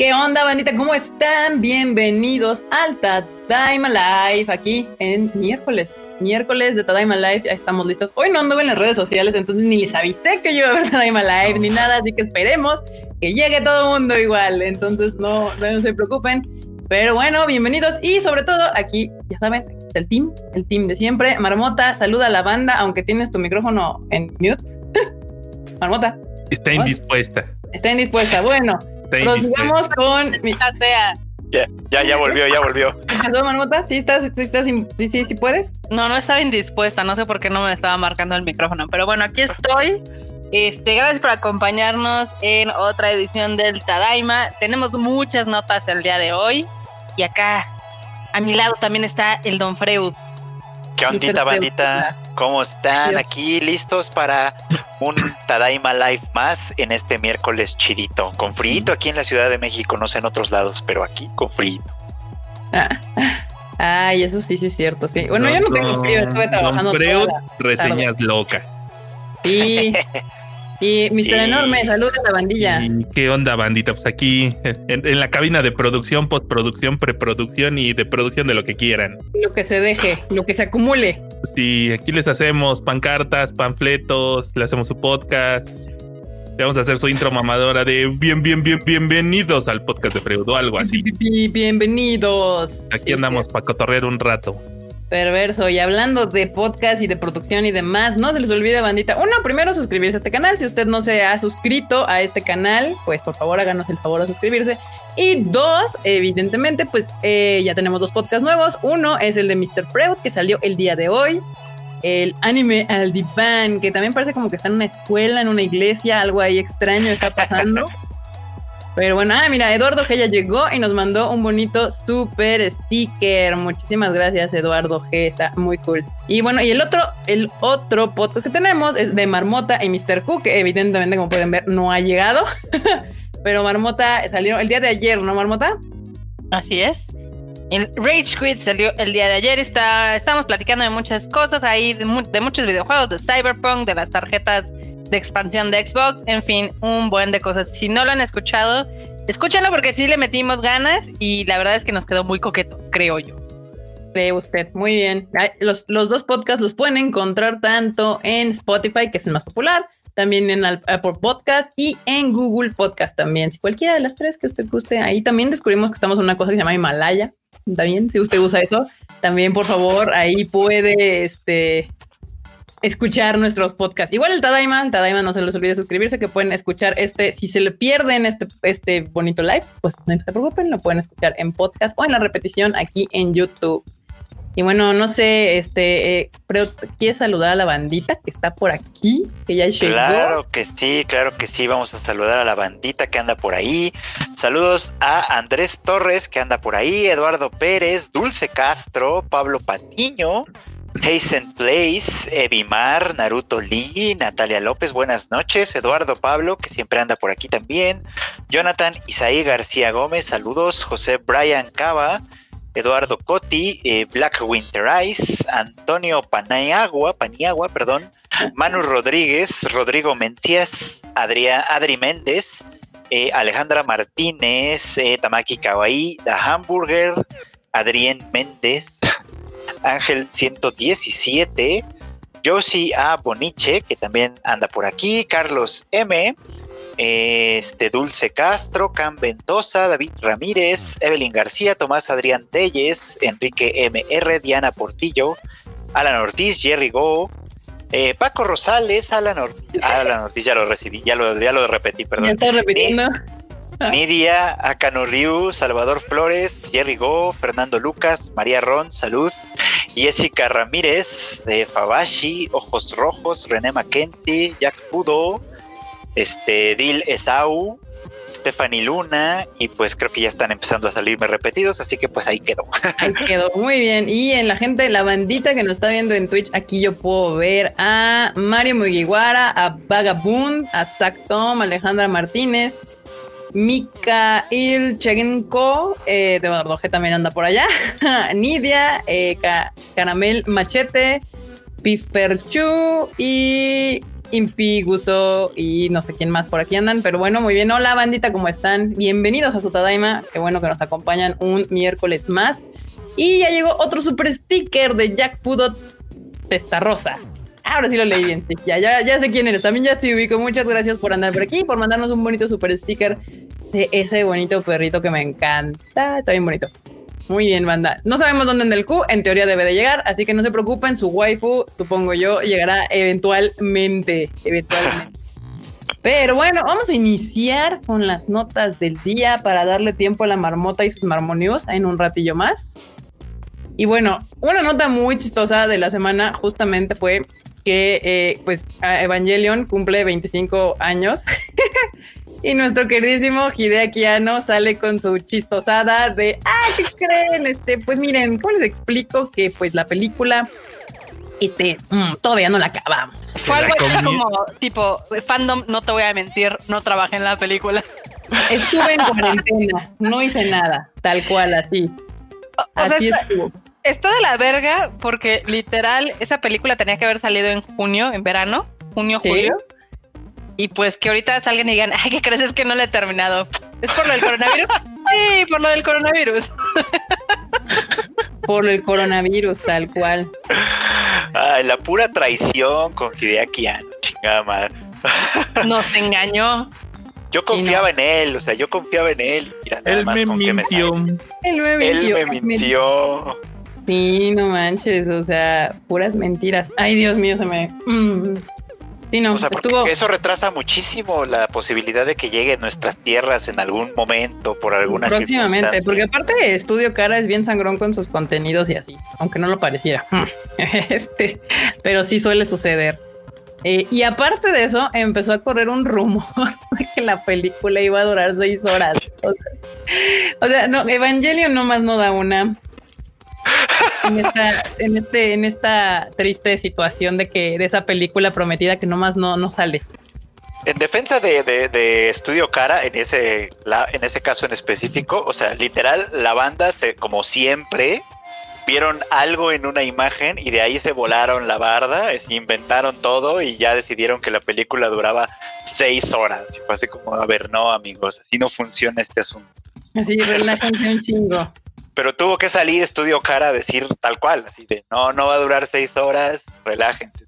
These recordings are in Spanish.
¿Qué onda, bandita? ¿Cómo están? Bienvenidos al Tadaima Live aquí en miércoles. Miércoles de Tadaima Live, ya estamos listos. Hoy no anduve en las redes sociales, entonces ni les avisé que yo iba a ver Tadaima Live ni nada, así que esperemos que llegue todo el mundo igual. Entonces no, no se preocupen. Pero bueno, bienvenidos y sobre todo aquí, ya saben, el team, el team de siempre. Marmota, saluda a la banda, aunque tienes tu micrófono en mute. Marmota. Está indispuesta. Está indispuesta. Bueno, prosigamos con mi sea. Ya, ya, ya volvió, ya volvió. ¿Qué pasó, Marmota? ¿Sí estás, sí, estás, sí, sí, sí puedes? No, no estaba indispuesta, no sé por qué no me estaba marcando el micrófono, pero bueno, aquí estoy. Este, gracias por acompañarnos en otra edición del Tadaima. Tenemos muchas notas el día de hoy. Y acá, a mi lado también está el Don Freud. ¿Qué ondita, bandita? ¿Cómo están? Aquí listos para un Tadaima Live más en este miércoles chidito. Con frío aquí en la Ciudad de México, no sé en otros lados, pero aquí con frío. Ay, eso sí, sí es cierto, sí. Bueno, yo no tengo frío, estuve trabajando. Freud, reseñas loca. Sí. Y Mr. Enorme, saludos a la bandilla. ¿Qué onda, bandita? Pues aquí en, la cabina de producción, postproducción, preproducción y de producción de lo que quieran. Lo que se deje, lo que se acumule. Sí, aquí les hacemos pancartas, panfletos, le hacemos su podcast. Le vamos a hacer su intro mamadora de bien, bien, bien, bienvenidos al podcast de Freud o algo así. Bienvenidos. Aquí andamos para cotorrear un rato. Perverso. Y hablando de podcast y de producción y demás, no se les olvide, bandita. Uno, primero suscribirse a este canal. Si usted no se ha suscrito a este canal, pues por favor háganos el favor de suscribirse. Y dos, evidentemente, pues eh, ya tenemos dos podcasts nuevos. Uno es el de Mr. Freud, que salió el día de hoy. El anime al diván, que también parece como que está en una escuela, en una iglesia, algo ahí extraño está pasando. Pero bueno, ah, mira, Eduardo G ya llegó y nos mandó un bonito super sticker. Muchísimas gracias, Eduardo G. Está muy cool. Y bueno, y el otro, el otro podcast que tenemos es de Marmota y Mr. Q, que evidentemente, como pueden ver, no ha llegado. Pero Marmota salió el día de ayer, ¿no, Marmota? Así es. El Rage Quit salió el día de ayer. Está, estamos platicando de muchas cosas ahí, de, de muchos videojuegos, de Cyberpunk, de las tarjetas de expansión de Xbox, en fin, un buen de cosas. Si no lo han escuchado, escúchenlo porque sí le metimos ganas y la verdad es que nos quedó muy coqueto, creo yo. Cree usted, muy bien. Los, los dos podcasts los pueden encontrar tanto en Spotify, que es el más popular, también en Apple Podcast y en Google Podcast también. Si cualquiera de las tres que usted guste, ahí también descubrimos que estamos en una cosa que se llama Himalaya. También, si usted usa eso, también por favor, ahí puede este, escuchar nuestros podcasts. Igual el Tadaima, el Tadaima no se les olvide suscribirse, que pueden escuchar este, si se le pierden este, este bonito live, pues no se preocupen, lo pueden escuchar en podcast o en la repetición aquí en YouTube. Y bueno, no sé, este, eh, pero ¿quieres saludar a la bandita que está por aquí? Que ya llegó. Claro que sí, claro que sí. Vamos a saludar a la bandita que anda por ahí. Saludos a Andrés Torres que anda por ahí, Eduardo Pérez, Dulce Castro, Pablo Patiño, Hazen Place, Evimar, Naruto Lee, Natalia López, buenas noches, Eduardo Pablo, que siempre anda por aquí también, Jonathan Isaí García Gómez, saludos, José Brian Cava, Eduardo Coti, eh, Black Winter Ice, Antonio Paniagua, Paniagua, perdón, Manu Rodríguez, Rodrigo Mencías, Adria, Adri Méndez, eh, Alejandra Martínez, eh, Tamaki Kawaii, The Hamburger, Adrián Méndez, Ángel 117, Josie A. Boniche, que también anda por aquí, Carlos M., este Dulce Castro, Cam Ventosa, David Ramírez, Evelyn García, Tomás Adrián Telles, Enrique MR, Diana Portillo, Alan Ortiz, Jerry Go, eh, Paco Rosales, Alan Ortiz, Alan Ortiz ya lo recibí, ya lo, ya lo repetí, perdón. Ya estoy repitiendo. Nidia, Akano Ryu, Salvador Flores, Jerry Go, Fernando Lucas, María Ron, Salud, Jessica Ramírez de Fabashi, Ojos Rojos, René Mackenzie, Jack Pudo, este, Dil Esau, Stephanie Luna, y pues creo que ya están empezando a salirme repetidos, así que pues ahí quedó. Ahí quedó, muy bien. Y en la gente, la bandita que nos está viendo en Twitch, aquí yo puedo ver a Mario Mugiwara, a Vagabund, a Zach Tom, Alejandra Martínez, Mikael Chegenko, eh, de Bardoje también anda por allá. Nidia, eh, Caramel Machete, Piferchu y Impi, Guso y no sé quién más por aquí andan. Pero bueno, muy bien. Hola, bandita, ¿cómo están? Bienvenidos a su Tadaima. Qué bueno que nos acompañan un miércoles más. Y ya llegó otro super sticker de Jack Fudot Testa Rosa. Ahora sí lo leí bien. Sí, ya, ya, ya sé quién eres. También ya te ubico. Muchas gracias por andar por aquí, por mandarnos un bonito super sticker de ese bonito perrito que me encanta. Está bien bonito. Muy bien, banda. No sabemos dónde en el Q, en teoría debe de llegar, así que no se preocupen, su waifu, supongo yo, llegará eventualmente. Eventualmente. Pero bueno, vamos a iniciar con las notas del día para darle tiempo a la marmota y sus marmonios en un ratillo más. Y bueno, una nota muy chistosa de la semana justamente fue que eh, pues Evangelion cumple 25 años y nuestro queridísimo Hideaki Anno sale con su chistosada de, ah, ¿qué creen? Este, pues miren, ¿cómo les explico que pues la película este, mm, todavía no la acabamos? Fue algo así como tipo fandom, no te voy a mentir, no trabajé en la película. Estuve en cuarentena, no hice nada, tal cual, así. así estuvo está de la verga porque literal esa película tenía que haber salido en junio, en verano, junio, julio. Y pues que ahorita salgan y digan, ay, ¿qué crees? Es que no le he terminado. ¿Es por lo del coronavirus? sí, por lo del coronavirus. por el coronavirus, tal cual. Ay, la pura traición con Hideaki chingada madre. Nos engañó. Yo confiaba en él, o sea, yo confiaba en él. él me mintió. él me mintió. Él me mintió. Sí, no manches, o sea, puras mentiras. Ay, Dios mío, se me. Mm. Sí, no, o sea, estuvo... eso retrasa muchísimo la posibilidad de que llegue a nuestras tierras en algún momento, por alguna Próximamente, porque aparte Estudio Cara es bien sangrón con sus contenidos y así, aunque no lo pareciera. este, pero sí suele suceder. Eh, y aparte de eso, empezó a correr un rumor de que la película iba a durar seis horas. O sea, o sea no, Evangelion nomás no da una en esta, en este, en esta triste situación de que de esa película prometida que nomás no, no sale. En defensa de, de, Estudio Cara, en ese, en ese caso en específico, o sea, literal, la banda, se, como siempre, vieron algo en una imagen y de ahí se volaron la barda, inventaron todo y ya decidieron que la película duraba seis horas. Y fue así como, a ver, no, amigos, así no funciona este asunto. Así, relájense un chingo pero tuvo que salir Estudio Cara a decir tal cual, así de, no, no va a durar seis horas, relájense.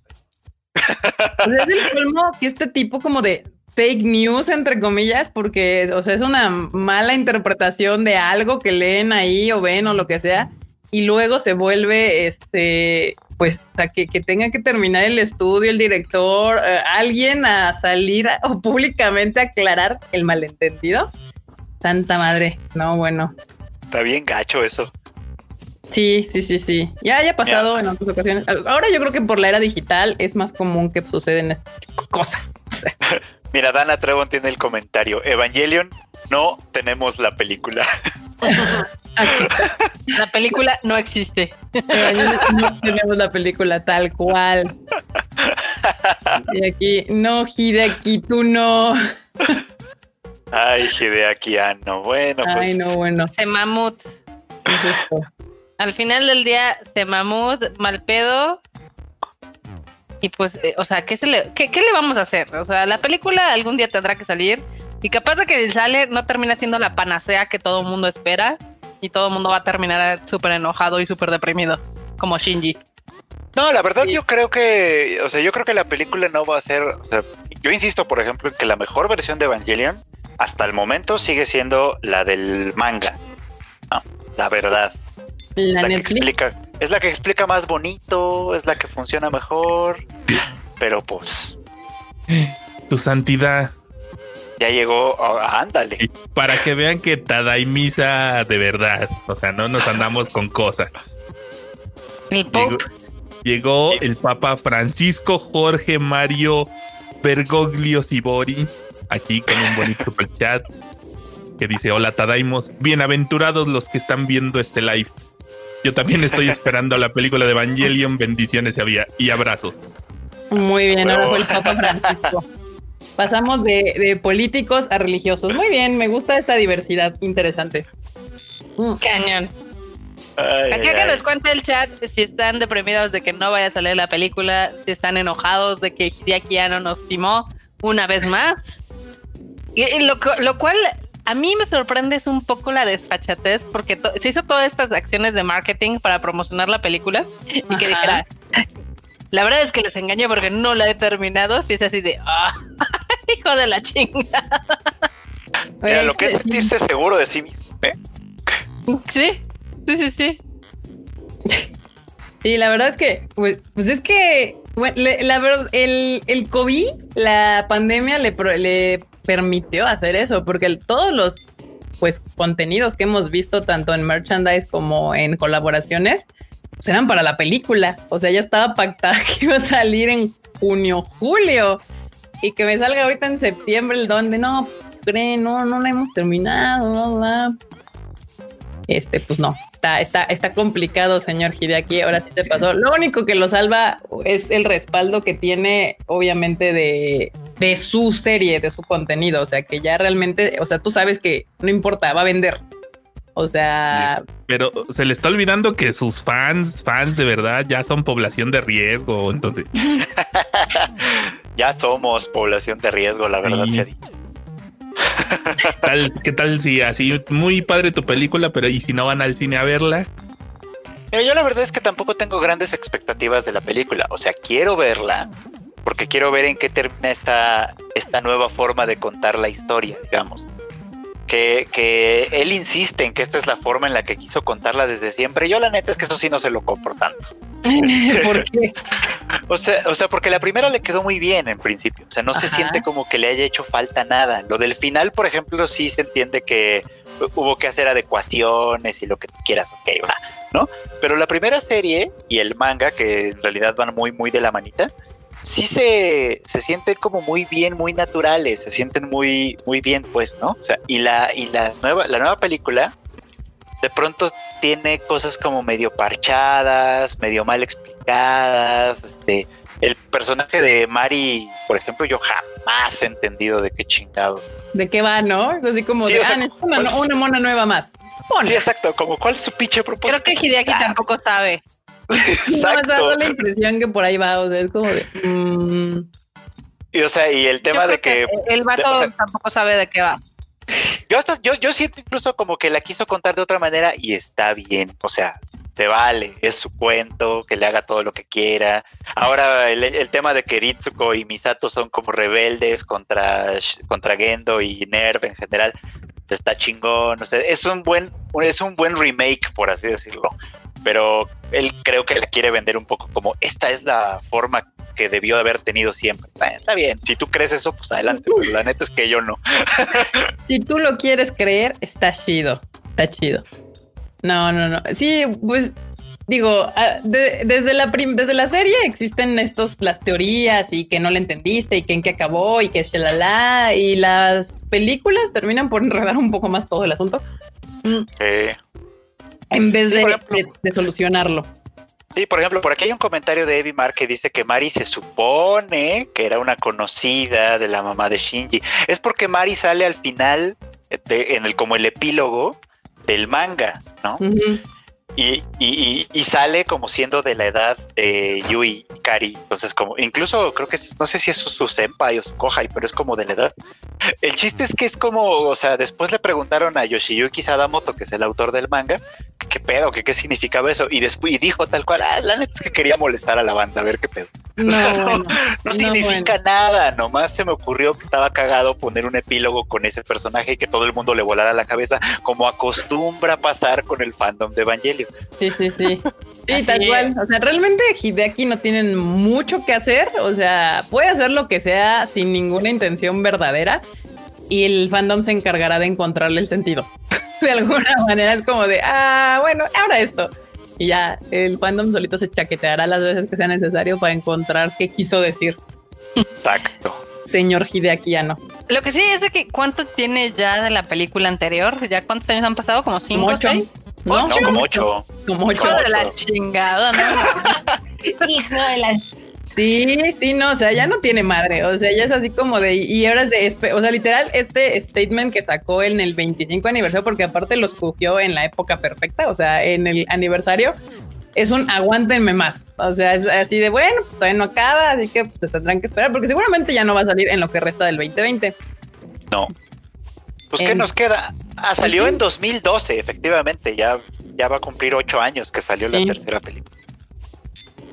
es el colmo que este tipo como de fake news, entre comillas, porque, o sea, es una mala interpretación de algo que leen ahí o ven o lo que sea, y luego se vuelve, este, pues, o que, tenga que terminar el estudio, el director, eh, alguien a salir o públicamente aclarar el malentendido. Santa madre, no, bueno. Está bien gacho eso. Sí, sí, sí, sí. Ya haya pasado en otras ocasiones. Ahora yo creo que por la era digital es más común que suceden estas cosas. Mira, Dana Trevon tiene el comentario. Evangelion, no tenemos la película. la película no existe. no tenemos la película tal cual. Y aquí, no, aquí tú no. Ay, Hideaki no Bueno, pues. Ay, no, bueno. Semamut. Al final del día, Semamut, mal pedo. Y pues, eh, o sea, ¿qué, se le, qué, le vamos a hacer? O sea, la película algún día tendrá que salir. Y capaz de que sale no termina siendo la panacea que todo el mundo espera. Y todo el mundo va a terminar súper enojado y súper deprimido. Como Shinji. No, la verdad yo creo que, o sea, yo creo que la película no va a ser, o sea, yo insisto, por ejemplo, en que la mejor versión de Evangelion hasta el momento sigue siendo la del manga. la verdad. es la que explica, es la que explica más bonito, es la que funciona mejor. Pero pues. Tu santidad. Ya llegó, oh, ándale. para que vean que Tadaimisa de verdad. O sea, no nos andamos con cosas. Llegó, llegó el Papa Francisco Jorge Mario Bergoglio Sibori aquí con un bonito super chat que dice: Hola Tadaimos, bienaventurados los que están viendo este live. Yo también estoy esperando la película de Evangelion. Bendiciones y abrazos. Muy bien, ahora fue el Papa Francisco. Pasamos de, políticos a religiosos. Muy bien, me gusta esta diversidad interesante. Mm. Cañón. Ay, Acá ay, que ay. nos cuenta el chat si están deprimidos de que no vaya a salir la película, si están enojados de que Hideaki Anno nos timó una vez más. Y, y lo, lo cual a mí me sorprende es un poco la desfachatez porque to- se hizo todas estas acciones de marketing para promocionar la película y que Ajá. dijera, la verdad es que les engaño porque no la he terminado, si es así de, ah, hijo de la chinga. Mira, lo que es sí. sentirse seguro de sí mismo. ¿eh? Sí, sí, sí, sí. Sí, la verdad es que, pues, pues es que, bueno, le- la verdad, el, el COVID, la pandemia le, pro- le permitió hacer eso, porque todos los, pues, contenidos que hemos visto, tanto en merchandise como en colaboraciones, pues eran para la película. O sea, ya estaba pactada que iba a salir en junio, julio, y que me salga ahorita en septiembre, el donde no, creen, no, no la hemos terminado. Este, pues no, está, está, está complicado, señor Hideaki. Ahora sí te pasó. Lo único que lo salva es el respaldo que tiene, obviamente, de, de su serie, de su contenido. O sea, que ya realmente, o sea, tú sabes que no importa, va a vender. O sea, Pero se le está olvidando que sus fans, fans de verdad, ya son población de riesgo. Entonces, Ya somos población de riesgo, la verdad Sí. ¿Qué tal si así muy padre tu película, pero y si no van al cine a verla? Mira, yo la verdad es que tampoco tengo grandes expectativas de la película. O sea, quiero verla porque quiero ver en qué termina esta, esta nueva forma de contar la historia, digamos. Que, que él insiste en que esta es la forma en la que quiso contarla desde siempre. Yo la neta es que eso sí no se lo compro tanto. ¿por qué? O sea, o sea, porque la primera le quedó muy bien en principio. O sea, no se siente como que le haya hecho falta nada. Lo del final, por ejemplo, sí se entiende que hubo que hacer adecuaciones y lo que tú quieras, ok, va, ¿no? Pero la primera serie y el manga, que en realidad van muy, muy de la manita, sí se, se sienten como muy bien, muy naturales, se sienten muy, muy bien, pues, ¿no? O sea, y la, y las nueva, la nueva película de pronto tiene cosas como medio parchadas, medio mal explicadas, este, el personaje de Mari, por ejemplo, yo jamás he entendido de qué chingados. ¿De qué va, no? Así como Sí, de, o sea, ah, necesito una, ¿cuál es? una mona nueva más. Sí, exacto, como cuál es su pinche propósito. Creo que Hideaki tampoco sabe. No, me está Exacto. dando la impresión que por ahí va. O sea, es como de. mm, Y o sea, y el tema de que el vato o sea- tampoco sabe de qué va. Yo hasta yo, yo siento incluso como que la quiso contar de otra manera y está bien. O sea, te vale, es su cuento, que le haga todo lo que quiera. Ahora el, tema de que Ritsuko y Misato son como rebeldes contra, contra Gendo y Nerv en general. Está chingón, es un buen, es un buen remake, por así decirlo. Pero él creo que le quiere vender un poco como esta es la forma que debió de haber tenido siempre. Eh, Está bien, si tú crees eso, pues adelante, pero la neta es que yo no. Si tú lo quieres creer, está chido. Está chido. No, no, no. Sí, pues digo, ah, de- desde, la prim- desde la serie existen estos, las teorías y que no le entendiste y que en qué acabó y que shalala. Y las películas terminan por enredar un poco más todo el asunto mm, Eh, en vez Sí, de, ejemplo. de- de solucionarlo. Sí, por ejemplo, por aquí hay un comentario de Evi Mar que dice que Mari se supone que era una conocida de la mamá de Shinji. Es porque Mari sale al final, de- en el como el epílogo del manga, ¿no? Y, y- y- y sale como siendo de la edad de Yui Kari. Entonces, como, incluso creo que no sé si es su, su senpai o su kohai, pero es como de la edad. El chiste es que es como, o sea, después le preguntaron a Yoshiyuki Sadamoto, que es el autor del manga, qué pedo, que qué significaba eso. Y después y dijo tal cual, ah, la neta es que quería molestar a la banda, a ver qué pedo. No, bueno. No, No, significa nada, nomás se me ocurrió que estaba cagado poner un epílogo con ese personaje y que todo el mundo le volara la cabeza, como acostumbra pasar con el fandom de Evangelio. Sí, sí, sí. Sí, Así tal es. cual. O sea, realmente Hideaki no tienen mucho que hacer. O sea, puede hacer lo que sea sin ninguna intención verdadera y el fandom se encargará de encontrarle el sentido. De alguna manera es como de, ah, bueno, ahora esto. Y ya el fandom solito se chaqueteará las veces que sea necesario para encontrar qué quiso decir Exacto. señor Hideakiano. Lo que sí es de que cuánto tiene ya de la película anterior, ya cuántos años han pasado, como cinco, Como ocho. seis. ¿No? No, como ocho. Como ocho. Hijo de la chingada, ¿no? Hijo de la. Sí, sí, no, o sea, ya no tiene madre, o sea, ya es así como de, y ahora es de, o sea, literal, este statement que sacó en el 25 aniversario, porque aparte los cogió en la época perfecta, o sea, en el aniversario, es un aguántenme más, o sea, es así de, bueno, todavía no acaba, así que pues, se tendrán que esperar, porque seguramente ya no va a salir en lo que resta del 2020. No. Pues, ¿qué nos queda? Ah, pues salió en 2012, efectivamente, ya, ya va a cumplir ocho años que salió la tercera película.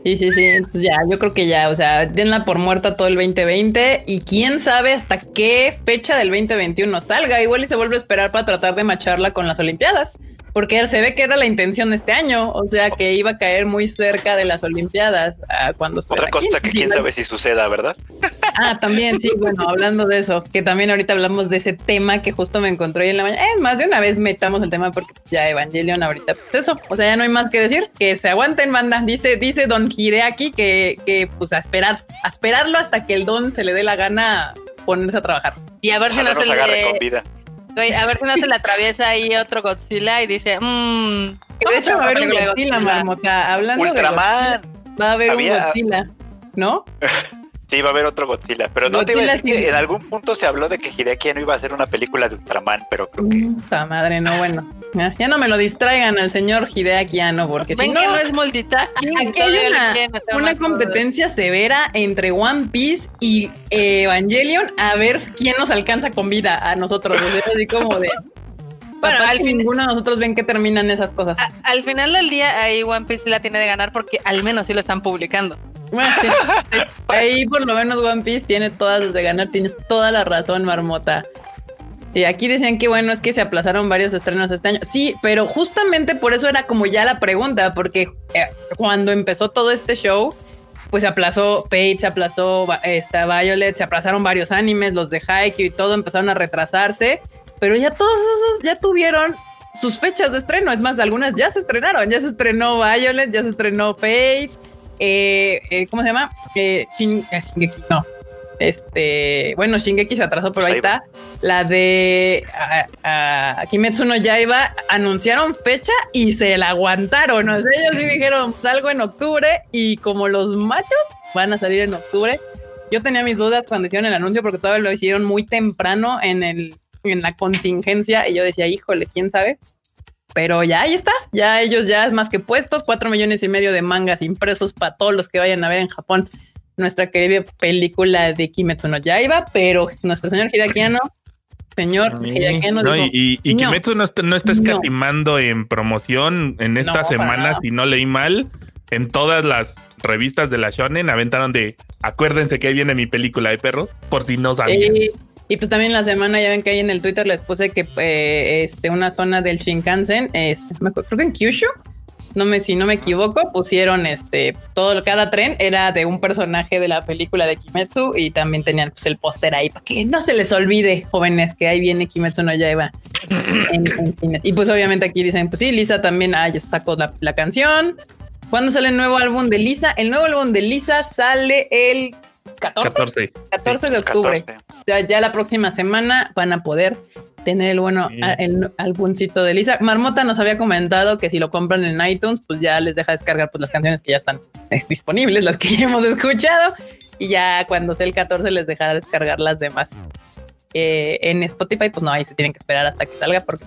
Sí, sí, sí. Entonces ya, yo creo que ya, o sea, denla por muerta todo el 2020 y quién sabe hasta qué fecha del 2021 salga. Igual y se vuelve a esperar para tratar de macharla con las Olimpiadas porque se ve que era la intención este año, o sea que iba a caer muy cerca de las Olimpiadas ah, cuando Otra cosa que quién sabe si suceda, ¿verdad? Ah, también, sí, bueno, hablando de eso, que también ahorita hablamos de ese tema que justo me encontré hoy en la mañana. Es más, de una vez metamos el tema porque ya Evangelion ahorita, pues eso, o sea, ya no hay más que decir, que se aguanten, banda. Dice, dice Don aquí que, que pues a esperar, a esperarlo hasta que el Don se le dé la gana ponerse a trabajar. Y a ver si no se agarre con vida a ver si no se le atraviesa ahí otro Godzilla y dice, mmm. De hecho, va a haber un Godzilla, marmota. Hablando Ultraman. va a haber un Godzilla, ¿no? Sí, va a haber otro Godzilla, pero no te iba a decir que en algún punto se habló de que Hideaki no iba a hacer una película de Ultraman, pero creo que... Puta madre, no, bueno. Ya, no me lo distraigan al señor Hideaki Anno, porque si no... que no es multitasking. Aquí hay una, competencia severa entre One Piece y Evangelion a ver quién nos alcanza con vida a nosotros. así como de... Bueno, al fin ninguno de nosotros ven que terminan esas cosas. al final del día ahí One Piece la tiene de ganar porque al menos sí lo están publicando. Bueno, Ahí por lo menos One Piece tiene todas las de ganar, tienes toda la razón, Marmota. Y aquí decían que bueno, es que se aplazaron varios estrenos este año. Sí, pero justamente por eso era como ya la pregunta, porque eh, cuando empezó todo este show, pues se aplazó Fate, se aplazó esta Violet, se aplazaron varios animes, los de Haikyuu y todo empezaron a retrasarse, pero ya todos esos ya tuvieron sus fechas de estreno. Es más, algunas ya se estrenaron, ya se estrenó Violet, ya se estrenó Fate eh, eh, ¿cómo se llama? Eh, eh, Shingeki, no. Este, bueno, Shingeki se atrasó, pero ahí está. La de a, Kimetsu no Yaiba anunciaron fecha y se la aguantaron. O sea, ellos sí dijeron salgo en octubre y como los machos van a salir en octubre. Yo tenía mis dudas cuando hicieron el anuncio porque todavía lo hicieron muy temprano en el en la contingencia y yo decía, híjole, quién sabe. Pero ya ahí está, ya ellos ya es más que puestos, cuatro millones y medio de mangas impresos para todos los que vayan a ver en Japón. Nuestra querida película de Kimetsu no Yaiba, pero nuestro señor Hideakiano, señor Hideakiano no, y, Kimetsu no está, no escatimando en promoción en esta semana, si no leí mal, en todas las revistas de la Shonen aventaron de acuérdense que ahí viene mi película de perros, por si no sabían. Y pues también la semana ya ven que ahí en el Twitter les puse que eh, este, una zona del Shinkansen, este, creo que en Kyushu, no me, si no me equivoco, pusieron este, todo, cada tren era de un personaje de la película de Kimetsu y también tenían pues, el póster ahí para que no se les olvide, jóvenes, que ahí viene Kimetsu no Yaiba en, en cines. Y pues obviamente aquí dicen, pues sí, Lisa también, ah, ya sacó la, la canción. ¿Cuándo sale el nuevo álbum de Lisa? El nuevo álbum de Lisa sale el 14, 14. de octubre. Ya, ya la próxima semana van a poder tener el bueno el álbumcito de Lisa. Marmota nos había comentado que si lo compran en iTunes, pues ya les deja descargar pues, las canciones que ya están eh, disponibles, las que ya hemos escuchado, y ya cuando sea el 14 les dejará descargar las demás. Eh, en Spotify, pues no, ahí se tienen que esperar hasta que salga porque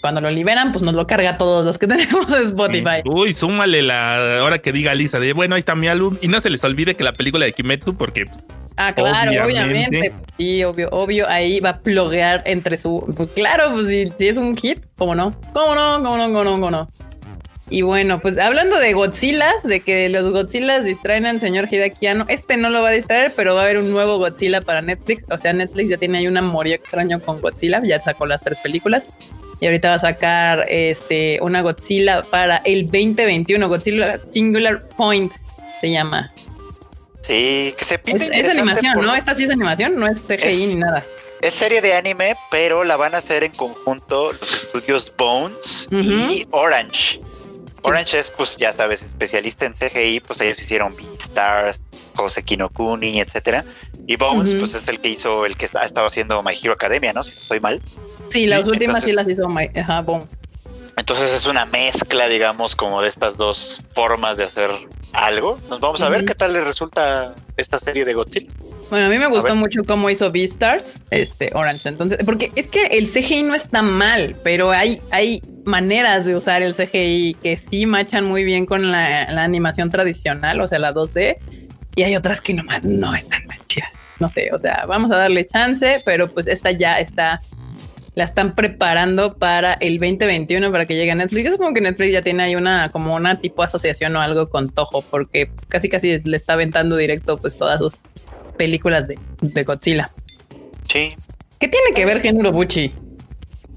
cuando lo liberan, pues nos lo carga todos los que tenemos de Spotify. Uy, súmale la hora que diga Lisa de bueno, ahí está mi álbum y no se les olvide que la película de Kimetsu porque pues, Ah, claro, obviamente. Sí, obvio, obvio, ahí va a ploguear entre su. Pues claro, pues si, es un hit, ¿cómo no? ¿Cómo no? ¿Cómo no? ¿Cómo no? ¿Cómo no? Y bueno, pues hablando de Godzilla, de que los Godzilla distraen al señor Hideakiano, este no lo va a distraer, pero va a haber un nuevo Godzilla para Netflix. O sea, Netflix ya tiene ahí un amorío extraño con Godzilla, ya sacó las tres películas. Y ahorita va a sacar este, una Godzilla para el 2021, Godzilla Singular Point se llama. Sí, que se pide. Es, animación, ¿no? Esta sí es animación, no es CGI ni nada. Es serie de anime, pero la van a hacer en conjunto los estudios Bones y Orange. Orange es, pues ya sabes, especialista en CGI, pues ellos hicieron Beastars, Jose Kinokuni, etcétera. Y Bones, pues es el que hizo, el que ha estado haciendo My Hero Academia, ¿no? Si estoy mal. Sí, las últimas sí las hizo My, Bones. Entonces es una mezcla, digamos, como de estas dos formas de hacer algo. Nos vamos a ver qué tal le resulta esta serie de Godzilla. Bueno, a mí me gustó mucho cómo hizo Beastars, este Orange. Entonces, porque es que el CGI no está mal, pero hay, hay maneras de usar el CGI que sí machan muy bien con la, la animación tradicional, o sea, la 2D, y hay otras que nomás no están tan chidas. No sé, o sea, vamos a darle chance, pero pues esta ya está, la están preparando para el 2021 para que llegue a Netflix. Yo supongo que Netflix ya tiene ahí una como una tipo asociación o algo con Toho, porque casi casi le está aventando directo pues todas sus películas de, de Godzilla. Sí. ¿Qué tiene que ver Gen Urobuchi?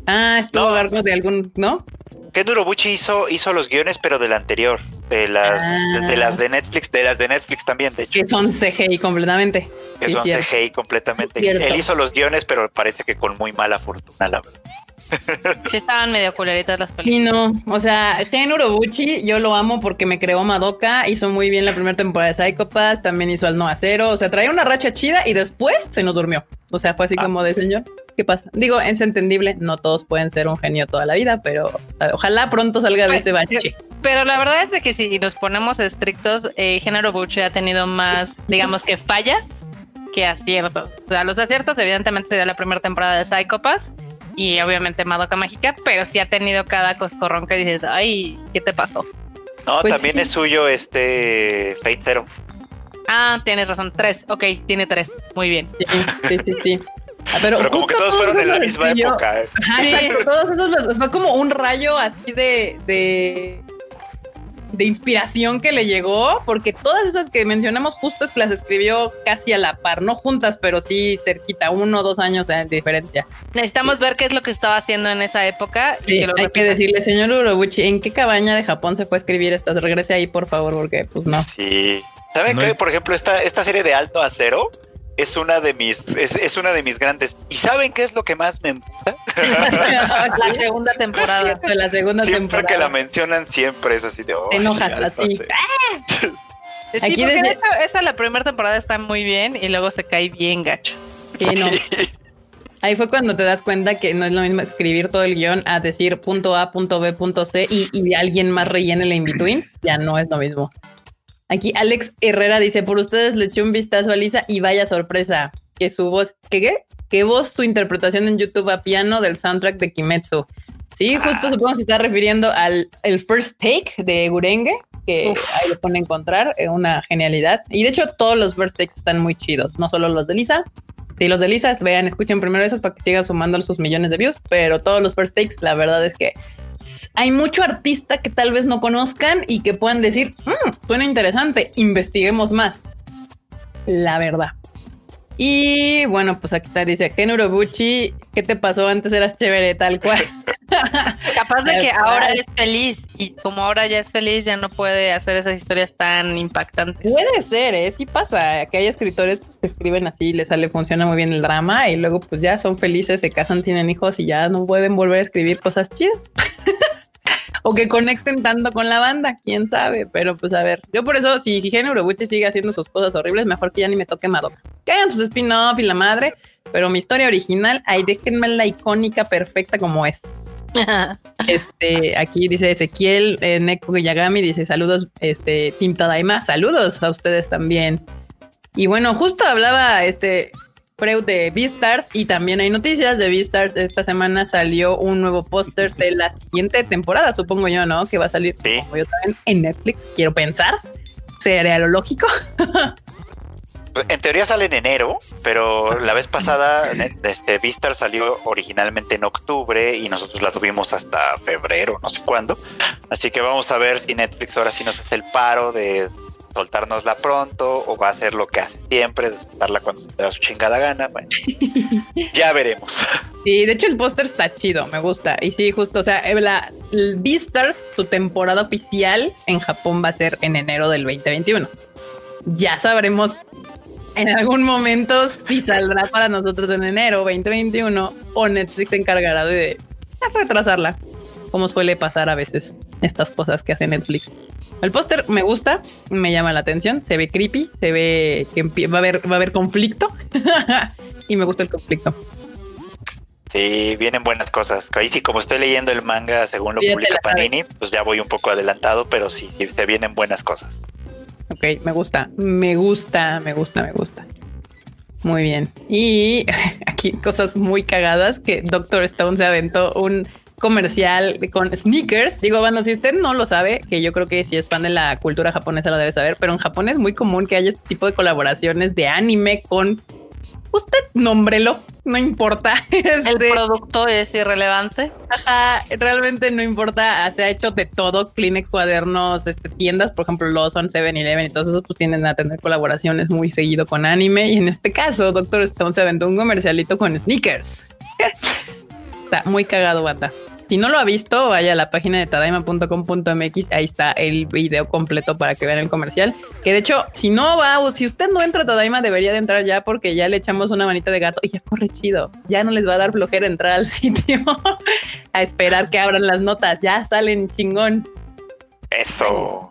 Ah, estuvo No. a cargo de algún, ¿no? Ken Urobuchi hizo, hizo los guiones, pero del anterior. De las, Ah. de, de las de Netflix, de las de Netflix también, de hecho. Que son CGI completamente. Que Sí, son cierto. CGI completamente. Sí. Él hizo los guiones, pero parece que con muy mala fortuna, la verdad. Sí estaban medio culeritas las películas. Sí, no. O sea, Gen Urobuchi, yo lo amo porque me creó Madoka. Hizo muy bien la primera temporada de Psychopath. También hizo al No Acero. O sea, traía una racha chida y después se nos durmió. O sea, fue así Ah. como de señor. ¿Qué pasa? Digo, es entendible. No todos pueden ser un genio toda la vida, pero ojalá pronto salga de ese bache. Pero la verdad es de que si nos ponemos estrictos, eh, Género Buche ha tenido más, digamos que fallas que aciertos. O sea, los aciertos evidentemente sería la primera temporada de Psychopaths y obviamente Madoka Mágica, pero sí ha tenido cada coscorrón que dices, ay, ¿qué te pasó? No, Pues también sí. es suyo este Fate Zero. Ah, tienes razón, tres, ok, tiene tres, muy bien. Sí, sí, sí, sí. Ah, Pero, Pero como que justo todos fueron en la esos misma época. ¿eh? Ajá, Sí. exacto, todos esos los- fue como un rayo así de, de de inspiración que le llegó, porque todas esas que mencionamos justo es que las escribió casi a la par, no juntas, pero sí cerquita, uno o dos años de diferencia. Necesitamos ver qué es lo que estaba haciendo en esa época. y Sí, que lo hay que decirle, señor Urobuchi, ¿en qué cabaña de Japón se fue a escribir estas? Regrese ahí, por favor, porque pues no. Sí. ¿Saben No qué? Por ejemplo, esta, esta serie de Alto Acero es una de mis, es, es una de mis grandes. ¿Y saben qué es lo que más me emputa? La segunda temporada. de la segunda Siempre temporada. que la mencionan, siempre es así de. "Oh, Te enojas Alto así. Acero". Sí, Aquí porque desde- de hecho, esa la primera temporada está muy bien y luego se cae bien gacho. Sí, no. Ahí fue cuando te das cuenta que no es lo mismo escribir todo el guion a decir punto A, punto B, punto C y, y alguien más rellene el in-between. Ya no es lo mismo. Aquí Alex Herrera dice, por ustedes le eché un vistazo a Lisa y vaya sorpresa, que su voz, ¿qué qué? Que voz tu interpretación en YouTube a piano del soundtrack de Kimetsu. Sí, justo supongo que se está refiriendo al el first take de Gurenge, que ahí lo pone a encontrar, una genialidad. Y de hecho todos los first takes están muy chidos, no solo los de Lisa. Si los de Lisa, vean, escuchen primero esos para que sigan sumando sus millones de views, pero todos los first takes, la verdad es que hay mucho artista que tal vez no conozcan y que puedan decir, "Mm, suena interesante, investiguemos más. La verdad. Y bueno, pues aquí está, dice Ken Urobuchi, ¿qué te pasó? Antes eras chévere, tal cual. Capaz de que cual. ahora es feliz y como ahora ya es feliz ya no puede hacer esas historias tan impactantes. Puede ser, ¿eh? Sí pasa, que hay escritores que escriben así, les sale, funciona muy bien el drama y luego pues ya son felices, se casan, tienen hijos y ya no pueden volver a escribir cosas chidas. o que conecten tanto con la banda, quién sabe, pero pues a ver, yo por eso, si Higiene Urobuchi sigue haciendo sus cosas horribles, mejor que ya ni me toque Madoka. Que hagan sus spin-off y la madre, pero mi historia original, ahí déjenme la icónica perfecta como es. Este, aquí dice Ezequiel eh, Neko Yagami, dice saludos, este, Team Tadaima, saludos a ustedes también. Y bueno, justo hablaba este Freud de Beastars y también hay noticias de Beastars. Esta semana salió un nuevo póster de la siguiente temporada, supongo yo, ¿no? Que va a salir, Sí. yo también, en Netflix, quiero pensar. Sería lo lógico. Pues, En teoría sale en enero, pero la vez pasada este Vistar salió originalmente en octubre y nosotros la tuvimos hasta febrero, no sé cuándo. Así que vamos a ver si Netflix ahora sí nos hace el paro de soltárnosla pronto o va a hacer lo que hace siempre, de soltarla cuando se da su chingada gana. Bueno, ya veremos. Sí, de hecho el póster está chido, me gusta. Y sí, justo, o sea, eh, la Beastars, su temporada oficial en Japón va a ser en enero del 2021. Ya sabremos en algún momento si saldrá para nosotros en enero 2021 o Netflix se encargará de retrasarla, como suele pasar a veces estas cosas que hace Netflix. El póster me gusta, me llama la atención, se ve creepy, se ve que va a haber, va a haber conflicto y me gusta el conflicto. Sí, vienen buenas cosas. Ahí sí, como estoy leyendo el manga según lo publica. Panini, pues ya voy un poco adelantado, pero sí, sí, se vienen buenas cosas. Ok, me gusta, me gusta, me gusta, me gusta. Muy bien. Y aquí cosas muy cagadas que Doctor Stone se aventó un comercial con sneakers. Digo, bueno, si usted no lo sabe, que yo creo que si es fan de la cultura japonesa lo debe saber, pero en Japón es muy común que haya este tipo de colaboraciones de anime con usted nómbrelo, no importa. El Este, producto es irrelevante. Ajá, realmente no importa. Se ha hecho de todo. Kleenex, cuadernos, este, tiendas, por ejemplo, Lawson, 7-Eleven y todos esos, pues tienden a tener colaboraciones muy seguido con anime. Y en este caso, Doctor Stone se aventó un comercialito con sneakers. Está muy cagado, bata. Si no lo ha visto, vaya a la página de tadaima.com.mx. Ahí está el video completo para que vean el comercial. Que de hecho, si no va, o si usted no entra a Tadaima, debería de entrar ya porque ya le echamos una manita de gato y ya corre chido. Ya no les va a dar flojera entrar al sitio a esperar que abran las notas. Ya salen chingón. Eso.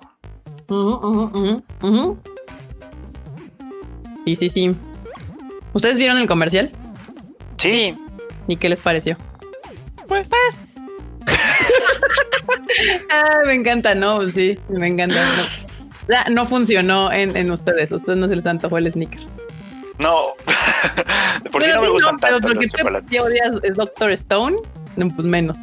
Ujú. Sí, sí, sí. ¿Ustedes vieron el comercial? Sí, ¿Y qué les pareció? pues. Ah, me encanta, no, sí, me encanta. No, no funcionó en, en ustedes. A ustedes no se les antojó el sneaker. No. De por si Pero no me gustan pero tanto porque los odias es Doctor Stone, no, pues menos.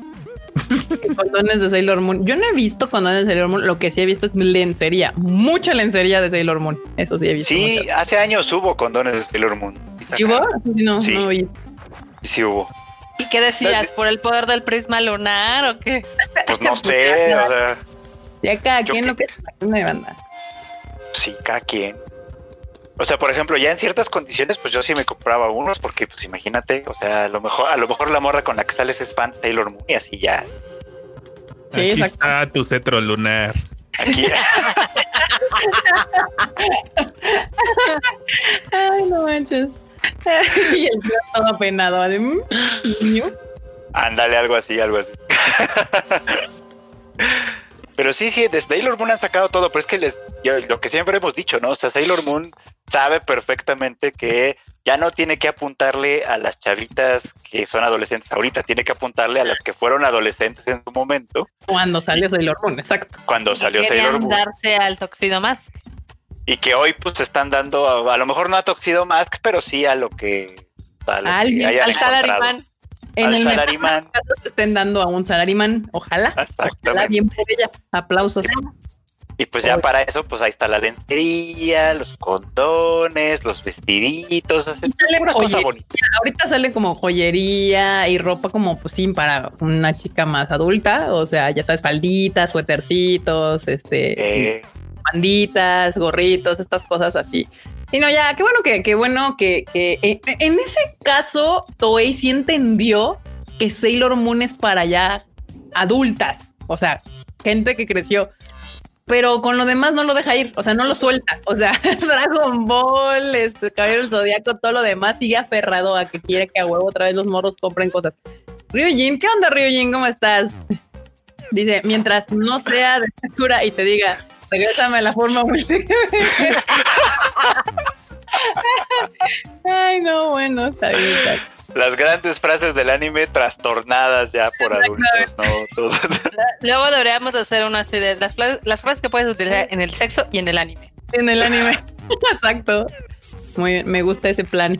condones de Sailor Moon. Yo no he visto condones de Sailor Moon. Lo que sí he visto es lencería, mucha lencería de Sailor Moon. Eso sí he visto. Sí, hace años hubo condones de Sailor Moon. ¿Sí hubo? Sí, no, Sí. no vi. Sí hubo. ¿Y qué decías? ¿Por el poder del prisma lunar o qué? Pues no sé, o sea, Ya cada quien lo que me banda. sí, cada quien. O sea, por ejemplo, ya en ciertas condiciones, pues yo sí me compraba unos, porque pues imagínate, o sea, a lo mejor, a lo mejor la morra con la que sales es fan Sailor Moon y así ya. Sí, Aquí exacto. está tu cetro lunar. Aquí, Ay, no manches. y el tío todo apenado. De, "Mm, niño". ándale, algo así, algo así. Pero sí, sí, de Sailor Moon han sacado todo, pero es que les, yo- lo que siempre hemos dicho, ¿no? O sea, Sailor Moon sabe perfectamente que ya no tiene que apuntarle a las chavitas que son adolescentes ahorita, tiene que apuntarle a las que fueron adolescentes en su momento, Cuando salió Sailor Moon, exacto. cuando salió Sailor Moon. darse al toxido más. Y que hoy pues están dando, a, a lo mejor no a Toxido Mask, pero sí a lo que, a lo que Alguien, hayan Al salaryman. En Al salaryman. estén dando a un salaryman. Ojalá. Ojalá bien por ella. Aplausos. Y pues ya para eso, pues ahí está la lencería, los condones, los vestiditos, una cosa bonita. Ahorita sale como joyería y ropa como pues sí para una chica más adulta. O sea, ya sabes, falditas, suétercitos, este, Eh, banditas, gorritos, estas cosas así. Y no, ya, qué bueno que, qué bueno que, que eh, en ese caso Toei sí entendió que Sailor Moon es para ya adultas, o sea, gente que creció. Pero con lo demás no lo deja ir, o sea, no lo suelta. O sea, Dragon Ball, este Caballero del Zodiaco, todo lo demás sigue aferrado a que quiere que a huevo otra vez los morros compren cosas. Ryujin, ¿qué onda, Ryujin? ¿Cómo estás? Dice, mientras no sea de Sakura y te diga, regrésame a la forma Ay, no, bueno, está bien. está bien. las grandes frases del anime trastornadas ya por adultos, ¿no? Todo- Luego deberíamos hacer una así de las, las frases que puedes utilizar en el sexo y en el anime. En el anime. Exacto. Muy bien, me gusta ese plan.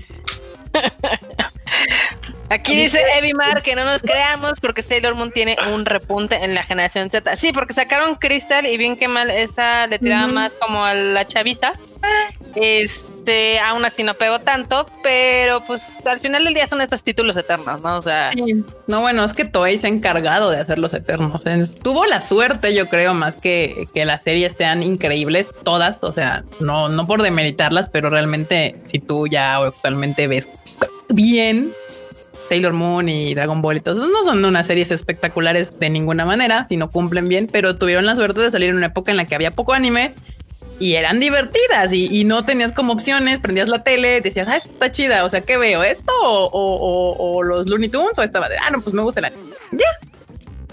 Aquí dice Evimar que no nos creamos porque Sailor Moon tiene un repunte en la generación Z. Sí, porque sacaron Crystal y bien que mal esa le tiraba más como a la chaviza. Este, aún así no pegó tanto, pero pues al final del día son estos títulos eternos, ¿no? O sea, Sí. No, bueno, es que Toei se ha encargado de hacer los eternos. Tuvo la suerte, yo creo, más que que las series sean increíbles, todas. O sea, no, no por demeritarlas, pero realmente, si tú ya actualmente ves bien Sailor Moon y Dragon Ball y todo eso, no son unas series espectaculares de ninguna manera, si no cumplen bien, pero tuvieron la suerte de salir en una época en la que había poco anime y eran divertidas y, no tenías como opciones, prendías la tele, decías, ah, esto está chida, o sea, ¿qué veo? ¿Esto o, los Looney Tunes? O estaba de, ah, no, pues me gusta el anime. Ya.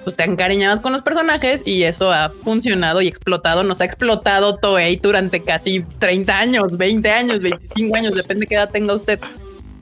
Pues te encariñabas con los personajes y eso ha funcionado y explotado, nos ha explotado Toei durante casi 30 años, 20 años, 25 años, depende qué edad tenga usted.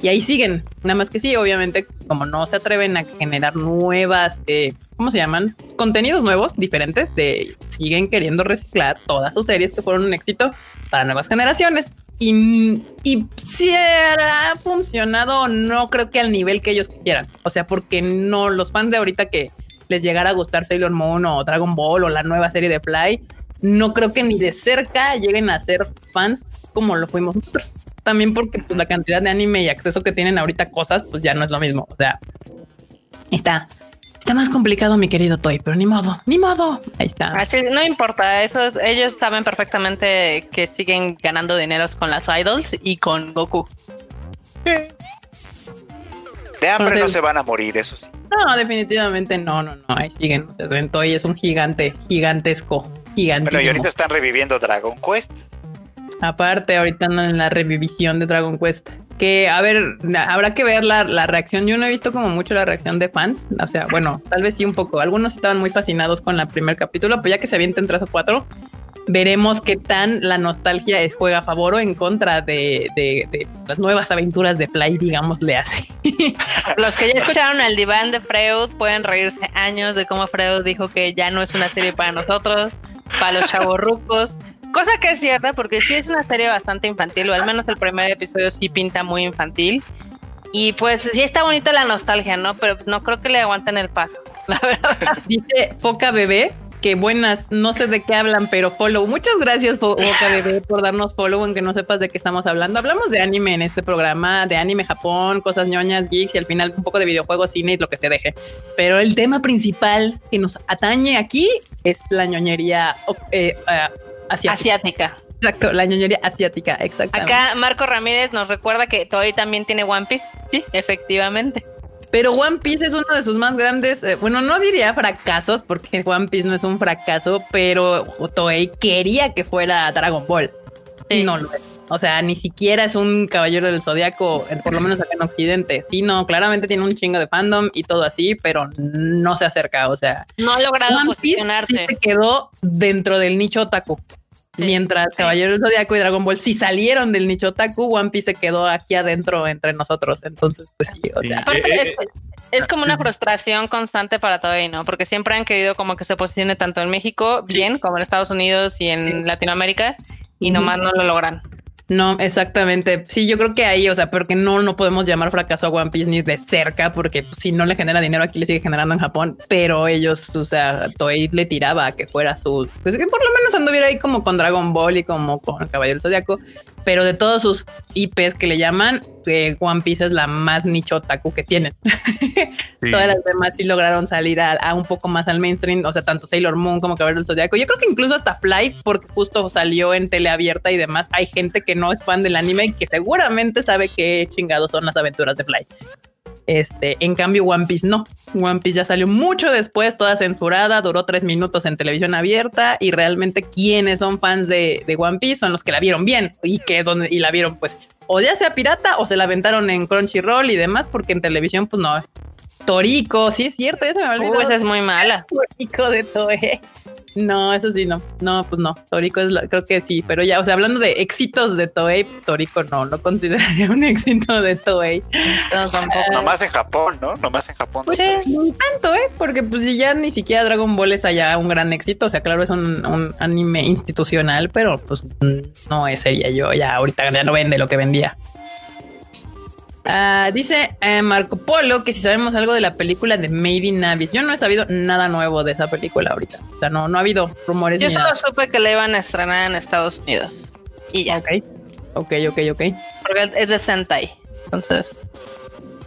Y ahí siguen, nada más que sí, obviamente, como no se atreven a generar nuevas, eh, ¿cómo se llaman? contenidos nuevos, diferentes, de siguen queriendo reciclar todas sus series que fueron un éxito para nuevas generaciones. Y, y si ha funcionado, no creo que al nivel que ellos quieran. O sea, porque no los fans de ahorita que les llegara a gustar Sailor Moon o Dragon Ball o la nueva serie de Fly, no creo que ni de cerca lleguen a ser fans como lo fuimos nosotros. También porque pues, la cantidad de anime y acceso que tienen ahorita cosas, pues ya no es lo mismo. O sea, está, está más complicado, mi querido Toy, pero ni modo, ni modo. Ahí está. Así, no importa, esos, ellos saben perfectamente que siguen ganando dineros con las idols y con Goku. De hambre no se van a morir, eso sí. No, definitivamente no, no, no. Ahí siguen. O sea, Toy es un gigante, gigantesco, gigante. Bueno, y ahorita están reviviendo Dragon Quest. Aparte, ahorita andan en la revivisión de Dragon Quest. Que, a ver, habrá que ver la, la reacción. Yo no he visto como mucho la reacción de fans. O sea, bueno, tal vez sí un poco. Algunos estaban muy fascinados con el primer capítulo, pero ya que se avienten tres o cuatro, veremos qué tan la nostalgia es juega a favor o en contra de, de- de las nuevas aventuras de Fly, digamos, le hace. Los que ya escucharon el diván de Freud pueden reírse años de cómo Freud dijo que ya no es una serie para nosotros, para los chavorrucos. Cosa que es cierta porque sí es una serie bastante infantil, o al menos el primer episodio sí pinta muy infantil. Y pues sí está bonita la nostalgia, ¿no? Pero no creo que le aguanten el paso, la verdad. Dice Foca Bebé. Que buenas, no sé de qué hablan, pero follow. Muchas gracias, Foca Bebé, por darnos follow, aunque no sepas de qué estamos hablando. Hablamos de anime en este programa, de anime Japón, cosas ñoñas, geeks y al final un poco de videojuegos, cine y lo que se deje. Pero el tema principal que nos atañe aquí es la ñoñería eh, ah, asiática. Asiática. Exacto, la ñoñería asiática, exactamente. Acá Marco Ramírez nos recuerda que Toei también tiene One Piece. Sí, efectivamente. Pero One Piece es uno de sus más grandes, eh, bueno, no diría fracasos, porque One Piece no es un fracaso, pero Toei quería que fuera Dragon Ball. Y no lo es. O sea, ni siquiera es un caballero del zodiaco, eh, por lo menos acá en Occidente. Sí, no, claramente tiene un chingo de fandom y todo así, pero no se acerca. O sea, No ha logrado One Piece sí posicionarse. se quedó dentro del nicho otaku. Sí. Mientras Caballero del Zodiaco y Dragon Ball sí salieron del nicho otaku, One Piece se quedó aquí adentro entre nosotros. Entonces, pues sí, o Sí. sea, Aparte, Eh, eh, es, es como una frustración constante para Toei, ¿no? Porque siempre han querido como que se posicione tanto en México bien como en Estados Unidos y en Latinoamérica y nomás no lo logran. No, exactamente. Sí, yo creo que ahí, o sea, porque no, no podemos llamar fracaso a One Piece ni de cerca, porque pues, si no le genera dinero aquí le sigue generando en Japón, pero ellos, o sea, Toei le tiraba a que fuera su, pues que por lo menos anduviera ahí como con Dragon Ball y como con Caballero Zodiaco, pero de todos sus IPs que le llaman, eh, One Piece es la más nicho otaku que tienen. Sí. Todas las demás sí lograron salir a, a un poco más al mainstream, o sea, tanto Sailor Moon como Caballero del Zodiaco. Yo creo que incluso hasta Flight, porque justo salió en teleabierta y demás, hay gente que no es fan del anime y que seguramente sabe qué chingados son las aventuras de Flight. Este, en cambio, One Piece no. One Piece ya salió mucho después, toda censurada, duró tres minutos en televisión abierta y realmente quienes son fans de, One Piece son los que la vieron bien y que donde y la vieron pues o ya sea pirata o se la aventaron en Crunchyroll y demás porque en televisión pues no. Torico, sí es cierto, se me olvidó. Uh, esa es muy mala. Torico de Toei. No, eso sí, no. No, pues no. Torico es, la- creo que sí, pero ya, o sea, hablando de éxitos de Toei, Torico no, no consideraría un éxito de Toei. No, tampoco. Nomás en Japón, ¿no? Nomás en Japón. Pues no tanto, ¿eh? Porque pues si ya ni siquiera Dragon Ball es allá un gran éxito, o sea, claro, es un, un anime institucional, pero pues no es sería yo, ya ahorita ya no vende lo que vendía. Ah, dice eh, Marco Polo que si sabemos algo de la película de Made in Abyss. Yo no he sabido nada nuevo de esa película ahorita. O sea, no, no ha habido rumores. Yo ni solo nada. supe que la iban a estrenar en Estados Unidos. Y ya. Ok, ok, ok, ok. Porque es de Sentai. Entonces.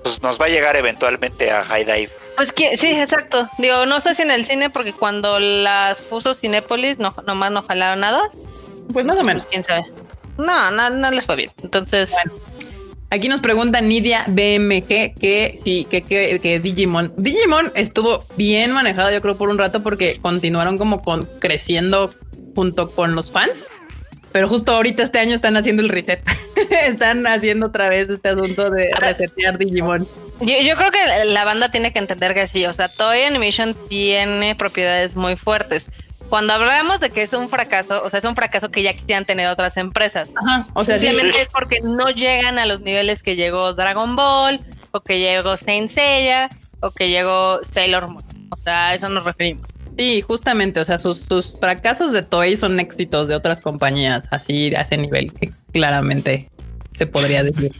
Pues nos va a llegar eventualmente a High Dive. Pues que, sí, exacto. Digo, no sé si en el cine, porque cuando las puso Cinépolis, no, nomás no jalaron nada. Pues más o Pues menos. quién sabe. No, no, no les fue bien. Entonces, Aquí nos pregunta Nidia BMG que sí, que, que, que Digimon. Digimon estuvo bien manejado, yo creo, por un rato, porque continuaron como con creciendo junto con los fans. Pero justo ahorita este año están haciendo el reset. están haciendo otra vez este asunto de resetear Digimon. yo, yo creo que la banda tiene que entender que sí. O sea, Toei Animation tiene propiedades muy fuertes. Cuando hablamos de que es un fracaso, o sea, es un fracaso que ya quisieran tener otras empresas. Ajá. O sea, sí, Simplemente es porque no llegan a los niveles que llegó Dragon Ball, o que llegó Saint Seiya, o que llegó Sailor Moon. O sea, a eso nos referimos. Sí, justamente, o sea, sus, sus fracasos de Toei son éxitos de otras compañías, así a ese nivel que claramente se podría decir.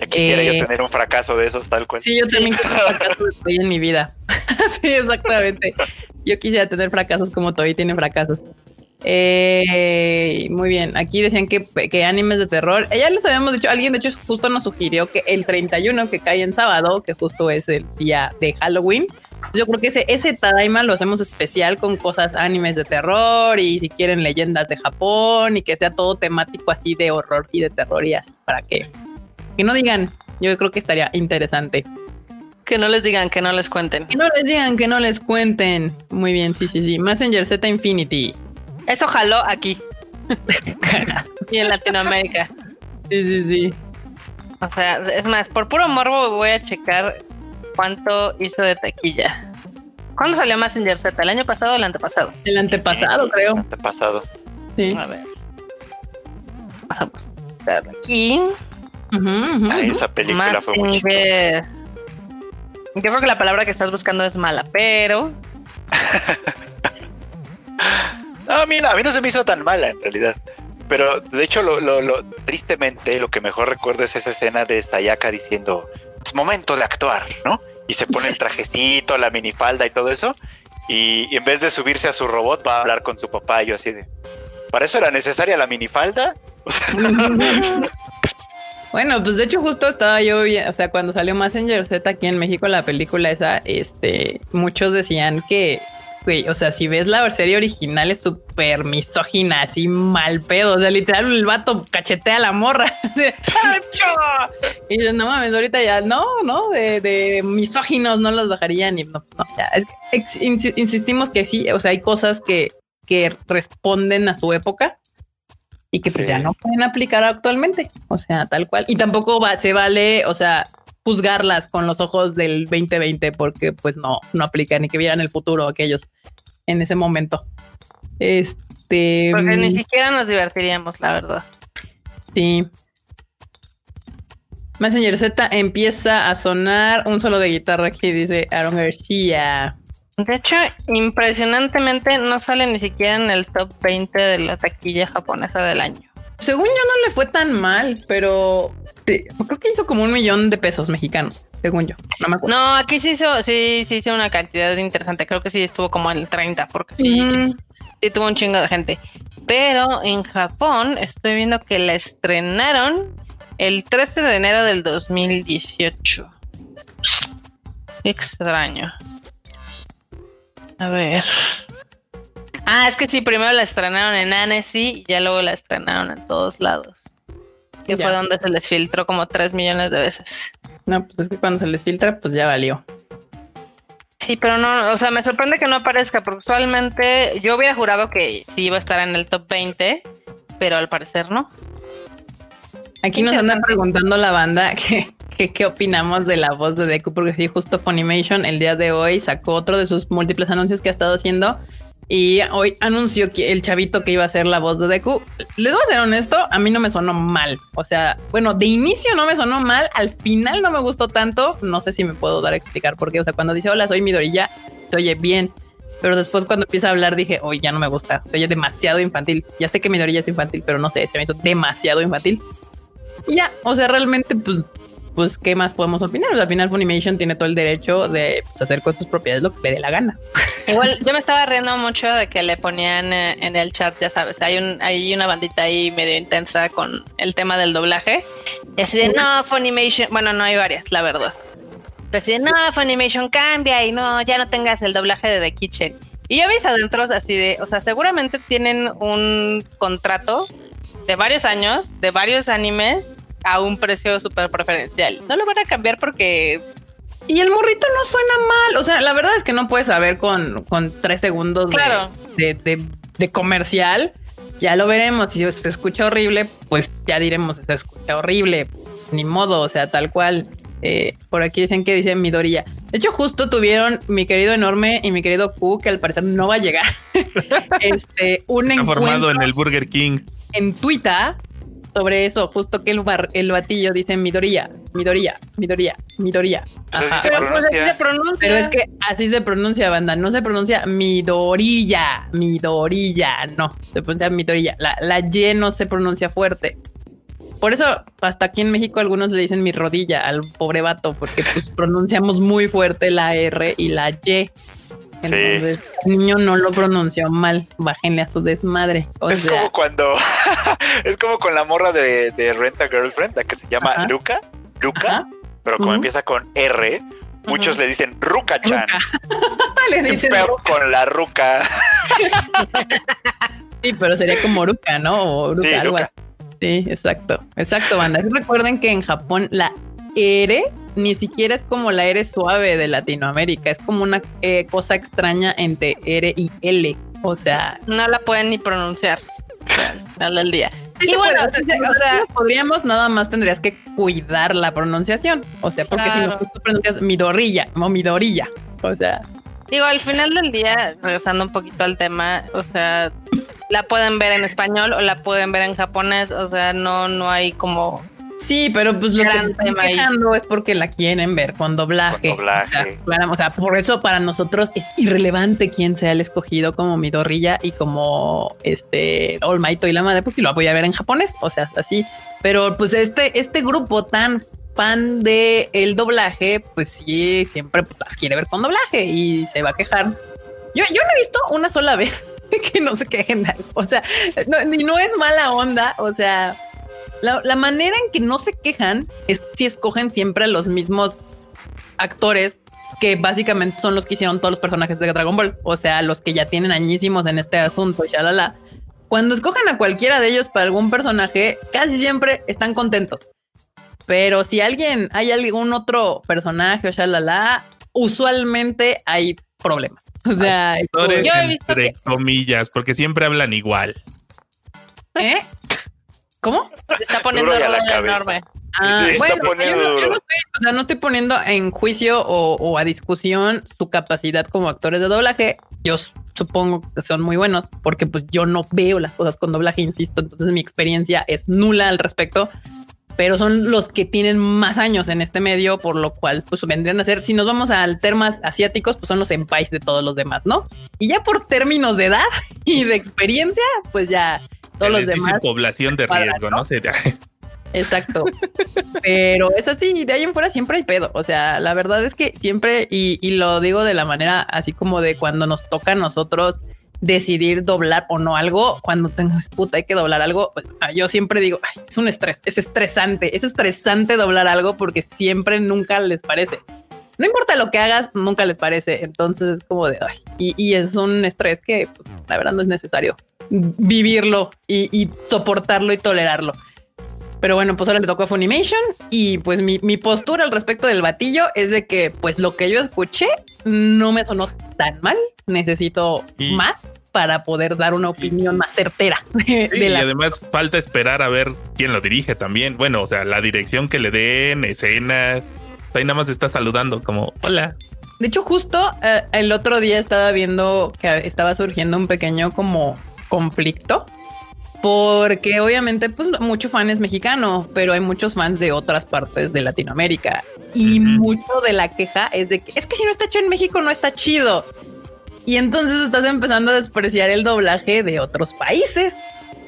Ya quisiera Eh, yo tener un fracaso de esos, tal cual. Sí, yo también quiero fracasos de Toei en mi vida. sí, exactamente. Yo quisiera tener fracasos como Toei tiene fracasos. Eh, muy bien, aquí decían que, que animes de terror. Eh, Ya les habíamos dicho, alguien de hecho justo nos sugirió que el 31 que cae en sábado, que justo es el día de Halloween, yo creo que ese, ese Tadaima lo hacemos especial con cosas animes de terror y si quieren leyendas de Japón y que sea todo temático así de horror y de terror y así para que, que no digan. Yo creo que estaría interesante. Que no les digan, que no les cuenten. Que no les digan, que no les cuenten. Muy bien, sí, sí, sí. Messenger Z Infinity. Eso jaló aquí y en Latinoamérica. sí, sí, sí. O sea, es más, por puro morbo voy a checar cuánto hizo de taquilla. ¿Cuándo salió Messenger Z? ¿El año pasado o el antepasado? El antepasado, creo. Antepasado. Sí. A ver. Vamos a Ah, esa película fue muy chistosa. Yo creo que la palabra que estás buscando es mala, pero No, a mí, a mí no se me hizo tan mala en realidad. Pero de hecho, lo, lo- lo- tristemente, lo que mejor recuerdo es esa escena de Sayaka diciendo: Es momento de actuar, ¿no? Y se pone el trajecito, la minifalda y todo eso. Y, y en vez de subirse a su robot, va a hablar con su papá. Y yo así de: ¿Para eso era necesaria la minifalda? O sea, Bueno, pues de hecho justo estaba yo, o sea, cuando salió Messenger Z aquí en México la película esa, este, muchos decían que, güey, o sea, si ves la serie original es súper misógina, así mal pedo, o sea, literal el vato cachetea a la morra, y no mames, ahorita ya, no, no, de, de misóginos no los bajarían y no, no, es que insi- insistimos que sí, o sea, hay cosas que, que responden a su época y que pues Sí. ya no pueden aplicar actualmente, o sea, tal cual. Y tampoco va, se vale, o sea, juzgarlas con los ojos del 2020 porque pues no, no aplican ni que vieran el futuro aquellos en ese momento. Este, porque ni mm, siquiera nos divertiríamos, la verdad. sí. Messenger Z empieza a sonar un solo de guitarra aquí, dice Aaron García. De hecho, impresionantemente no sale ni siquiera en el top 20 de la taquilla japonesa del año. Según yo no le fue tan mal, pero sí, creo que hizo como un millón de pesos mexicanos, según yo. No me acuerdo. No, aquí sí hizo, sí, sí hizo una cantidad interesante. Creo que sí estuvo como en el 30, porque sí, sí, Mm, sí tuvo un chingo de gente. Pero en Japón estoy viendo que la estrenaron el 13 de enero del 2018. Qué extraño. A ver. Ah, es que sí, primero la estrenaron en Annecy y ya luego la estrenaron en todos lados. Que Ya. fue donde se les filtró como 3 millones de veces. No, pues es que cuando se les filtra, pues ya valió. Sí, pero no, o sea, me sorprende que no aparezca, porque usualmente yo hubiera jurado que sí iba a estar en el top 20, pero al parecer no. Aquí nos andan preguntando la banda que, que qué opinamos de la voz de Deku, porque sí, justo Funimation el día de hoy sacó otro de sus múltiples anuncios que ha estado haciendo y hoy anunció que el chavito que iba a ser la voz de Deku. Les voy a ser honesto, a mí no me sonó mal. O sea, bueno, de inicio no me sonó mal, al final no me gustó tanto. No sé si me puedo dar a explicar por qué. O sea, cuando dice hola, soy Midorilla, se oye bien. Pero después cuando empieza a hablar dije, oye, ya no me gusta, se oye demasiado infantil. Ya sé que Midorilla es infantil, pero no sé, se me hizo demasiado infantil. Y ya, o sea, realmente, pues, pues, ¿qué más podemos opinar? Al final Funimation tiene todo el derecho de pues, hacer con sus propiedades lo que le dé la gana. Igual yo me estaba riendo mucho de que le ponían eh, en el chat, ya sabes, hay un hay una bandita ahí medio intensa con el tema del doblaje. Y así de no, Funimation, bueno, no hay varias, la verdad. Pero así de no, Funimation cambia y no, ya no tengas el doblaje de The Kitchen. Y yo mis adentros así de, o sea, seguramente tienen un contrato de varios años, de varios animes, a un precio súper preferencial. No lo van a cambiar porque Y el morrito no suena mal. O sea, la verdad es que no puedes saber con, con tres segundos de- Claro. de, de- de comercial. Ya lo veremos. Si se escucha horrible, pues ya diremos, se escucha horrible. Ni modo, o sea, tal cual. Eh, por aquí dicen que dicen Midorilla. De hecho, justo tuvieron mi querido enorme y mi querido Q, que al parecer no va a llegar. este, un Está encuentro formado en el Burger King. en Twitter sobre eso, justo que el, bar- el batillo dice Midoriya, Midoriya, Midoriya, Midoriya. Pues Pero pues así se pronuncia. Pero es que así se pronuncia, banda. No se pronuncia Midoriya, Midoriya, no. Se pronuncia Midoriya. La, la Y no se pronuncia fuerte. Por eso, hasta aquí en México, algunos le dicen mi rodilla al pobre vato, porque pues pronunciamos muy fuerte la R y la Y. Entonces, el niño no lo pronunció mal. Bájenle a su desmadre. O es sea, como cuando. es como con la morra de, de Renta Girlfriend, la que se llama Ajá. Luca. Luca. Ajá. Pero como empieza con R, muchos le dicen Ruca-chan. le ¿Qué dicen con la Ruca? Sí, pero sería como Oruka, ¿no? O Oruka, Sí, algo Ruka. así. Sí, exacto. Exacto, banda. Recuerden que en Japón la R ni siquiera es como la R suave de Latinoamérica. Es como una eh, cosa extraña entre R y L. O sea, No la pueden ni pronunciar. Al del día. sí y bueno, puede, sí se- o sea, podríamos, nada más tendrías que cuidar la pronunciación. O sea, porque si no tú pronuncias Midorilla o Midorilla. O sea, digo, al final del día, regresando un poquito al tema, o sea, la pueden ver en español o la pueden ver en japonés. O sea, no, no hay como. Sí, pero pues los que se están quejando es porque la quieren ver con doblaje. Con doblaje. O sea, o sea, por eso para nosotros es irrelevante quién sea el escogido como Midorilla y como este All Might y la madre, porque lo voy a ver en japonés. O sea, así. Pero pues este, este grupo tan fan de el doblaje, pues sí, siempre pues, las quiere ver con doblaje y se va a quejar. Yo, yo no he visto una sola vez que no se quejen. O sea, no, no es mala onda. O sea, la, la manera en que no se quejan es si escogen siempre a los mismos actores que básicamente son los que hicieron todos los personajes de Dragon Ball. O sea, los que ya tienen añísimos en este asunto, shalala. Cuando escogen a cualquiera de ellos para algún personaje, casi siempre están contentos. Pero si alguien, hay algún otro personaje o shalala, usualmente hay problemas. O sea, Actores Yo he visto entre que- comillas, porque siempre hablan igual. ¿eh? ¿Cómo? Se está poniendo Duro y a la rudo cabeza. enorme. Ah, Sí, bueno, poniendo yo no, yo duro. no estoy, o sea, no estoy poniendo en juicio o, o a discusión su capacidad como actores de doblaje. Yo supongo que son muy buenos porque pues yo no veo las cosas con doblaje, insisto. Entonces mi experiencia es nula al respecto, pero son los que tienen más años en este medio, por lo cual pues vendrían a ser, si nos vamos a temas asiáticos, pues son los senpais de todos los demás, ¿no? Y ya por términos de edad y de experiencia, pues ya todos los demás población de riesgo, ¿no? Se- Exacto. Pero es así, de ahí en fuera siempre hay pedo. O sea, la verdad es que siempre, y, y lo digo de la manera así como de cuando nos toca a nosotros decidir doblar o no algo, cuando tenemos puta, hay que doblar algo. ah, Yo siempre digo, "Ay, es un estrés, es estresante, es estresante doblar algo porque siempre nunca les parece. No importa lo que hagas, nunca les parece. Entonces es como de, ay, y, y es un estrés que pues, la verdad no es necesario vivirlo y, y soportarlo y tolerarlo. Pero bueno, pues ahora le tocó a Funimation y pues mi, mi postura al respecto del batillo es de que pues lo que yo escuché no me sonó tan mal. Necesito Y- más para poder dar una opinión más certera de, Sí, de y además falta esperar a ver quién lo dirige también. Bueno, o sea, la dirección que le den, escenas. Ahí nada más está saludando como, hola. De hecho, justo eh, el otro día estaba viendo que estaba surgiendo un pequeño como conflicto. Porque obviamente, pues mucho fan es mexicano, pero hay muchos fans de otras partes de Latinoamérica. Y mucho de la queja es de que es que si no está hecho en México no está chido. Y entonces estás empezando a despreciar el doblaje de otros países.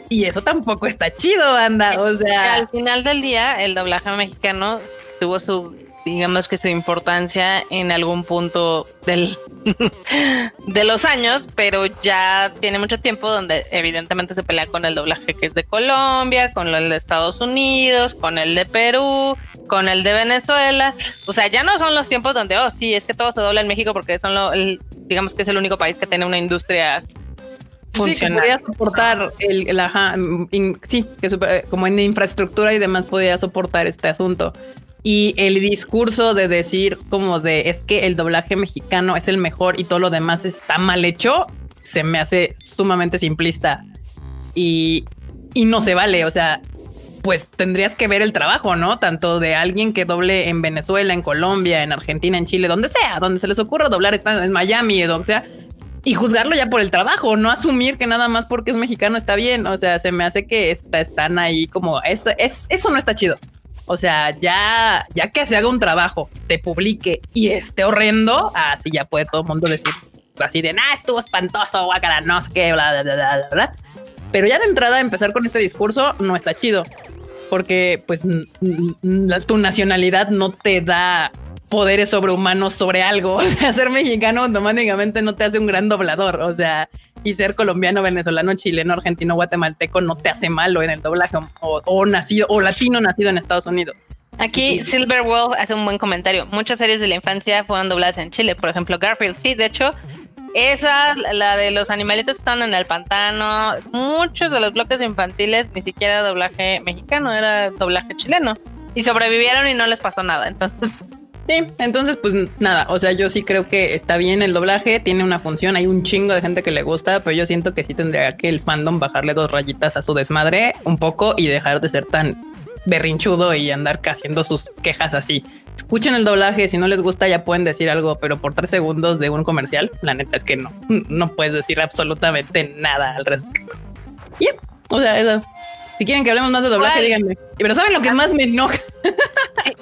Y eso tampoco está chido, anda. O sea, al final del día, el doblaje mexicano tuvo su, digamos que su importancia en algún punto del de los años, pero ya tiene mucho tiempo donde evidentemente se pelea con el doblaje que es de Colombia, con el de Estados Unidos, con el de Perú, con el de Venezuela. O sea, ya no son los tiempos donde, oh, sí, es que todo se dobla en México porque son lo, el- digamos que es el único país que tiene una industria Sí, que funcional. podía soportar el, el ajá, in- sí, que super- eh, como en infraestructura y demás podía soportar este asunto. Y el discurso de decir como de es que el doblaje mexicano es el mejor y todo lo demás está mal hecho, se me hace sumamente simplista y, y no se vale. O sea, pues tendrías que ver el trabajo, ¿no? Tanto de alguien que doble en Venezuela, en Colombia, en Argentina, en Chile, donde sea, donde se les ocurra doblar, está en Miami, o sea, y juzgarlo ya por el trabajo, no asumir que nada más porque es mexicano está bien. O sea, se me hace que está, están ahí como es, es, eso no está chido. O sea, ya, ya que se haga un trabajo, te publique y esté horrendo, así ya puede todo el mundo decir así de, nah, estuvo espantoso, guacala, no sé qué, bla, bla, bla, bla, bla. Pero ya de entrada empezar con este discurso no está chido, porque pues tu nacionalidad no te da poderes sobrehumanos sobre algo. O sea, ser mexicano automáticamente no te hace un gran doblador. O sea, y ser colombiano, venezolano, chileno, argentino, guatemalteco no te hace malo en el doblaje o, nacido o latino nacido en Estados Unidos. Aquí Silver Wolf hace un buen comentario. Muchas series de la infancia fueron dobladas en Chile, por ejemplo Garfield. Sí, de hecho, esa, la de los animalitos que están en el pantano, muchos de los bloques infantiles ni siquiera doblaje mexicano, era doblaje chileno. Y sobrevivieron y no les pasó nada. Entonces, Entonces pues nada, o sea, yo sí creo que está bien el doblaje, tiene una función, hay un chingo de gente que le gusta, pero yo siento que sí tendría que el fandom bajarle dos rayitas a su desmadre un poco y dejar de ser tan berrinchudo y andar haciendo sus quejas así. Escuchen el doblaje, si no les gusta ya pueden decir algo, pero por tres segundos de un comercial, la neta es que no, no puedes decir absolutamente nada al respecto. O sea, eso. Si quieren que hablemos más de doblaje, díganme. Pero ¿saben lo que más me enoja?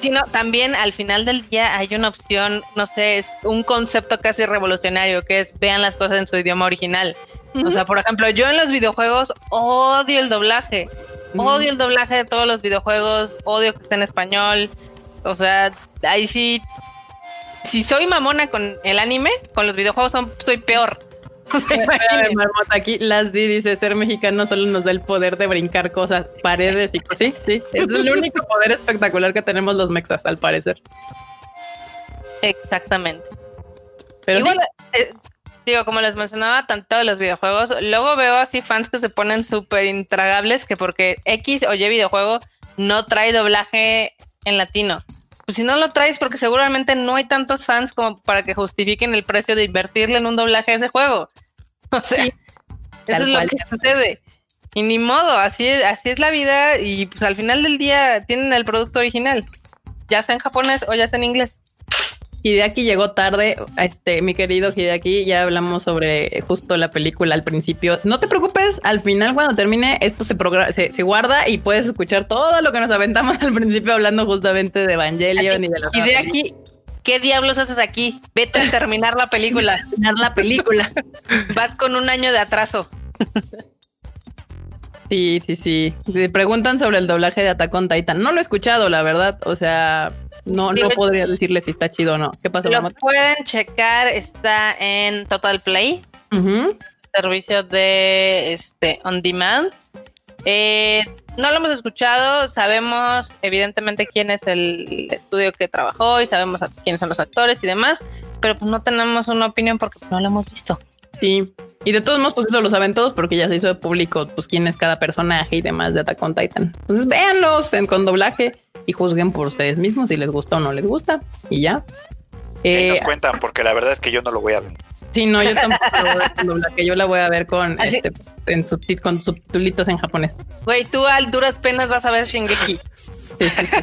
Sí, no, también al final del día hay una opción, no sé, es un concepto casi revolucionario que es vean las cosas en su idioma original. O sea, por ejemplo, yo en los videojuegos odio el doblaje. Odio el doblaje de todos los videojuegos, odio que esté en español. O sea, ahí sí. Si soy mamona con el anime, con los videojuegos soy peor. aquí las di dice ser mexicano solo nos da el poder de brincar cosas, paredes y cosas. Sí, sí. Es el único poder espectacular que tenemos los mexas, al parecer. Exactamente. Pero eh, digo, como les mencionaba, tanto de los videojuegos, luego veo así fans que se ponen súper intragables que porque X o Y videojuego no trae doblaje en latino. Pues si no lo traes, porque seguramente no hay tantos fans como para que justifiquen el precio de invertirle en un doblaje a ese juego. O sea, eso es lo que sucede. Y ni modo, así es, así es la vida y pues al final del día tienen el producto original, ya sea en japonés o ya sea en inglés. Hideaki llegó tarde, este, mi querido Hideaki, ya hablamos sobre justo la película al principio. No te preocupes, al final cuando termine esto se, se, se, guarda y puedes escuchar todo lo que nos aventamos al principio hablando justamente de Evangelion y de los... Hideaki, ¿qué diablos haces aquí? Vete a terminar la película. terminar la película. Vas con un año de atraso. Sí, sí, sí. Se preguntan sobre el doblaje de Attack on Titan. No lo he escuchado, la verdad. O sea, no, no podría decirle si está chido o no. ¿Qué pasa? Lo pueden checar, está en Total Play, servicio de este on demand. Eh, no lo hemos escuchado, sabemos evidentemente quién es el estudio que trabajó y sabemos quiénes son los actores y demás, pero pues no tenemos una opinión porque no lo hemos visto. Sí, y de todos modos, pues eso lo saben todos porque ya se hizo de público, pues quién es cada personaje y demás de Attack on Titan. Entonces véanlos en, con doblaje y juzguen por ustedes mismos si les gusta o no les gusta y ya. Eh, nos cuentan porque la verdad es que yo no lo voy a ver. Sí, no, yo tampoco lo voy a ver doblaje. Yo la voy a ver con este, en con subtítulos en japonés. Güey, tú al duras penas vas a ver Shingeki. Sí, sí, sí.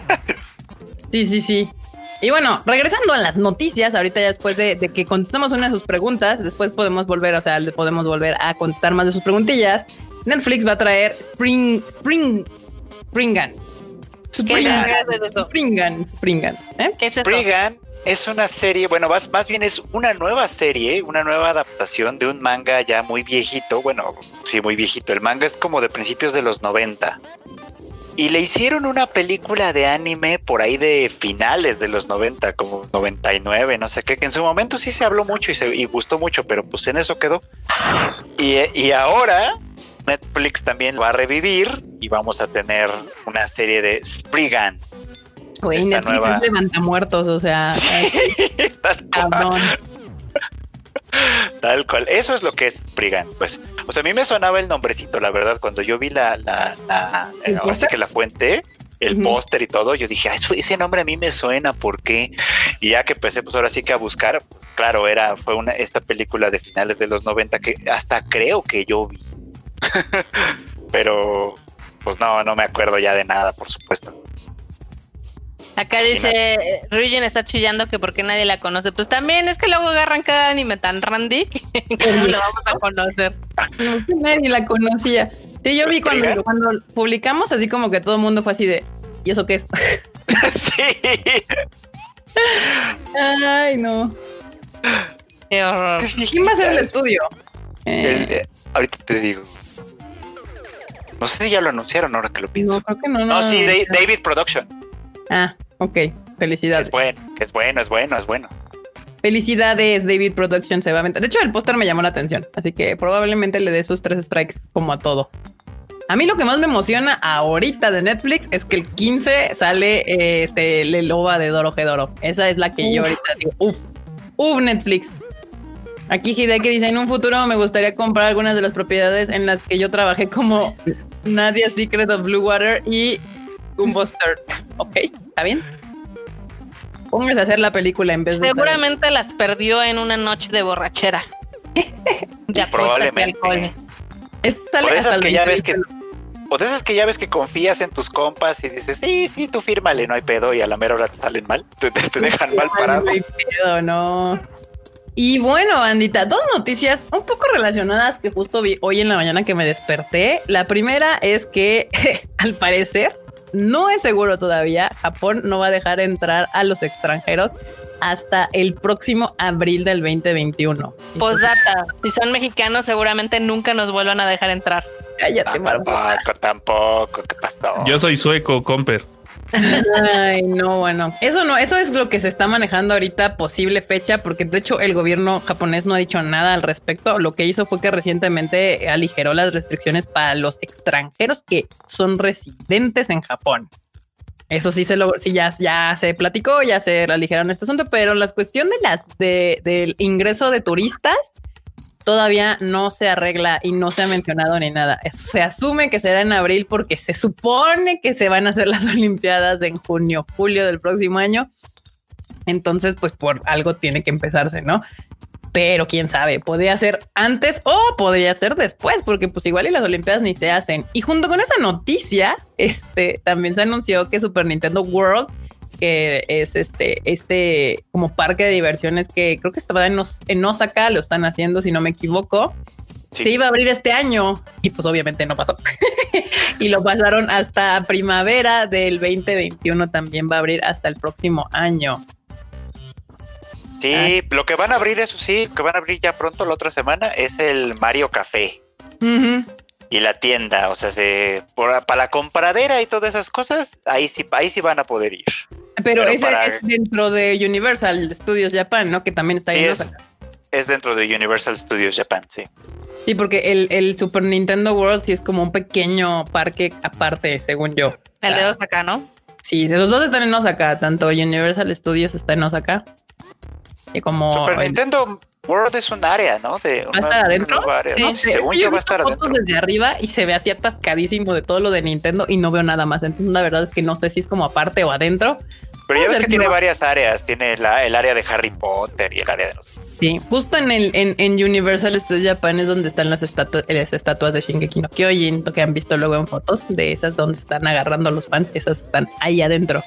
sí, sí, sí. Y bueno, regresando a las noticias, ahorita ya después de, que contestamos una de sus preguntas, después podemos volver, o sea, podemos volver a contestar más de sus preguntillas. Netflix va a traer Spring, Spring, Springan. Springan. Springan. Springan. ¿eh? ¿Qué es Springan es una serie, bueno, más, más bien es una nueva serie, una nueva adaptación de un manga ya muy viejito. Bueno, sí, muy viejito. El manga es como de principios de los 90. Y le hicieron una película de anime por ahí de finales de los 90, como 99, no sé qué, que en su momento sí se habló mucho y, se, gustó mucho, pero pues en eso quedó. Y, ahora Netflix también va a revivir y vamos a tener una serie de Spriggan. Güey, Netflix nueva... levanta muertos, o sea. Tal cual. Eso es lo que es Spriggan. Pues, o sea, a mí me sonaba el nombrecito, la verdad, cuando yo vi la, la, la ahora que la fuente, el póster y todo, yo dije, eso, ese nombre a mí me suena, ¿por qué? Y ya que empecé, pues ahora sí que a buscar, claro, era, fue una, esta película de finales de los 90 que hasta creo que yo vi. Pero, pues no, no me acuerdo ya de nada, por supuesto. Acá dice, Ryujin está chillando que porque nadie la conoce. Pues también es que luego agarran cada anime tan randy que no lo vamos a conocer. No, nadie la conocía. Sí, yo vi cuando, cuando publicamos así como que todo el mundo fue así de, ¿y eso qué es? sí. Ay, no. Qué horror. Es que es ¿Quién va a hacer el estudio? El- Eh, eh, ahorita te digo. No sé si ya lo anunciaron ahora que lo pienso. no, creo que no. No, sí, Da- David Production. Ah, ok. Felicidades. Es bueno, es bueno, es bueno, es bueno. Felicidades, David Production se va a aventar. De hecho, el póster me llamó la atención, así que probablemente le dé sus tres strikes como a todo. A mí lo que más me emociona ahorita de Netflix es que el 15 sale eh, este el loba de Doro Gedoro. Esa es la que yo ahorita digo, uf, uf, Netflix. Aquí Hideki dice, en un futuro me gustaría comprar algunas de las propiedades en las que yo trabajé como Nadia Secret of Blue Water y un Buster. Ok, ¿está bien? Póngase a hacer la película en vez de... estar- Seguramente las perdió en una noche de borrachera. De apuestas y Probablemente. hasta esas que ya ves que 28. o de esas que ya ves que confías en tus compas y dices, sí, sí, tú fírmale, no hay pedo, y a la mera hora te salen mal, te, dejan mal parado. no hay pedo, no. Y bueno, Andita, dos noticias un poco relacionadas que justo vi hoy en la mañana que me desperté. La primera es que al parecer no es seguro todavía. Japón no va a dejar entrar a los extranjeros hasta el próximo abril del 2021. Postdata, si son mexicanos seguramente nunca nos vuelvan a dejar entrar. Cállate, No, tampoco, tampoco, ¿qué pasó? Yo soy sueco, Comper. Ay, no, bueno, eso no, eso es lo que se está manejando ahorita, posible fecha, porque de hecho el gobierno japonés no ha dicho nada al respecto. Lo que hizo fue que recientemente aligeró las restricciones para los extranjeros que son residentes en Japón. Eso sí se lo, sí ya, ya se platicó, ya se aligeraron este asunto, pero la cuestión de las de, del ingreso de turistas todavía no se arregla y no se ha mencionado ni nada. Se asume que será en abril porque se supone que se van a hacer las Olimpiadas en junio, julio del próximo año. Entonces, pues por algo tiene que empezarse, ¿no? Pero quién sabe, podría ser antes o podría ser después, porque pues igual y las Olimpiadas ni se hacen. Y junto con esa noticia, este también se anunció que Super Nintendo World, que es este, este como parque de diversiones que creo que estaba en, Os- en Osaka, lo están haciendo, si no me equivoco. Sí. Se iba a abrir este año y pues obviamente no pasó. y lo pasaron hasta primavera del 2021, también va a abrir hasta el próximo año. Sí, lo que van a abrir, eso sí, que van a abrir ya pronto la otra semana, es el Mario Café. Y la tienda. O sea, se, por- para la compradera y todas esas cosas, ahí sí, ahí sí van a poder ir. Pero, Pero ese para- es dentro de Universal Studios Japan, ¿no? Que también está ahí. Sí, en es, Osaka. es dentro de Universal Studios Japan, sí. Sí, porque el, el Super Nintendo World sí es como un pequeño parque aparte, según yo. El de Ah, Osaka, ¿no? Sí, los dos están en Osaka, tanto Universal Studios está en Osaka. Y como Super el- Nintendo World es un área, ¿no? De ¿Va a estar adentro? área, Sí, ¿no? sí, Según yo yo va a estar adentro. desde arriba y se ve así atascadísimo de todo lo de Nintendo y no veo nada más. Entonces, la verdad es que no sé si es como aparte o adentro. Pero ya ves que tiene varias áreas. Tiene la- el área de Harry Potter y el área de los. Sí, justo en el en, en Universal Studios Japan es donde están las, estatu- las estatuas de Shingeki no Kyojin, lo que han visto luego en fotos de esas donde están agarrando a los fans, esas están ahí adentro.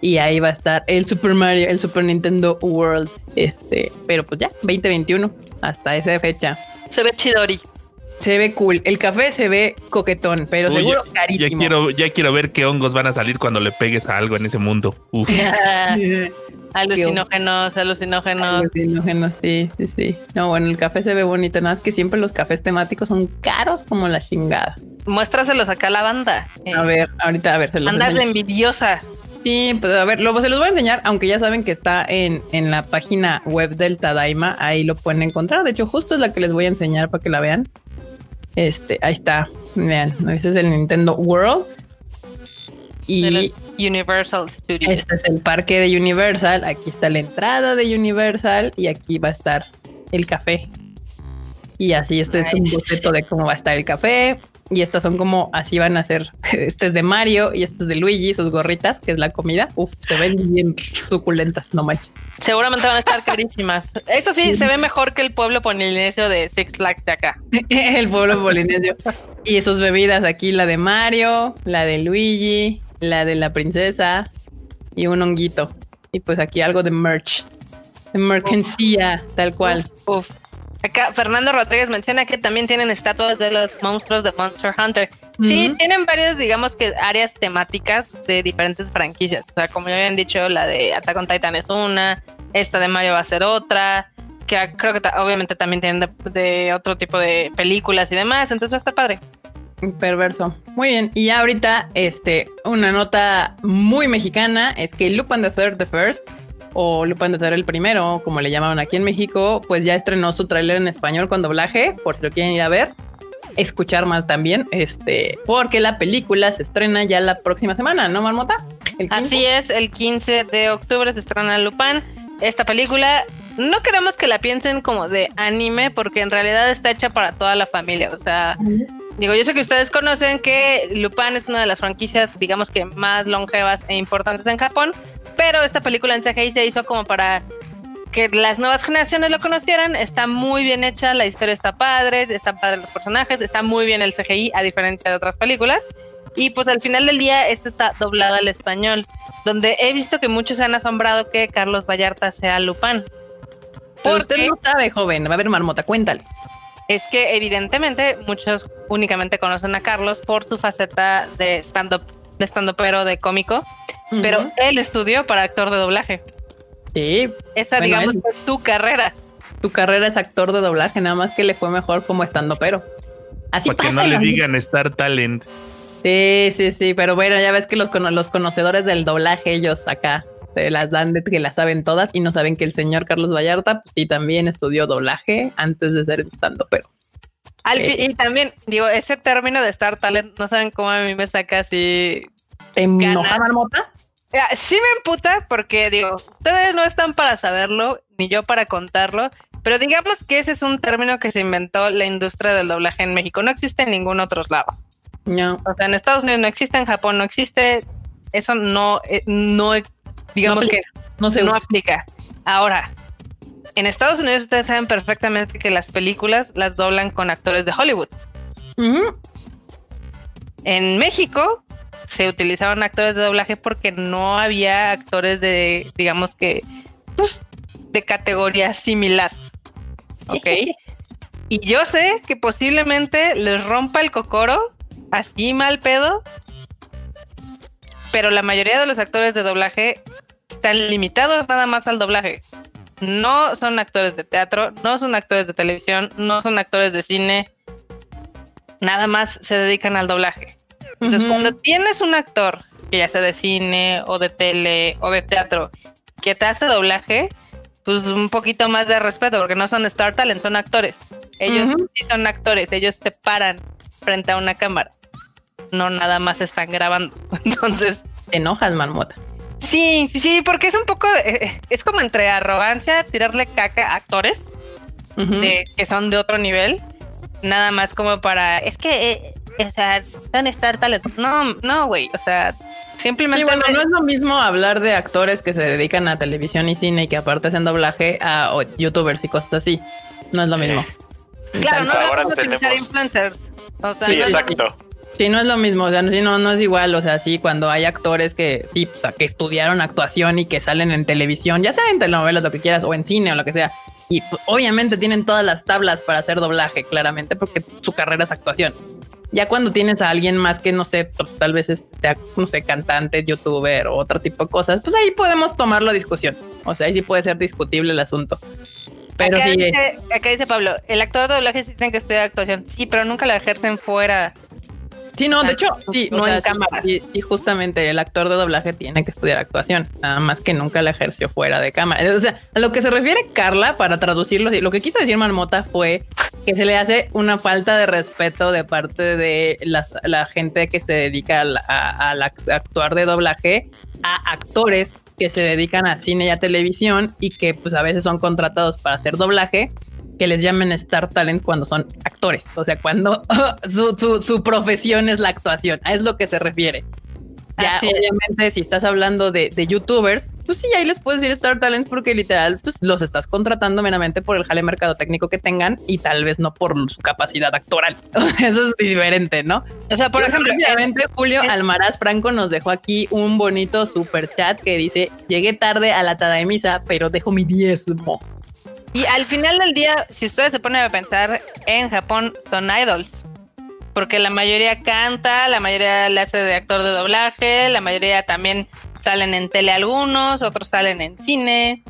Y ahí va a estar el Super Mario, el Super Nintendo World, este, pero pues ya 2021 hasta esa fecha. Se ve chidori. Se ve cool, el café se ve coquetón, pero Uy, seguro ya, carísimo. ya quiero, ya quiero ver qué hongos van a salir cuando le pegues a algo en ese mundo. Uf. alucinógenos, alucinógenos. Alucinógenos, sí, sí, sí. No, bueno, el café se ve bonito, nada más que siempre los cafés temáticos son caros como la chingada. Muéstraselos acá a la banda. Eh, A ver, ahorita a ver, se los Andas de enseño. envidiosa. Sí, pues a ver, lo, se los voy a enseñar, aunque ya saben que está en, en la página web del Tadaima, ahí lo pueden encontrar. De hecho, justo es la que les voy a enseñar para que la vean. Este, ahí está. Vean, ese es el Nintendo World. Y Universal Studios. este es el parque de Universal. Aquí está la entrada de Universal y aquí va a estar el café. Y así, este es un boceto de cómo va a estar el café. Y estas son como así van a ser. Este es de Mario y este es de Luigi, sus gorritas, que es la comida. Uf, se ven bien suculentas, no manches. Seguramente van a estar carísimas. Eso sí, Sí. se ve mejor que el pueblo polinesio de Six Flags de acá. el pueblo polinesio. Y sus bebidas aquí, la de Mario, la de Luigi, la de la princesa y un honguito. Y pues aquí algo de merch, de mercancía, tal cual. Uf, uf. Acá Fernando Rodríguez menciona que también tienen estatuas de los monstruos de Monster Hunter. Sí, tienen varias, digamos que áreas temáticas de diferentes franquicias. O sea, como ya habían dicho, la de Attack on Titan es una, esta de Mario va a ser otra, que creo que obviamente también tienen de, de otro tipo de películas y demás, entonces va a estar padre. Perverso. Muy bien. Y ya ahorita, este, una nota muy mexicana es que Lupin the Third the First o Lupin the Third el primero, como le llamaban aquí en México, pues ya estrenó su tráiler en español con doblaje, por si lo quieren ir a ver. Escuchar más también, este, porque la película se estrena ya la próxima semana, ¿no, Marmota? El 15. Así es, el 15 de octubre se estrena Lupin. Esta película no queremos que la piensen como de anime porque en realidad está hecha para toda la familia. O sea, digo, yo sé que ustedes conocen que Lupin es una de las franquicias, digamos que más longevas e importantes en Japón, pero esta película en CGI se hizo como para que las nuevas generaciones lo conocieran. Está muy bien hecha, la historia está padre, están padres los personajes, está muy bien el CGI a diferencia de otras películas. Y pues al final del día, esto está doblado al español, donde he visto que muchos se han asombrado que Carlos Vallarta sea Lupin. Pero usted Porque no sabe, joven. Va a ver, Marmota, cuéntale. es que evidentemente muchos únicamente conocen a Carlos por su faceta de stand-up, de stand pero de cómico, pero él estudió para actor de doblaje. Sí, Esa, Bueno, digamos, él- es su carrera. tu carrera es actor de doblaje, nada más que le fue mejor como estando pero. Así Para que pasa no le digan Star Talent. Sí, sí, sí, pero bueno, ya ves que los, los conocedores del doblaje, ellos acá se las dan de que las saben todas y no saben que el señor Carlos Vallarta, pues sí, también estudió doblaje antes de ser estando, pero Al fin- y también, digo, ese término de Star Talent, no saben cómo a mí me saca así. ¿te enoja Marmota? Ah, Sí me emputa porque, digo, ustedes no están para saberlo, ni yo para contarlo, pero digamos que ese es un término que se inventó la industria del doblaje en México. No existe en ningún otro lado. No, O sea, en Estados Unidos no existe, en Japón no existe. Eso no, eh, no, digamos No que no se no aplica. Ahora, en Estados Unidos ustedes saben perfectamente que las películas las doblan con actores de Hollywood. En México se utilizaban actores de doblaje porque no había actores de, digamos que, pues, de categoría similar. Ok. y yo sé que posiblemente les rompa el cocoro, así mal pedo, pero la mayoría de los actores de doblaje están limitados nada más al doblaje. No son actores de teatro, no son actores de televisión, no son actores de cine, nada más se dedican al doblaje. Entonces, cuando tienes un actor, que ya sea de cine o de tele o de teatro, que te hace doblaje, pues un poquito más de respeto, porque no son Star Talent, son actores. Ellos sí son actores, ellos se paran frente a una cámara. No nada más están grabando. Entonces, te enojas, Marmota. sí, sí, sí, porque es un poco, de- eh, es como entre arrogancia, tirarle caca a actores de, que son de otro nivel, nada más como para, es que, eh, o sea, son Star Talent. No, no, güey, o sea, simplemente... Sí, bueno, no es lo mismo hablar de actores que se dedican a televisión y cine y que aparte hacen doblaje a o, youtubers y cosas así. No es lo mismo. Claro, no Ahora vamos a utilizar tenemos- influencers. O sea, Sí, no es- exacto. Sí, no es lo mismo, o sea, sí, no, no es igual, o sea, sí, cuando hay actores que sí, o sea, que estudiaron actuación y que salen en televisión, ya sea en telenovelas, lo que quieras, o en cine o lo que sea, y pues, obviamente tienen todas las tablas para hacer doblaje, claramente, porque su carrera es actuación. Ya cuando tienes a alguien más que, no sé, tal vez sea, no sé, cantante, youtuber o otro tipo de cosas, pues ahí podemos tomarlo a discusión. O sea, ahí sí puede ser discutible el asunto. Pero acá, sí, eh, dice, acá dice Pablo, el actor de doblaje sí tiene que estudiar actuación. Sí, pero nunca la ejercen fuera. Sí, no, O sea, de hecho, sí, no o sea, en cámara. sí, sí, justamente el actor de doblaje tiene que estudiar actuación, nada más que nunca la ejerció fuera de cámara. O sea, a lo que se refiere Carla, para traducirlo, lo que quiso decir Marmota fue que se le hace una falta de respeto de parte de las- la gente que se dedica al a, al act- actuar de doblaje a actores que se dedican a cine y a televisión y que pues a veces son contratados para hacer doblaje que les llamen Star Talent cuando son actores. O sea, cuando su, su- su profesión es la actuación. Es lo que se refiere. Ya, Así es. obviamente, si estás hablando de, de youtubers, pues sí, ahí les puedes decir Star Talents porque literal, pues los estás contratando meramente por el jale mercado técnico que tengan y tal vez no por su capacidad actoral. Eso es diferente, ¿no? O sea, por Pero ejemplo, rápidamente, Julio Almaraz Franco nos dejó aquí un bonito super chat que dice: Llegué tarde a la Tadaemisa, pero dejo mi diezmo. Y al final del día, si ustedes se ponen a pensar, en Japón son idols. Porque la mayoría canta, la mayoría le hace de actor de doblaje, la mayoría también salen en tele algunos, otros salen en cine.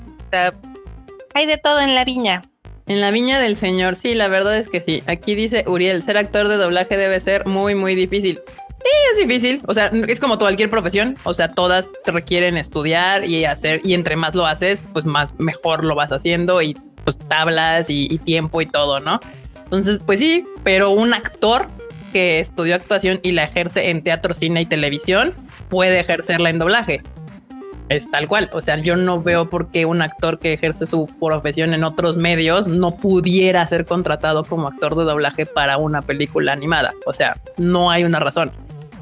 Hay de todo en la viña. En la viña del señor, sí, la verdad es que sí. Aquí dice Uriel: ser actor de doblaje debe ser muy, muy difícil. Sí, es difícil. O sea, es como cualquier profesión. O sea, todas te requieren estudiar y hacer, y entre más lo haces, pues más mejor lo vas haciendo y pues tablas y, y tiempo y todo, ¿no? Entonces, pues sí, pero un actor que estudió actuación y la ejerce en teatro, cine y televisión puede ejercerla en doblaje. Es tal cual. O sea, yo no veo por qué un actor que ejerce su profesión en otros medios no pudiera ser contratado como actor de doblaje para una película animada. O sea, no hay una razón.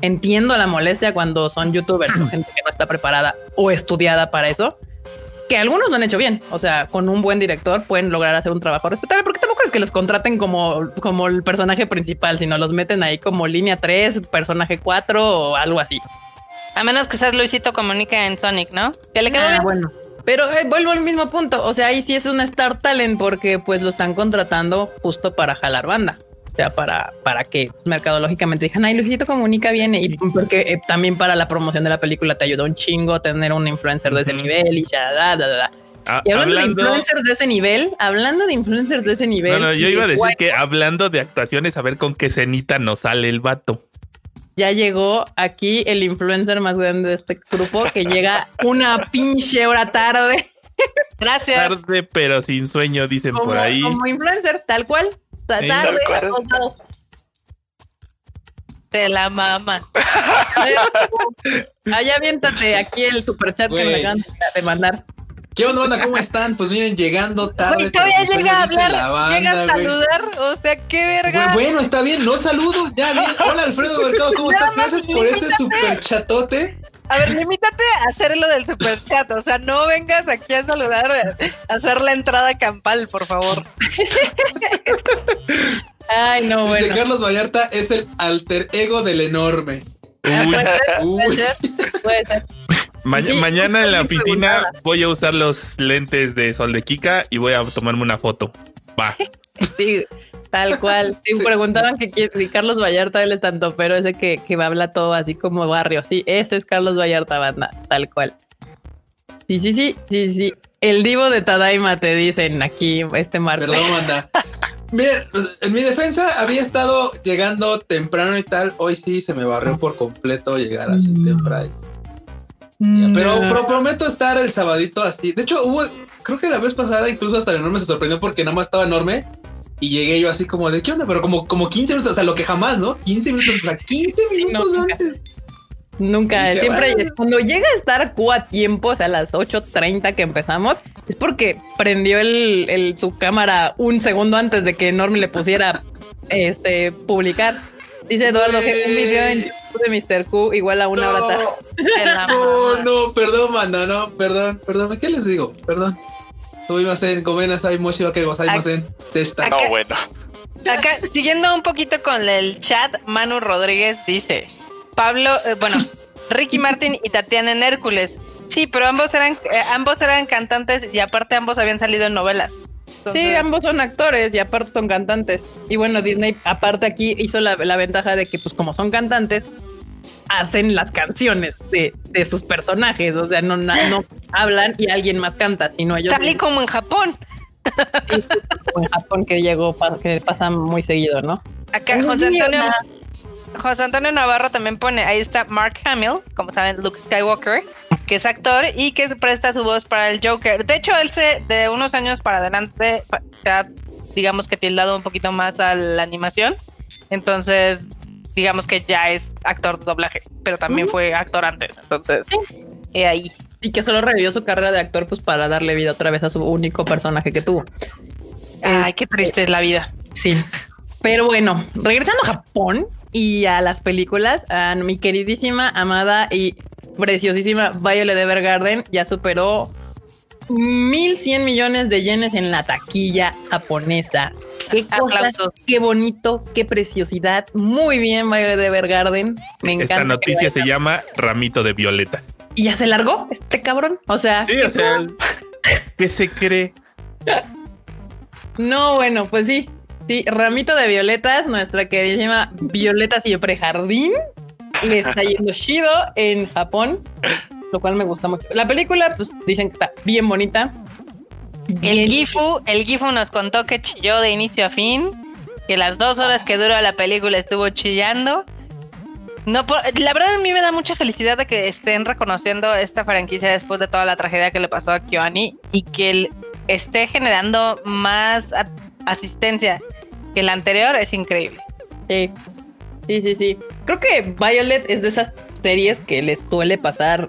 Entiendo la molestia cuando son youtubers o gente que no está preparada o estudiada para eso, que algunos lo han hecho bien. O sea, con un buen director pueden lograr hacer un trabajo respetable, porque tampoco es que los contraten como, como el personaje principal, sino los meten ahí como línea 3, personaje 4 o algo así. A menos que seas Luisito Comunica en Sonic, ¿no? Que le quedó Ah, bien. bueno. Pero eh, vuelvo al mismo punto. O sea, ahí sí es un Star Talent porque pues lo están contratando justo para jalar banda. O sea, para, para que mercadológicamente digan, ay, Luisito comunica bien. Y porque eh, también para la promoción de la película te ayuda un chingo tener un influencer de ese nivel y ya, da, da, da. Ah, Y hablando, de influencers de ese nivel, hablando de influencers de ese nivel. No, no, yo iba a de decir guay, que hablando de actuaciones, a ver con qué cenita nos sale el vato. ya llegó aquí el influencer más grande de este grupo que llega una pinche hora tarde. Gracias. Tarde, pero sin sueño, dicen como, por ahí. como influencer, tal cual. Lados. De la mama. Allá aviéntate aquí el superchat que me acaban de mandar. ¿Qué onda, banda? ¿Cómo están? Pues miren, llegando tarde. Güey, todavía sueño, llega a hablar, llega a saludar. O sea, qué verga. Bueno, está bien, no saludo. Ya bien. Hola, Alfredo Mercado, ¿cómo estás? Gracias por ese super chatote. A ver, limítate a hacer lo del super chat. O sea, no vengas aquí a saludar, a hacer la entrada campal, por favor. Ay, no, Dice bueno. Carlos Vallarta es el alter ego del enorme. Uy, Uy, ma- Sí, mañana en la oficina voy a usar los lentes de sol de Kika y voy a tomarme una foto. Va. Sí, tal cual. Sí, Sí. preguntaban que si Carlos Vallarta él es tanto, pero ese que, que habla todo así como barrio. Sí, ese es Carlos Vallarta, banda, tal cual. Sí, sí, sí, sí, sí. El divo de Tadaima te dicen aquí este martes. perdón, banda. Miren, en mi defensa había estado llegando temprano y tal. Hoy sí se me barrió por completo llegar así Mm. temprano. Pero, pero prometo estar el sabadito así. De hecho, hubo, creo que la vez pasada incluso hasta el enorme se sorprendió porque nada más estaba enorme. Y llegué yo así como de, ¿qué onda? Pero como, como 15 minutos, o sea, lo que jamás, ¿no? 15 minutos, o sea, 15 minutos nunca. antes. Nunca, Dije, siempre bueno. es cuando llega a estar Q a tiempo, o sea, a las 8.30 que empezamos, es porque prendió el, el- su cámara un segundo antes de que Norm le pusiera este publicar. Dice Eduardo que un video en YouTube de Mr. Q igual a una hora tarde. No, no, perdón, manda, no, perdón, perdón. ¿Qué les digo? Perdón. Sumimasen, gomenasai, moshi wa gozaimasen. Testa. No, bueno. Acá, siguiendo un poquito con el chat, Manu Rodríguez dice: Pablo, eh, bueno, Ricky Martin y Tatiana en Hércules. Sí, pero ambos eran, eh, ambos eran cantantes y aparte ambos habían salido en novelas. Sí, ambos son actores y aparte son cantantes. Y bueno, Disney aparte aquí hizo la, la ventaja de que pues como son cantantes, hacen las canciones de, de sus personajes. O sea, no, na- no hablan y alguien más canta, sino ellos Tal y como en Japón. como en Japón que llegó, que pasa muy seguido, ¿no? Acá José Antonio. José Antonio Navarro también pone, ahí está Mark Hamill, como saben, Luke Skywalker, que es actor y que presta su voz para el Joker. De hecho, él se, de unos años para adelante, se ha, digamos que tildado un poquito más a la animación. Entonces, digamos que ya es actor de doblaje, pero también fue actor antes. Entonces, he ahí. Y que solo revivió su carrera de actor pues para darle vida otra vez a su único personaje que tuvo. Ay, qué triste es la vida. Sí. Pero bueno, regresando a Japón, y a las películas, a mi queridísima, amada y preciosísima Violet Evergarden ya superó 1100 millones de yenes en la taquilla japonesa. Qué cosa, qué bonito, qué preciosidad. Muy bien, Violet Evergarden. Me encanta. Esta noticia se llama Ramito de Violetas. ¿Y ya se largó este cabrón? O sea, sí, o sea, ¿qué se cree? No, bueno, pues sí. Sí, Ramito de Violetas, nuestra queridísima Violeta Siempre Jardín, le está yendo chido en Japón, lo cual me gusta mucho. La película, pues dicen que está bien bonita. El Gifu, el Gifu nos contó que chilló de inicio a fin, que las dos horas que duró la película estuvo chillando. No, la verdad a mí me da mucha felicidad de que estén reconociendo esta franquicia después de toda la tragedia que le pasó a Kyoani y que esté generando más asistencia que la anterior es increíble. Sí, sí, sí, sí. Creo que Violet es de esas series que les suele pasar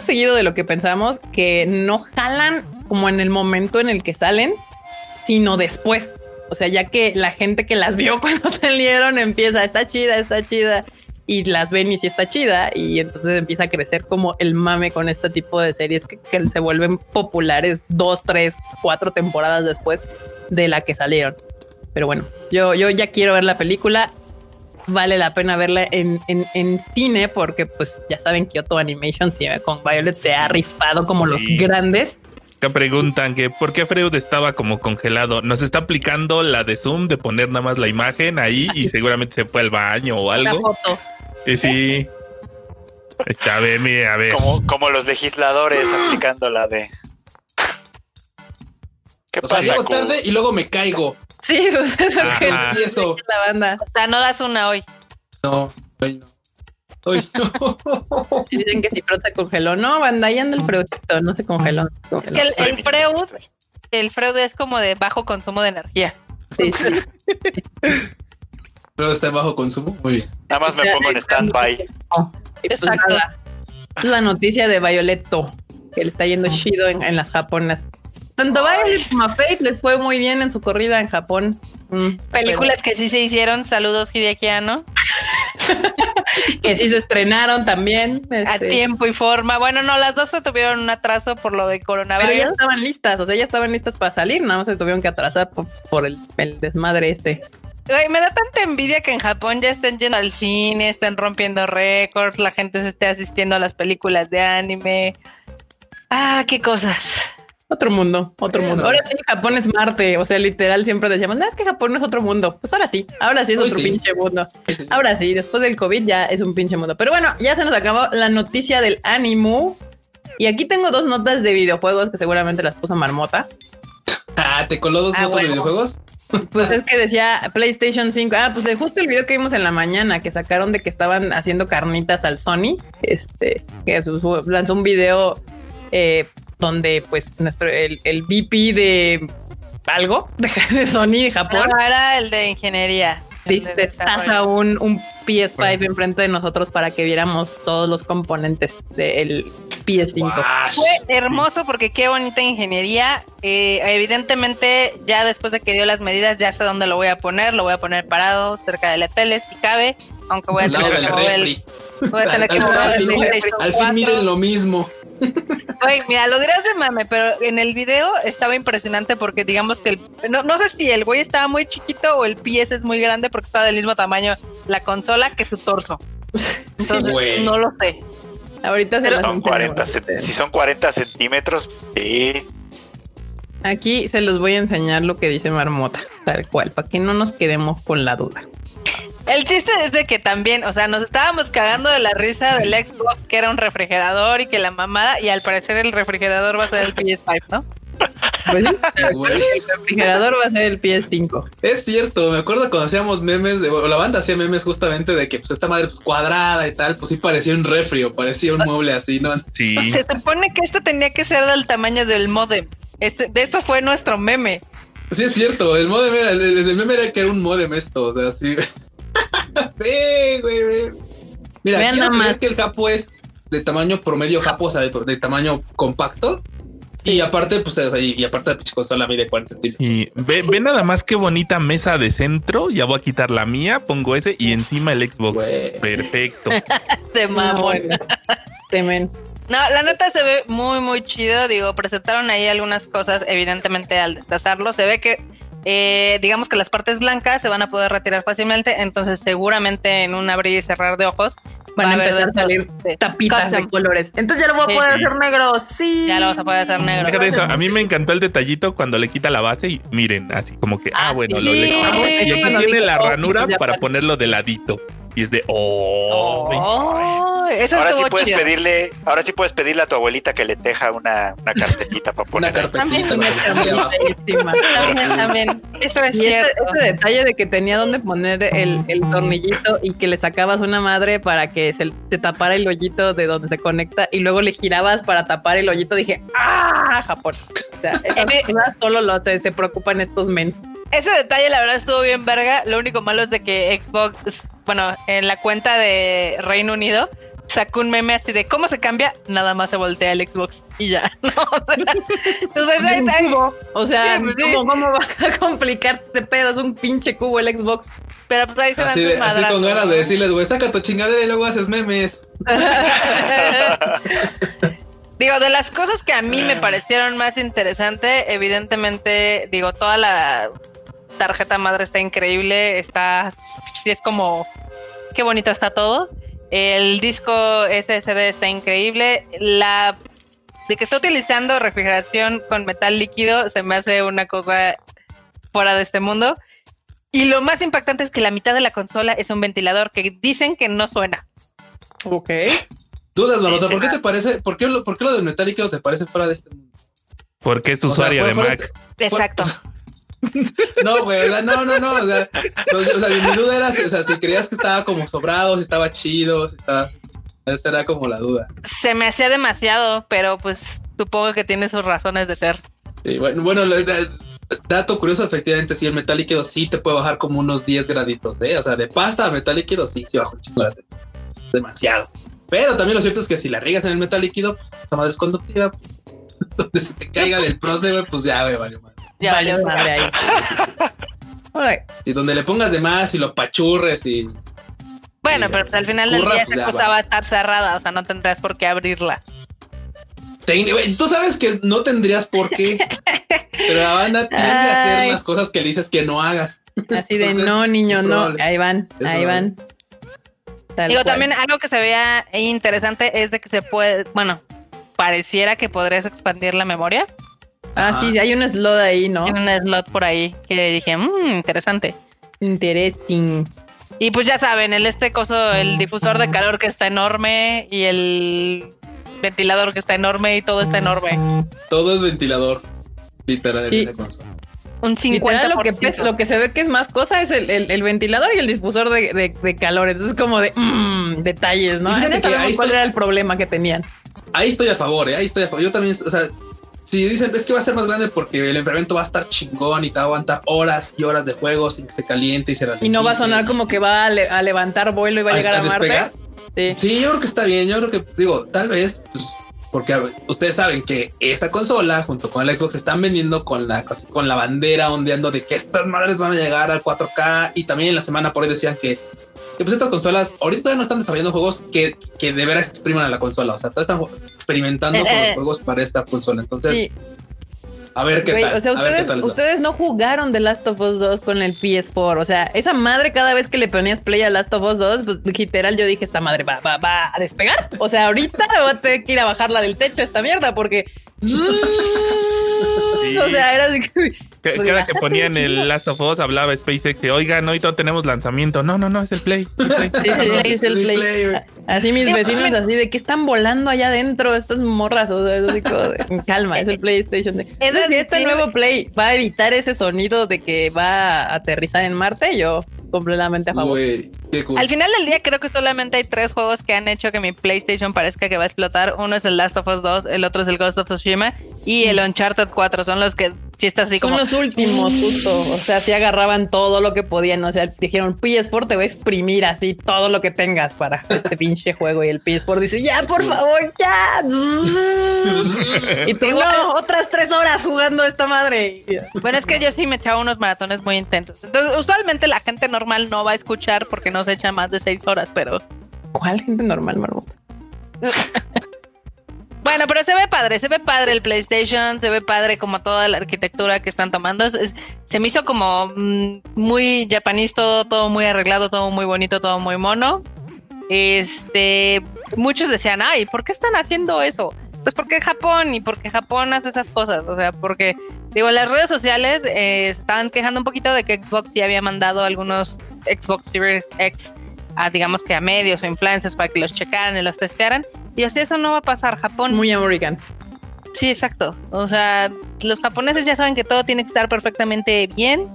seguido de lo que pensamos, que no jalan como en el momento en el que salen, sino después. O sea, ya que la gente que las vio cuando salieron empieza, está chida, está chida, y las ven y sí está chida, y entonces empieza a crecer como el mame con este tipo de series que, que se vuelven populares dos, tres, cuatro temporadas después de la que salieron. Pero bueno, yo, yo ya quiero ver la película. Vale la pena verla en, en, cine porque pues ya saben que Kyoto Animation con Violet se ha rifado como los grandes. Que preguntan que por qué Freud estaba como congelado. Nos está aplicando la de Zoom de poner nada más la imagen ahí y seguramente se fue al baño o algo. foto. Y sí. Está, a ver, mire, a ver. Como, como los legisladores aplicando la de. ¿Qué pasa? llego tarde y luego me caigo. Sí, pues eso es que empiezo. La banda. O sea, no das una hoy. No, hoy no. Hoy no. Dicen que si Freud se congeló. No, banda, ahí anda el Freudito, no se congeló. Es que el, el, Freud, el Freud es como de bajo consumo de energía. Sí, sí. Freud está en bajo consumo. Muy bien. Nada más me pongo en stand-by. Pues Exacto. es la noticia de Violetto, que le está yendo chido en, en las japonas. Tanto Violet como Fate les fue muy bien en su corrida en Japón. Mm, Películas que sí se hicieron. Saludos, Hideakiano. que sí se estrenaron también. A este. tiempo y forma. Bueno, no, las dos se tuvieron un atraso por lo de coronavirus. Pero ya estaban listas, o sea, ya estaban listas para salir, nada más se tuvieron que atrasar por, el, desmadre este. me da tanta envidia que en Japón ya estén yendo al cine, estén rompiendo récords, la gente se esté asistiendo a las películas de anime. Ah, qué cosas. Otro mundo, otro mundo. Ahora sí, Japón es Marte. O sea, literal, siempre decíamos, no, es que Japón no es otro mundo. Pues ahora sí, ahora sí es otro pinche mundo. Ahora sí, después del COVID ya es un pinche mundo. Pero bueno, ya se nos acabó la noticia del ánimo. Y aquí tengo dos notas de videojuegos que seguramente las puso Marmota. Ah, ¿te coló dos ah, notas de videojuegos? Pues es que decía PlayStation 5. Ah, pues justo el video que vimos en la mañana que sacaron de que estaban haciendo carnitas al Sony. Este, que lanzó un video eh, donde pues nuestro el, el VP de algo de Sony de Japón. era el de ingeniería. Estás a un, un PS5 enfrente de nosotros para que viéramos todos los componentes del PS5. Fue hermoso porque qué bonita ingeniería. Eh, evidentemente, ya después de que dio las medidas, ya sé dónde lo voy a poner. Lo voy a poner parado cerca de la tele si cabe. Aunque voy a tener que mover Voy a tener que mover el Al fin miden lo mismo. Oye, mira, lo dirás de mame, pero en el video estaba impresionante porque digamos que el, no, no sé si el güey estaba muy chiquito o el PS es muy grande porque estaba del mismo tamaño la consola que su torso. Entonces, no lo sé. Ahorita se son 40 Si son 40 centímetros, sí. Aquí se los voy a enseñar lo que dice Marmota, tal cual, para que no nos quedemos con la duda. El chiste es de que también, o sea, nos estábamos cagando de la risa del Xbox que era un refrigerador y que la mamada, y al parecer el refrigerador va a ser el PS5, ¿no? Pues el refrigerador va a ser el PS5. Es cierto, me acuerdo cuando hacíamos memes, de, la banda hacía memes justamente de que pues esta madre pues, cuadrada y tal, pues sí parecía un refrio, parecía un mueble así, ¿no? Sí. Se supone que esto tenía que ser del tamaño del modem. Este, de eso fue nuestro meme. Sí, es cierto, el modem era, el, meme era que era un modem esto, o sea, así. Mira, Vean aquí que el Japo es de tamaño promedio Japo, o sea, de, tamaño compacto. Y aparte, pues, o sea, y, y aparte, la consola mide 40 centímetros. Y ve, ve nada más qué bonita mesa de centro. Ya voy a quitar la mía, pongo ese y encima el Xbox. Güey. Perfecto. De mamón. Temen. No, la neta se ve muy, muy chido. Digo, presentaron ahí algunas cosas, evidentemente al destazarlo. Se ve que, eh, digamos que las partes blancas se van a poder retirar fácilmente. Entonces, seguramente en un abrir y cerrar de ojos Van va a empezar a salir sí, tapitas de colores. Entonces ya lo voy a Sí. poder hacer negro. Sí. Ya lo vas a poder hacer negro. Fíjate eso, a mí me encantó el detallito cuando le quita la base y miren, así como que, ah, Ah, bueno, sí, lo le quitamos. Y aquí tiene la oh, ranura para- ponerlo de ladito. Y es de, oh. Oh, eso Ahora sí puedes chido. pedirle, ahora sí puedes pedirle a tu abuelita que le teja una, una carpetita para poner. carpetita. Una encima. También, también. Eso es Y ese, cierto. ese detalle de que tenía donde poner el, el tornillito y que le sacabas una madre para que se, se tapara el hoyito de donde se conecta y luego le girabas para tapar el hoyito, dije, ¡ah! Japón. O sea, esas cosas solo lo se, se preocupan estos mens. Ese detalle, la verdad, estuvo bien verga. Lo único malo es de que Xbox, bueno, en la cuenta de Reino Unido, sacó un meme así de cómo se cambia, nada más se voltea el Xbox y ya. ¿no? O sea, entonces, ahí- cubo. O sea, Sí, pues sí. ¿cómo, ¿cómo va a complicar pedo? Es un pinche cubo el Xbox. pero pues ahí se Así, sus de- así madrazos, con ganas de decirles, güey, saca tu chingadera y luego haces memes. Digo, de las cosas que a mí me parecieron más interesante, evidentemente, digo, toda la tarjeta madre está increíble, está, sí es como, qué bonito está todo. El disco SSD está increíble. La de que está utilizando refrigeración con metal líquido se me hace una cosa fuera de este mundo. Y lo más impactante es que la mitad de la consola es un ventilador que dicen que no suena. ok. Dudas, Sí, ¿por qué te parece, por qué, lo- por qué lo del metal líquido te parece fuera de este mundo? Porque es O sea, usuaria fue- de Mac. este- Exacto. No, güey, o sea, no, no, no. O sea, no, o sea, mi duda era, o sea, si creías que estaba como sobrado, si estaba chido, si estaba. Esa era como la duda. Se me hacía demasiado, pero pues supongo que tiene sus razones de ser. Sí, bueno, bueno, dato curioso, efectivamente, sí, el metal líquido sí te puede bajar como unos 10 graditos, ¿eh? O sea, de pasta a metal líquido sí, sí la temperatura. Demasiado. Pero también lo cierto es que si la riegas en el metal líquido, pues, esa madre es conductiva, pues, donde se te caiga del proce, güey, pues ya, güey, vale, madre. Ya Vale, madre ahí. Ay, Y donde le pongas de más y lo pachurres y. Bueno, pero pues al final del escurra, día pues esa cosa va. va a estar cerrada, o sea, no tendrás por qué abrirla. Tú sabes que no tendrías por qué, pero la banda tiende a hacer Ay. las cosas que le dices que no hagas. así de Entonces, no, niño, no. Ahí van, Es ahí van. Tal Digo, cual. también algo que se vea interesante es de que se puede, bueno, pareciera que podrías expandir la memoria. Ah, Ajá. sí, hay un slot ahí, ¿no? En un slot por ahí que dije, mmm, interesante. Interesting. Y pues ya saben, el este coso, el difusor de calor que está enorme y el ventilador que está enorme y todo está enorme. Todo es ventilador. Literal. Sí. Un 50%. Literal, lo que, lo que se ve que es más cosa es el, el- el ventilador y el difusor de, de- de calor. Entonces es como de mm, detalles, ¿no? Sabemos ahí cuál estoy- era el problema que tenían. Ahí estoy a favor, ¿eh? Ahí estoy a favor. Yo también, o sea, si dicen es que va a ser más grande porque el enfriamiento va a estar chingón y te va a aguantar horas y horas de juego sin que se caliente y se ralentice. Y no va a sonar como que va a, le- a levantar vuelo y va a ¿A- llegar a, a Marte. Sí. Sí, yo creo que está bien. Yo creo que, digo, tal vez, pues, porque ustedes saben que esta consola, junto con el Xbox, están vendiendo con la, con la bandera ondeando de que estas madres van a llegar al 4K. Y también en la semana por ahí decían que, que, pues estas consolas ahorita no están desarrollando juegos que, que de veras expriman a la consola. O sea, todavía están experimentando con los juegos para esta consola. Entonces, Sí, a ver qué güey, tal. o sea, ustedes, tal les va. ustedes no jugaron The Last of Us 2 con el PS4. O sea, esa madre cada vez que le ponías play a Last of Us 2, pues literal yo dije, esta madre va, va, va a despegar. O sea, ahorita voy a tener que ir a bajarla del techo esta mierda porque... O sea, era así que- Que- Pues Cada que ponían el Last of Us hablaba SpaceX y oigan, hoy no tenemos lanzamiento. No, no, no, es el Play. es el Play. Sí, sí, sí, es el play. Así mis vecinos así de que están volando allá adentro estas morras, o sea, es así como de, calma, es el PlayStation. Entonces, si este nuevo Play va a evitar ese sonido de que va a aterrizar en Marte, yo completamente a favor. Cool. Al final del día creo que solamente hay tres juegos que han hecho que mi PlayStation parezca que va a explotar. Uno es el Last of Us 2, el otro es el Ghost of Tsushima y el Uncharted 4. Son los que si estás así como. Son los últimos, justo. O sea, si agarraban todo lo que podían. O sea, dijeron, PS4 te voy a exprimir así todo lo que tengas para este pinche juego. Y el PS4 dice, ya, por favor, ya. y tú, no, otras tres horas jugando esta madre. Bueno, es que yo sí me echaba unos maratones muy intensos. Entonces, usualmente la gente normal no va a escuchar porque no se echa más de seis horas, pero. ¿Cuál gente normal, Marmota? Bueno, pero se ve padre, se ve padre el PlayStation, se ve padre como toda la arquitectura que están tomando. se me hizo como mm, muy japonés, todo, muy arreglado, todo muy bonito, todo muy mono. Este, muchos decían, ay, ¿por qué están haciendo eso? Pues porque Japón y porque Japón hace esas cosas. O sea, porque, digo, las redes sociales eh, estaban quejando un poquito de que Xbox ya había mandado algunos Xbox Series X a, digamos que a medios o influencers para que los checaran y los testearan. Y o sea, eso no va a pasar. Japón. Muy americano. Sí, exacto. O sea, los japoneses ya saben que todo tiene que estar perfectamente bien.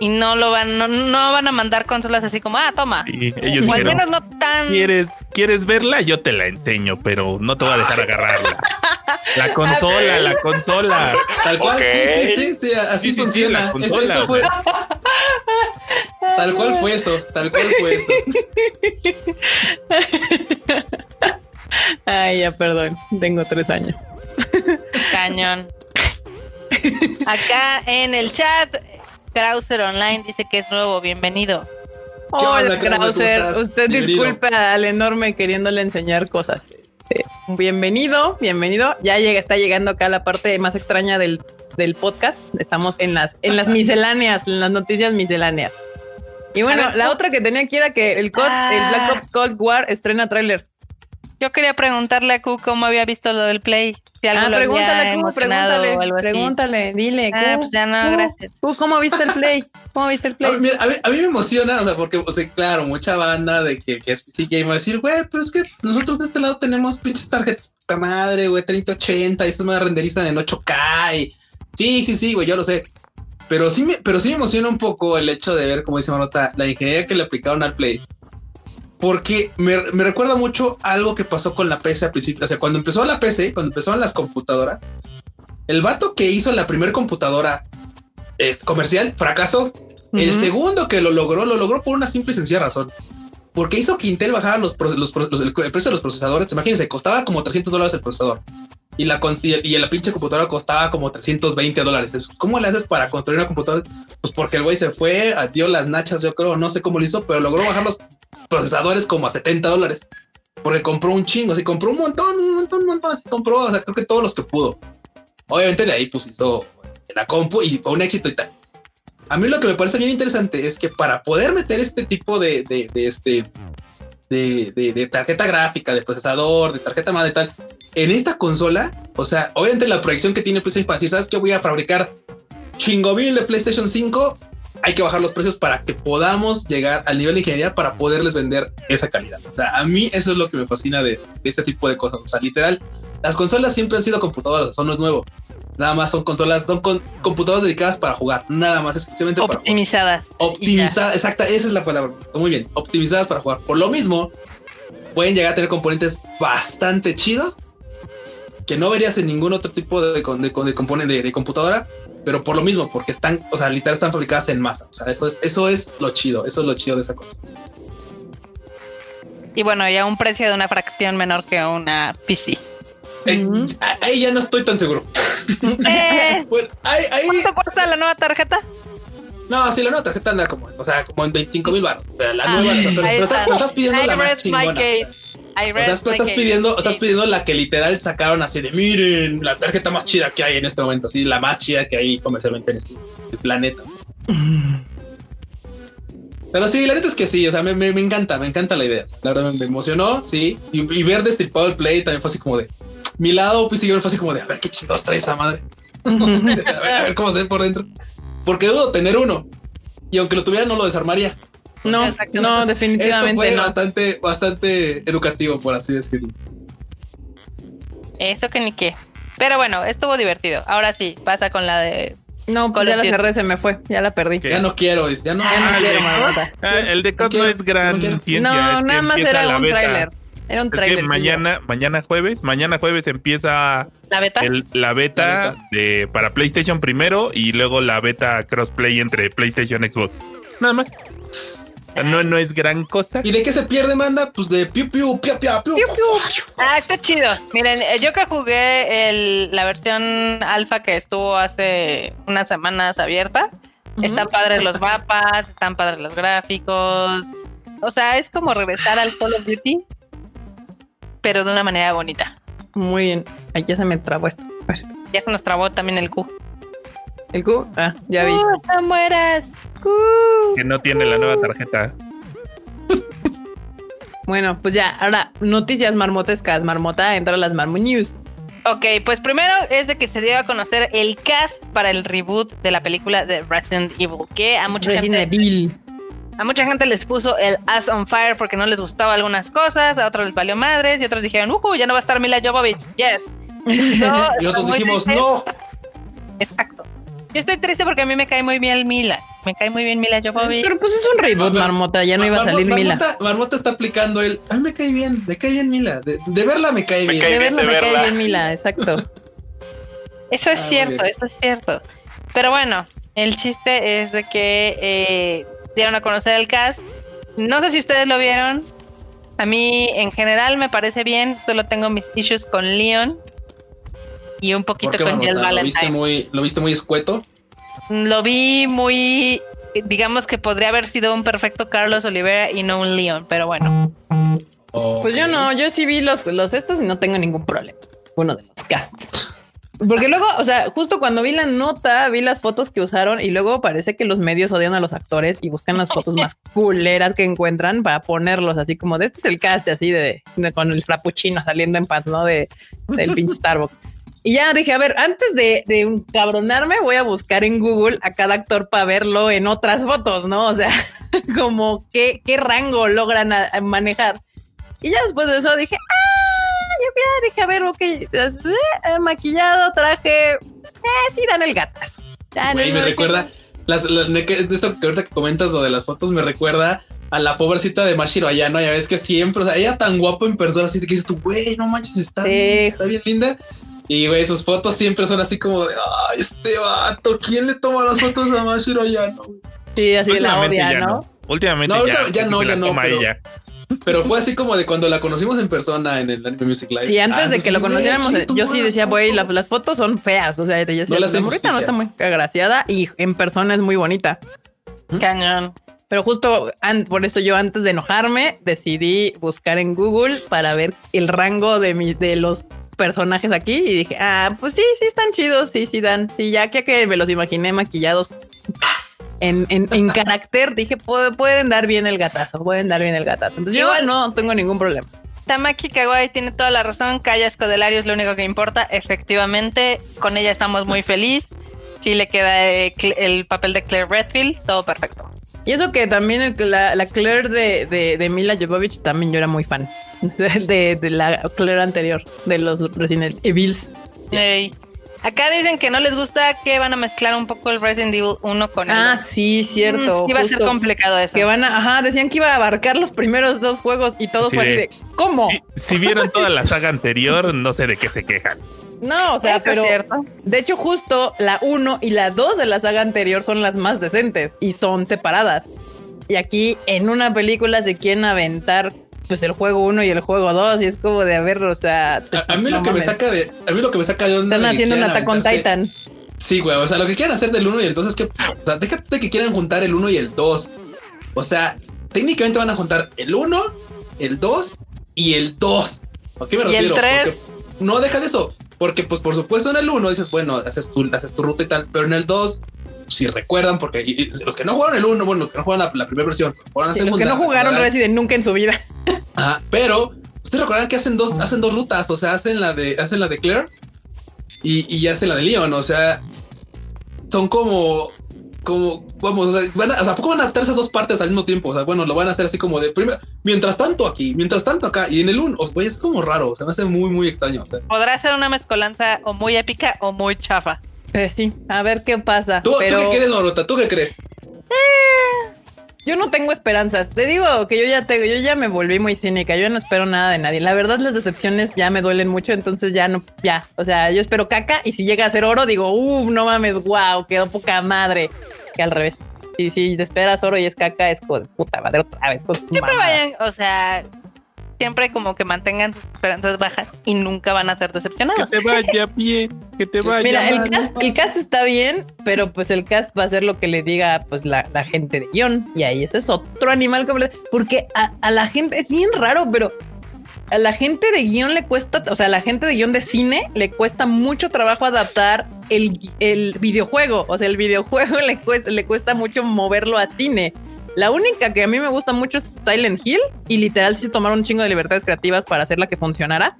Y no lo van, no, van a mandar consolas así como, ah, toma. ellos o al menos no tan. ¿Quieres, ¿Quieres verla? Yo te la enseño, pero no te voy a dejar agarrarla. La consola, la consola. Tal cual, sí, sí, sí, así funciona. eso, fue. Tal cual fue eso, tal cual fue eso. Ay, ya, perdón, tengo tres años. Cañón. Acá en el chat, Krauser Online dice que es nuevo, bienvenido. Hola, Krauser. Usted disculpe al enorme queriéndole enseñar cosas. Este, bienvenido, bienvenido. Ya llega, está llegando acá la parte más extraña del, del podcast. Estamos en las, en las misceláneas, en las noticias misceláneas. Y bueno, la otra que tenía aquí era que el, COD, el Black Ops Cold War estrena tráiler. Yo quería preguntarle a Q cómo había visto lo del Play. Si algo ah, pregúntale, Q, pregúntale, pregúntale, dile. Ah, pues ya no, gracias. Q, ¿cómo viste el Play? ¿Cómo viste el Play? A mí, a mí, me emociona, o sea, porque, o sea, claro, mucha banda de que, que es PC Game va a decir, güey, pero es que nosotros de este lado tenemos pinches tarjetas puta madre, güey, 3080, y estas me renderizan en 8K. Y... Sí, sí, sí, güey, yo lo sé. Pero sí, me, pero sí me emociona un poco el hecho de ver, como dice Manota, la ingeniería que le aplicaron al Play porque me, recuerda mucho algo que pasó con la PC al principio. O sea, cuando empezó la PC, cuando empezaron las computadoras, el vato que hizo la primera computadora comercial fracasó. El segundo que lo logró, lo logró por una simple y sencilla razón. Porque hizo que Intel bajara los, el precio de los procesadores. Imagínense, costaba como 300 dólares el procesador. Y la, y la pinche computadora costaba como 320 dólares. ¿Cómo le haces para construir una computadora? Pues porque el güey se fue, dio las nachas, yo creo, no sé cómo lo hizo, pero logró bajar los procesadores como a 70 dólares. Porque compró un chingo, así compró un montón, un montón, un montón, así compró, o sea, creo que todos los que pudo. Obviamente de ahí pues la compu y fue un éxito y tal. A mí lo que me parece bien interesante es que para poder meter este tipo de, de, de este, de, de, tarjeta gráfica, de procesador, de tarjeta madre tal, en esta consola, o sea, obviamente la proyección que tiene PlayStation para decir, ¿sabes qué? Voy a fabricar chingo mil de PlayStation 5 hay que bajar los precios para que podamos llegar al nivel de ingeniería para poderles vender esa calidad. O sea, a mí eso es lo que me fascina de, este tipo de cosas. O sea, literal, las consolas siempre han sido computadoras, eso no es nuevo. Nada más son consolas, son computadoras dedicadas para jugar, nada más exclusivamente optimizadas. para jugar. Optimizadas, exacta, esa es la palabra. Muy bien, optimizadas para jugar. Por lo mismo, pueden llegar a tener componentes bastante chidos que no verías en ningún otro tipo de, de, componente de computadora pero por lo mismo, porque están, o sea, literal están fabricadas en masa. O sea, eso es, eso es lo chido, eso es lo chido de esa cosa. Y bueno, ya un precio de una fracción menor que una PC. Eh, ahí ya no estoy tan seguro. Eh, ¿Cuánto cuesta la nueva tarjeta? No, sí, la nueva tarjeta anda como, o sea, como en 25 mil baros. O sea, la ah, nueva, pero, estás, pidiendo la más chingona o sea, estás pidiendo, estás pidiendo la que literal sacaron así de miren, la tarjeta más chida que hay en este momento, así la más chida que hay comercialmente en este planeta. Pero sí, la neta es que sí, o sea, me, encanta, me encanta la idea. La verdad me emocionó, sí. Y, ver destripado el play también fue así como de mi lado, pues yo fue así como de a ver qué chingados trae esa madre. a, ver, a ver cómo se ve por dentro. Porque dudo tener uno. Y aunque lo tuviera, no lo desarmaría. No, no, definitivamente Esto fue no. bastante, bastante educativo, por así decirlo. Eso que ni qué. Pero bueno, estuvo divertido. Ahora sí, pasa con la de. No, pues ya la cerré, se me fue, ya la perdí. Ya no quiero, ya no, ah, quiero, ah, El de COD no, es gran no, no nada más era un tráiler. Era un Es que trailer. mañana, mañana jueves, mañana jueves empieza La beta. el- la beta La beta. de para PlayStation primero y luego la beta crossplay entre PlayStation y Xbox. Nada más. No, no es gran cosa. ¿Y de qué se pierde, manda? Pues de piu piu, piu piu, piu. Ah, está chido. Miren, eh, yo que jugué el- la versión alfa que estuvo hace unas semanas abierta, están padres los mapas, están padres los gráficos. O sea, es como regresar al Call of Duty, pero de una manera bonita. Muy bien. Ay, ya se me trabó esto. Ya se nos trabó también el Q. ¿El Q? Ah, ya vi. ¡Uh, no mueras! Que no tiene la nueva tarjeta. Bueno, pues ya, ahora, noticias marmotescas. Marmota, entra a las Marmo News. Ok, pues primero es de que se dio a conocer el cast para el reboot de la película de Resident Evil, que a mucha Resident gente Evil. A mucha gente les puso el Ass on Fire porque no les gustaba algunas cosas, a otros les valió madres y otros dijeron, uh, ya no va a estar Mila Jovovich, yes. Yo Y muy dijimos, triste. no. Exacto. Yo estoy triste porque a mí me cae muy bien Mila. Me cae muy bien Mila Jovovich. Pero pues es un reboot, Marmota. Ya no iba a Marmota- salir Mila. Marmota, Marmota está aplicando el. A mí me cae bien, me cae bien Mila. De, de verla me cae Me bien. cae De bien verla de me cae bien Mila, exacto. Eso es Ah, cierto, eso es cierto. Pero bueno, el chiste es de que eh, dieron a conocer el cast. No sé si ustedes lo vieron. A mí en general me parece bien. Solo tengo mis issues con Leon y un poquito ¿Por qué, con Jess Marmota? ¿Lo viste, muy, ¿Lo viste muy escueto? Lo vi muy, digamos que podría haber sido un perfecto Carlos Olivera y no un Leon, pero bueno. Pues yo no, yo sí vi los, los estos y no tengo ningún problema. Uno de los casts. Porque luego, o sea, justo cuando vi la nota, vi las fotos que usaron y luego parece que los medios odian a los actores y buscan las fotos más culeras que encuentran para ponerlos así como de este es el cast así de, de- con el frappuccino saliendo en paz, ¿no? De, del pinche Starbucks. Y ya dije, a ver, antes de, de encabronarme, voy a buscar en Google a cada actor para verlo en otras fotos, ¿no? O sea, como qué, qué rango logran a- a manejar. Y ya después de eso dije, ah, yo ya dije, a ver, ok, es- eh, maquillado, traje, eh, sí dan el gatazo. Ya, Güey, no, me recuerda. Las, las- esto que ahorita que comentas lo de las fotos, me recuerda a la pobrecita de Mashiro Ayano. Ya ves que siempre, o sea, ella tan guapa en persona, así que dices tú, güey, no manches, está, Sí. bien, está bien linda. Y güey, sus fotos siempre son así como de, ay, este vato, ¿quién le toma las fotos a Mashiro? Sí, así la odia, ya ¿no? Últimamente No, ya, ya no, ya no, pero- ella. Pero fue así como de cuando la conocimos en persona en el Anime Music Live. Sí, antes Ah, de pues, que lo conociéramos, ¿quién yo sí las decía, güey, las fotos son feas. O sea, ella No le hacen la morrita no está muy agraciada y en persona es muy bonita. Cañón. Pero justo por eso yo antes de enojarme decidí buscar en Google para ver el rango de mi, de los personajes aquí y dije, ah, pues sí, sí están chidos, sí, sí dan. Sí, ya que, que me los imaginé maquillados en, en, en carácter, dije, "Pu- pueden dar bien el gatazo, pueden dar bien el gatazo. Entonces Igual- yo no tengo ningún problema. Tamaki Kawai tiene toda la razón. Kaya Escodelario es lo único que importa. Efectivamente, con ella estamos muy feliz. Sí le queda eh, el papel de Claire Redfield, todo perfecto. Y eso que también el- la, la Claire de, de, de Mila Jovovich también yo era muy fan de, de la Claire anterior de los Resident Evils. Ey. Acá dicen que no les gusta que van a mezclar un poco el Resident Evil 1 con el Ah, 2. sí, cierto. Mm, sí va a ser complicado eso. Que van a, ajá, decían que iba a abarcar los primeros dos juegos y todo Así fue así de- ¿cómo? Si, si vieron toda la saga anterior, no sé de qué se quejan. No, o sea, es pero cierto. de hecho justo la 1 y la 2 de la saga anterior son las más decentes y son separadas. Y aquí en una película se quieren aventar pues el juego 1 y el juego 2 y es como de a ver, o sea, A, a mí no lo que me saca de, a mí lo que me saca de onda están haciendo un quieran Attack on aventarse- Titan. Sí, güey. O sea, lo que quieren hacer del 1 y el 2 es que. O sea, déjate de que quieran juntar el 1 y el 2. O sea, técnicamente van a juntar el 1, el 2 y el 2. ¿A qué me ¿Y el refiero? tres? Porque- no, deja de eso. Porque, pues, por supuesto, en el 1 dices, bueno, haces tu, haces tu ruta y tal. Pero en el 2, si recuerdan, porque y- y los que no jugaron el 1, bueno, los que no jugaron la, la primera versión, jugaron la Sí, los que no jugaron Resident nunca en su vida. Ajá, pero ustedes recordarán que hacen dos, hacen dos rutas, o sea, hacen la de, hacen la de Claire y, y hacen la de Leon, o sea, son como, como, vamos, o sea, van a, ¿a poco van a adaptarse a dos partes al mismo tiempo? O sea, bueno, lo van a hacer así como de primero, mientras tanto aquí, mientras tanto acá, y en el uno, güey, es como raro, o sea, me hace muy, muy extraño. O sea, Podrá ser una mezcolanza o muy épica o muy chafa. Eh, sí, a ver qué pasa. ¿Tú, pero ¿tú qué crees, Norota? ¿Tú qué crees? yo yo no tengo esperanzas. Te digo que yo ya tengo, yo ya me volví muy cínica. Yo no espero nada de nadie. La verdad, las decepciones ya me duelen mucho. Entonces ya no, ya. O sea, yo espero caca y si llega a ser oro, digo, uff, no mames, wow, quedó poca madre. Que al revés. Y si te esperas oro y es caca, es con puta madre otra vez. Con su Siempre vayan, o sea, siempre como que mantengan sus esperanzas bajas y nunca van a ser Que decepcionados. te vaya bien, que te vaya Mira, el cast, el cast está bien, pero pues el cast va a ser lo que le diga pues la, la gente de guion. Y ahí ese es otro animal completo. Porque a, a la gente es bien raro, pero a la gente de guion le cuesta, o sea, a la gente de guion de cine le cuesta mucho trabajo adaptar el, el videojuego. O sea, el videojuego le cuesta, le cuesta mucho moverlo a cine. La única que a mí me gusta mucho es Silent Hill y literal sí tomaron un chingo de libertades creativas para hacerla que funcionara.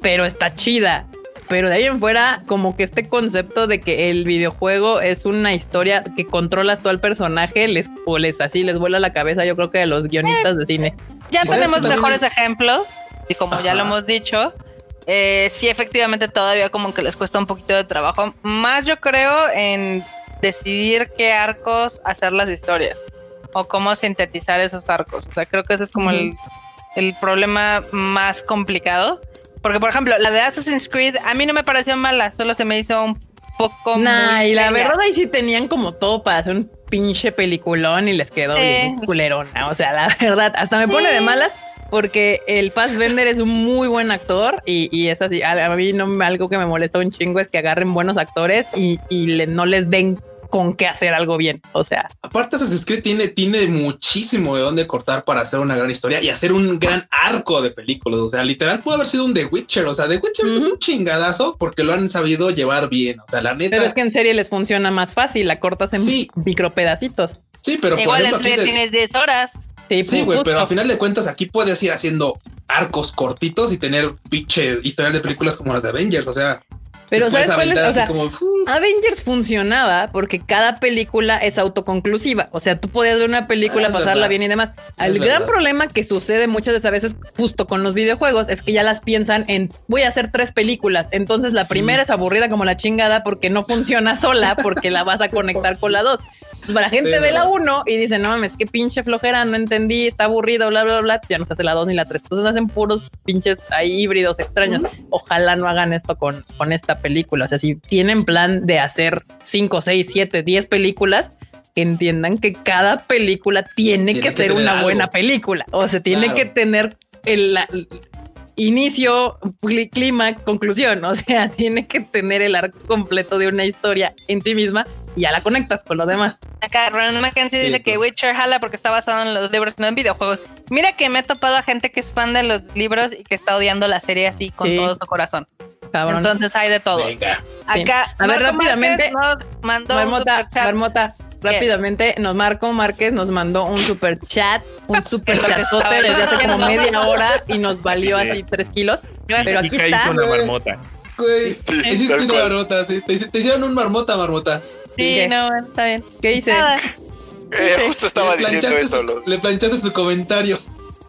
Pero está chida. Pero de ahí en fuera, como que este concepto de que el videojuego es una historia que controlas tú al personaje, les, o les así les vuela la cabeza, yo creo que a los guionistas de cine. Ya ¿Sabes tenemos mejores ejemplos y como ya lo hemos dicho, eh, sí efectivamente todavía como que les cuesta un poquito de trabajo. Más yo creo en decidir qué arcos hacer las historias o cómo sintetizar esos arcos. O sea, creo que ese es como el, el problema más complicado. Porque, por ejemplo, la de Assassin's Creed a mí no me pareció mala, solo se me hizo un poco... Nah, y la verdad ahí sí tenían como todo para hacer un pinche peliculón y les quedó Sí. bien culerona. O sea, la verdad, hasta me pone de malas porque el Fassbender es un muy buen actor y, y es así. A, a mí no me- algo que me molesta un chingo es que agarren buenos actores y, y le- no les den con qué hacer algo bien. O sea, Aparte, Assassin's Creed tiene, tiene muchísimo de dónde cortar para hacer una gran historia y hacer un gran arco de películas. O sea, literal puede haber sido un The Witcher. O sea, The Witcher es un chingadazo porque lo han sabido llevar bien. O sea, la neta. pero es que en serie les funciona más fácil, la cortas en Sí. micropedacitos. sí, pero por Igual ejemplo, en aquí serie de- tienes 10 horas. Sí, pues, güey, pero a final de cuentas aquí puedes ir haciendo arcos cortitos y tener pinche historial de películas como las de Avengers. O sea, Pero ¿sabes cuál es? O sea. Avengers funcionaba porque cada película es autoconclusiva. O sea, tú podías ver una película, Ah, pasarla verdad. bien y demás. Es El gran verdad. problema que sucede muchas de esas veces justo con los videojuegos es que ya las piensan en voy a hacer tres películas. Entonces la primera es aburrida como la chingada porque no funciona sola porque la vas a conectar con la dos. Entonces la gente Sí, ve la verdad. uno y dice, no mames, qué pinche flojera, no entendí, está aburrido, bla, bla, bla. Ya no se hace la dos ni la tres. Entonces hacen puros pinches ahí híbridos extraños. Ojalá no hagan esto con, con esta película. O sea, si tienen plan de hacer 5, 6, 7, 10 películas, que entiendan que cada película tiene, Tiene que, que ser una algo. buena película. O sea, tiene Claro. que tener el, la- el inicio, cli- clima, conclusión. O sea, tiene que tener el arco completo de una historia en sí misma y ya la conectas con lo demás. Acá Ron Mackenzie Sí, dice que pues. Witcher jala porque está basado en los libros, no en videojuegos. Mira que me he topado a gente que es fan de los libros y que está odiando la serie así con Sí. todo su corazón. Cabrón. Entonces hay de todo. Venga. Sí. Acá, A ver, Marco rápidamente, Marmota. Marmota, rápidamente, nos Marco Márquez nos mandó un super chat, un super chatote desde hace como media hora y nos valió así tres kilos. Gracias. Pero aquí está. hizo una marmota. Güey, Sí, hiciste una cual. marmota, sí. Te, te hicieron un marmota, marmota. Sí, ¿Qué? no, está bien. ¿Qué hice? Nada. Eh, justo estaba le, diciendo planchaste eso. su, le planchaste su comentario.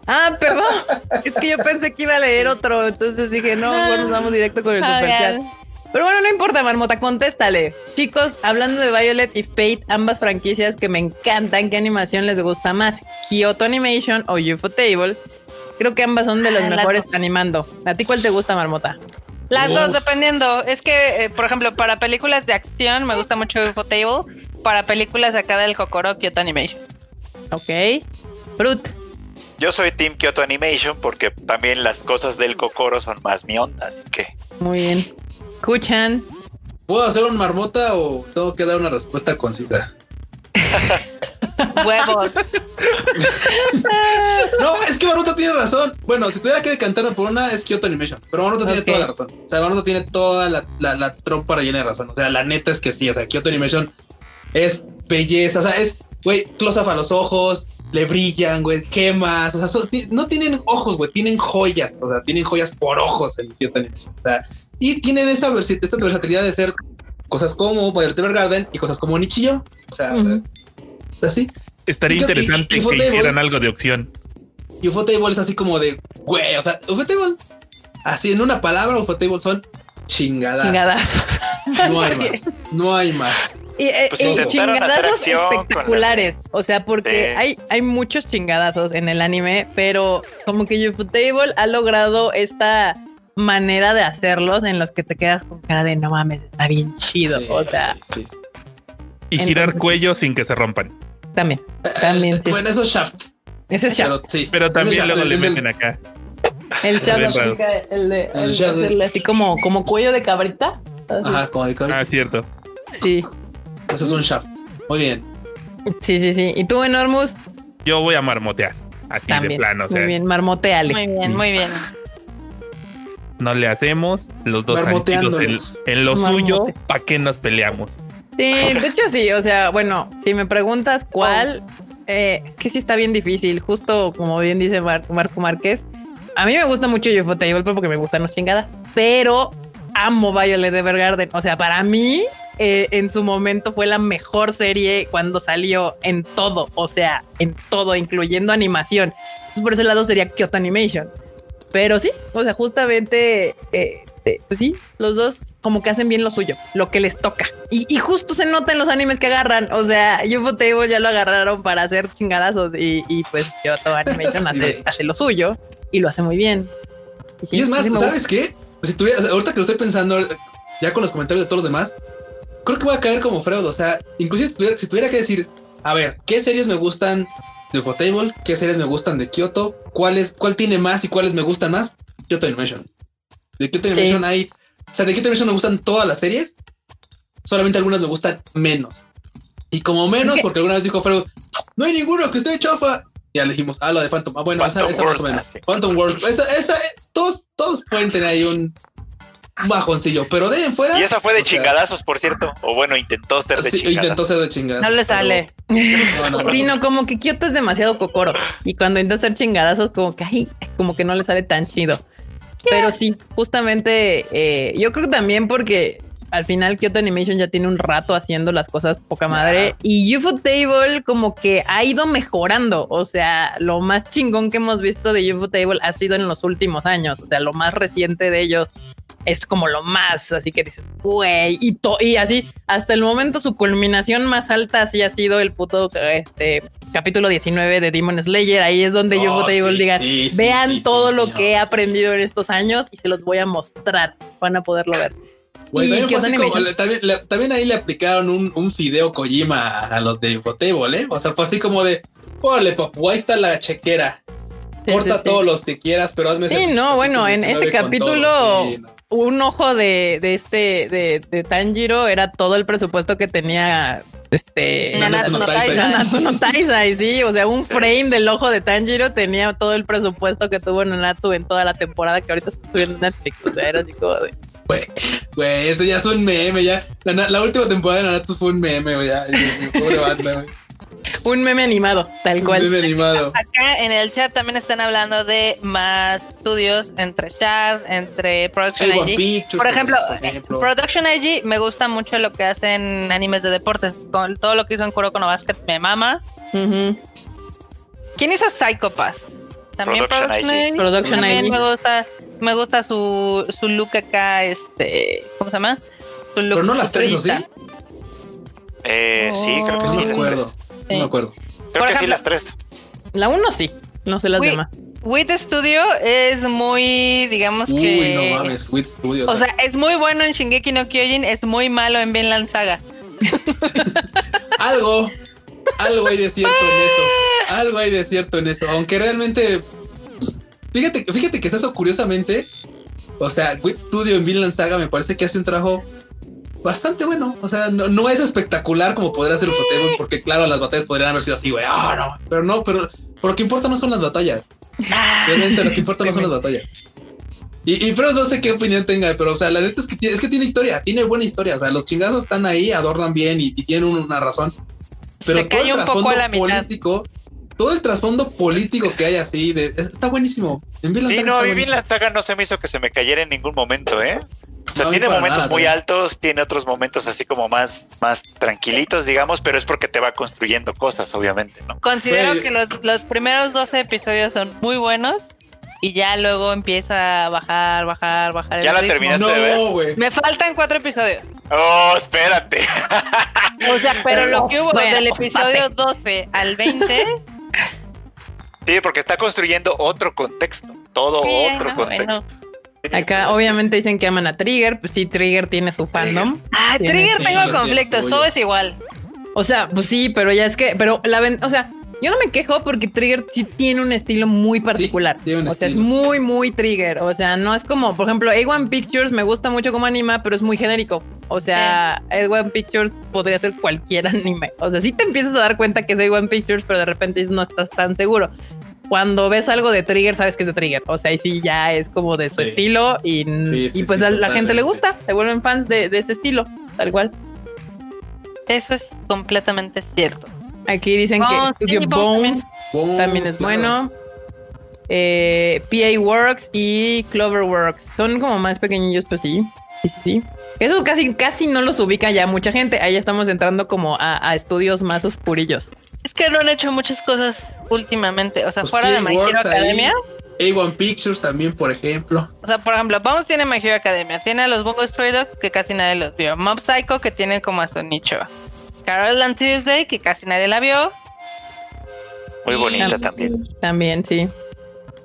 Ah, perdón. Es que yo pensé que iba a leer otro, entonces dije, no, bueno, nos vamos directo con el Ah, superchat. ya. Pero bueno, no importa, Marmota, contéstale. Chicos, hablando de Violet y Fate, ambas franquicias que me encantan, ¿qué animación les gusta más? ¿Kyoto Animation o Ufotable? Creo que ambas son de las Ah, mejores animando. ¿A ti cuál te gusta, Marmota? Las Uf. dos, dependiendo. Es que, eh, por ejemplo, para películas de acción me gusta mucho Ufotable. Para películas de acá del Kokoro, Kyoto Animation. Ok. Fruit. Yo soy Team Kyoto Animation porque también las cosas del Kokoro son más mi onda, así que Muy bien. Kuchan. ¿Puedo hacer un marmota o tengo que dar una respuesta concisa? Huevos. No, es que Marmota tiene razón. Bueno, si tuviera que decantarme por una, es Kyoto Animation. Pero Marmota tiene toda la razón. O sea, Marmota tiene toda la, la, la trompa llena de razón. O sea, la neta es que sí. O sea, Kyoto Animation es belleza. O sea, es, güey, close-up a los ojos, le brillan, güey, gemas. O sea, son- no tienen ojos, güey, tienen joyas. O sea, tienen joyas por ojos en Kyoto Animation. O sea, y tienen esa versi- esta versatilidad de ser cosas como Violet Evergarden y cosas como Nichillo. O sea, así. Estaría Y que- y- interesante y que hicieran algo de opción. Y Ufotable es así como de, güey, o sea, Ufotable, así en una palabra, Ufotable son chingadas. Chingadas. No hay más, no hay más. Y, eh, Pues chingadazos la- espectaculares. O sea, porque Sí. hay, hay muchos chingadazos en el anime, pero como que Ufotable ha logrado esta manera de hacerlos en los que te quedas con cara de no mames, está bien chido. Sí, o sea, sí, sí. Y girar cuello sin que se rompan. también. También, sí. Bueno, eso es Shaft. Ese es Shaft. Pero sí. Pero también luego le meten acá. El Shaft el de, El el de Shaft. hacerle así como, como cuello de cabrita. Así. Ajá, como de Ah, cierto. Sí, Eso es un Shaft. Muy bien. sí, sí, sí. ¿Y tú, Enormous? Yo voy a marmotear. Así de plano. O sea, Muy bien, marmoteale. Muy bien, muy bien. No le hacemos los dos tranquilos en, en lo Marmote. suyo. ¿Para qué nos peleamos? Sí, de hecho sí, o sea, bueno, si me preguntas cuál, eh, es que sí está bien difícil, justo como bien dice Mar- Marco Márquez, a mí me gusta mucho Ufotable porque me gustan los chingadas, pero amo Violet Evergarden, o sea, para mí eh, en su momento fue la mejor serie cuando salió en todo, o sea, en todo, incluyendo animación. Entonces, por ese lado sería Kyoto Animation. Pero sí, o sea, justamente, eh, eh, pues sí, los dos como que hacen bien lo suyo, lo que les toca. Y, y justo se nota en los animes que agarran. O sea, UFO Table ya lo agarraron para hacer chingadazos y, y pues Kyoto Animation Sí. hace, hace lo suyo y lo hace muy bien. sí, Y es más, ¿sabes qué? Si tuviera, ahorita que lo estoy pensando, ya con los comentarios de todos los demás, creo que voy a caer como Freud. O sea, inclusive si tuviera, si tuviera que decir, a ver, ¿qué series me gustan de Ufotable? ¿Qué series me gustan de Kyoto? ¿Cuáles, ¿Cuál tiene más y cuáles me gustan más? Kyoto Animation. De Kyoto Sí. Animation hay, o sea, de Kyoto Animation me gustan todas las series, solamente algunas me gustan menos. Y como menos, porque alguna vez dijo Freud, no hay ninguno que esté chafa. Ya le dijimos, ah, lo de Phantom. Ah, bueno, esa, Phantom esa más o menos. Phantom World. Esa, esa, eh, todos, todos pueden tener ahí un un bajoncillo, pero de fuera. Y esa fue de sea, chingadazos, por cierto. O bueno, intentó ser de sí, chingadazos. intentó ser de chingada. No le sale. No, no, no. Sí, no, como que Kyoto es demasiado cocoro. Y cuando intenta hacer chingadazos, como que ay, como que no le sale tan chido. Pero sí, justamente eh, yo creo que también porque al final Kyoto Animation ya tiene un rato haciendo las cosas poca madre. Y UFO Table como que ha ido mejorando. O sea, lo más chingón que hemos visto de UFO Table ha sido en los últimos años. O sea, lo más reciente de ellos es como lo más, así que dices, güey, y, to- y así, hasta el momento su culminación más alta así ha sido el puto este, capítulo 19 de Demon Slayer, ahí es donde Oh, UFO Table sí, diga, sí, vean sí, todo sí, lo que he aprendido en estos años y se los voy a mostrar, van a poderlo ver. Güey, Y también, fue Kyoto así como- Animation- le- también, le- también ahí le aplicaron un, un fideo Kojima a los de Ufotable, ¿eh? O sea, fue así como de, órale, papu, ahí está la chequera. Sí, Corta sí, sí. todos los que quieras, pero hazme Sí, ese no, bueno, en 19 ese capítulo todo, sí, no. Un ojo de, de este de, de Tanjiro era todo el presupuesto que tenía este Nanatsu no Taizai, sí, o sea, un frame del ojo de Tanjiro tenía todo el presupuesto que tuvo Nanatsu en toda la temporada que ahorita está subiendo en Netflix, o sea, era así como de Güey, güey, eso ya es un meme, ya. La, la última temporada de Nanatsu fue un meme, güey. Pobre banda, güey. Un meme animado, tal Un cual. meme animado. Acá en el chat también están hablando de más estudios entre chat, entre Production Hey, IG. Por ejemplo, por ejemplo. Production IG me gusta mucho lo que hacen animes de deportes. Con todo lo que hizo en Kuroko no Basket me mama. ¿Quién hizo Psychopass? También Production Production, IG. IG. Production También IG. me gusta, me gusta su, su look acá, este, ¿cómo se llama? Su look Pero no las tres, ¿o sí? Eh, sí, creo que No sí, me las acuerdo. tres. No me acuerdo. Creo Por que sí, ejemplo- las tres. La uno sí, no sé las Uy, demás. Wit Studio es muy, digamos Uy, que... no mames, Wit Studio. O sea, es muy bueno en Shingeki no Kyojin, es muy malo en Vinland Saga. algo, algo hay de cierto en eso. Algo hay de cierto en eso. Aunque realmente, fíjate, fíjate que es eso curiosamente. O sea, Wit Studio en Vinland Saga me parece que hace un trabajo bastante bueno. O sea, no, no es espectacular como podría ser Ufotable, porque claro, las batallas podrían haber sido así, güey. Ah, no. Pero no, pero, pero lo que importa no son las batallas. Realmente lo que importa no son las batallas. Y, y pero no sé qué opinión tenga, pero o sea, la neta es que, tiene, es que tiene historia, tiene buena historia. O sea, los chingazos están ahí, adornan bien y, y tienen una razón. Pero Se todo el un trasfondo a la mitad. político, todo el trasfondo político que hay así, de, está buenísimo. En Sí, no, buenísimo. Vinland Saga no se me hizo que se me cayera en ningún momento, ¿eh? O sea, No, tiene momentos nada, muy ¿no? altos, tiene otros momentos así como más, más tranquilitos, digamos, pero es porque te va construyendo cosas, obviamente, ¿no? Considero que los, los primeros 12 episodios son muy buenos y ya luego empieza a bajar, bajar, bajar. el ¿Ya la ritmo. terminaste de ver? Me faltan cuatro episodios. Oh, espérate. O sea, pero lo que hubo Espera, del episodio 12 al 20, Sí, porque está construyendo otro contexto. Todo Sí, otro contexto. Acá obviamente dicen que aman a Trigger, pues sí, Trigger tiene su fandom. ah, Tiene Trigger tengo Trigger conflictos, todo es igual. O sea, pues sí, pero ya es que, pero la ven, o sea, yo no me quejo porque Trigger sí tiene un estilo muy particular. tiene un o sea, es muy, muy Trigger. O sea, no es como, por ejemplo, A1 Pictures me gusta mucho como anima, pero es muy genérico. O sea, A1 Pictures podría ser cualquier anime. O sea, sí te empiezas a dar cuenta que es A1 Pictures, pero de repente dices, no estás tan seguro. Cuando ves algo de Trigger, sabes que es de Trigger. O sea, ahí sí ya es como de su Sí. estilo y, Sí, sí, y pues a la gente le gusta. Se vuelven fans de, de ese estilo, tal cual. Eso es completamente cierto. Aquí dicen Bones, que Studio sí, Bones también es claro. bueno. Eh, PA Works y Clover Works son como más pequeñillos, pues sí. Sí, sí, sí. Eso casi, casi no los ubica ya mucha gente. Ahí estamos entrando como a, a estudios más oscurillos. Es que no han hecho muchas cosas últimamente. O sea, Pues fuera de My Hero ahí. Academia. A1 Pictures también, por ejemplo. O sea, por ejemplo, Bones tiene My Hero Academia. Tiene a los Bungo Stray Dogs, que casi nadie los vio. Mob Psycho, que tiene como a su nicho. Carol and Tuesday, que casi nadie la vio. Muy Y- bonita también. También, sí.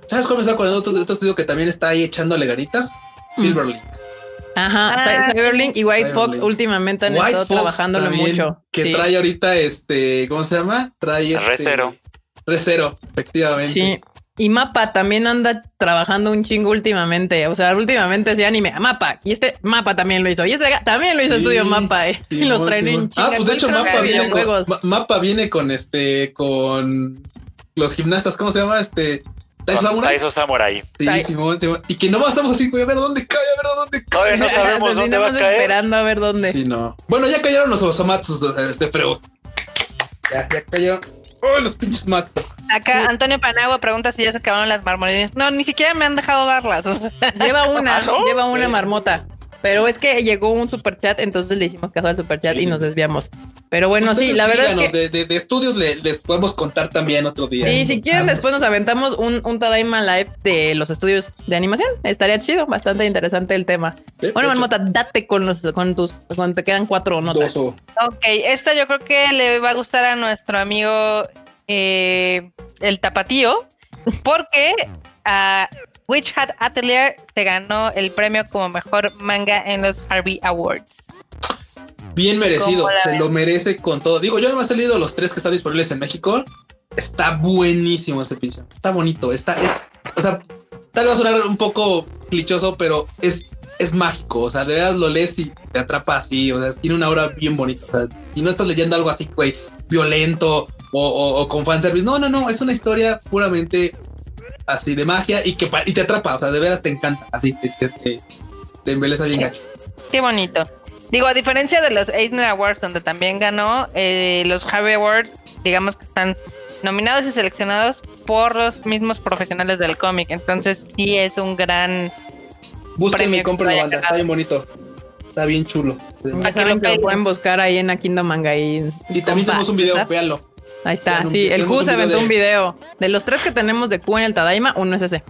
¿Sabes cómo me está acordando otro, otro estudio que también está ahí echándole ganitas? Silverlink. Ajá, Ah, Cy- Cyberlink y White Fox Cyberlink. últimamente han White estado Fox trabajándolo también, mucho. Que sí. trae ahorita este, ¿cómo se llama? Trae este, Recero. Recero, efectivamente. Sí. Y Mapa también anda trabajando un chingo últimamente. O sea, últimamente ese anime, Mapa. Y este Mapa también lo hizo. Y este también lo hizo Sí, Estudio Mapa. eh. y los traen en Simón. chinga. Ah, pues de hecho Mapa viene, con, Mapa viene con este, con los gimnastas, ¿cómo se llama? Este, Taiso Samurai. Taiso Samurai. Sí, Simón, Simón. Y que nomás estamos así, güey, a ver dónde cae, a ver dónde cae. Todavía no sabemos dónde va a caer. esperando a ver dónde. Sí, no. Bueno, ya cayeron los Osamatsus, este Freud. Ya, ya cayeron. Oh, los pinches matos. Acá Antonio Panagua pregunta si ya se acabaron las marmolinas. No, ni siquiera me han dejado darlas. o sea. Lleva una, ¿Ah, no? lleva una marmota. Pero es que llegó un superchat, entonces le hicimos caso al superchat Sí, y sí. nos desviamos. Pero bueno, sí, Ustedes la verdad es que de, de, de estudios le- les podemos contar también otro día. sí, si quieren Vamos. después nos aventamos un, un Tadaima Live de los estudios de animación. Estaría chido, bastante interesante el tema. Sí, Bueno, Marmota, date con los con tus cuando te quedan cuatro notas. dos ok, esta yo creo que le va a gustar a nuestro amigo eh, el Tapatío, porque a Witch Hat Atelier se ganó el premio como mejor manga en los Harvey Awards. Bien merecido, ¿Cómo la se ven? lo merece con todo. Digo, yo nomás he leído los tres que están disponibles en México. Está buenísimo ese pinche. Está bonito, está, es, o sea, tal vez va a sonar un poco clichoso, pero es, es mágico. O sea, de veras lo lees y te atrapa así. O sea, tiene una aura bien bonita. O sea, y no estás leyendo algo así, güey, violento o, o, o con fanservice. No, no, no. Es una historia puramente así de magia y que y te atrapa. O sea, de veras te encanta. Así te, te, te, te embeleza bien gacho. Qué bonito. Digo, a diferencia de los Eisner Awards, donde también ganó, eh, los Harvey Awards, digamos que están nominados y seleccionados por los mismos profesionales del cómic. Entonces sí es un gran... Búsquenlo premio y que cómprenlo, vaya banda. Está bien bonito. Está bien chulo. Ya saben lo que lo peguen. pueden buscar ahí en Akindo Manga y, Y también tenemos un video, véanlo. Ahí está, un sí, el Q se aventó de- un video. De los tres que tenemos de Q en el Tadaima, uno es ese.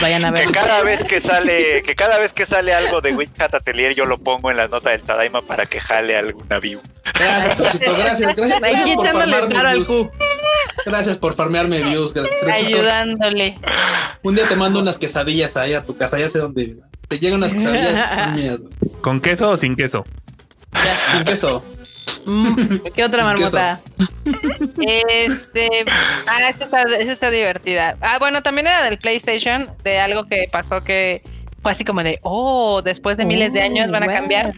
Vayan a ver. Que cada vez que sale, que cada vez que sale algo de Witch Hat Atelier, yo lo pongo en la nota del Tadaima para que jale alguna view. Gracias, Tochito, gracias, gracias. Gracias por paro al views. Q. Gracias por farmearme views. Ayudándole. Un día te mando unas quesadillas ahí a tu casa, ya sé dónde. Te llegan unas quesadillas, son mías. ¿Con queso o sin queso? Sin queso. Mm, ¿Qué otra marmota? Este. Ah, esta está, esta está divertida. Ah, bueno, también era del PlayStation, de algo que pasó que fue así como de, oh, después de miles de Oh, años van a cambiar.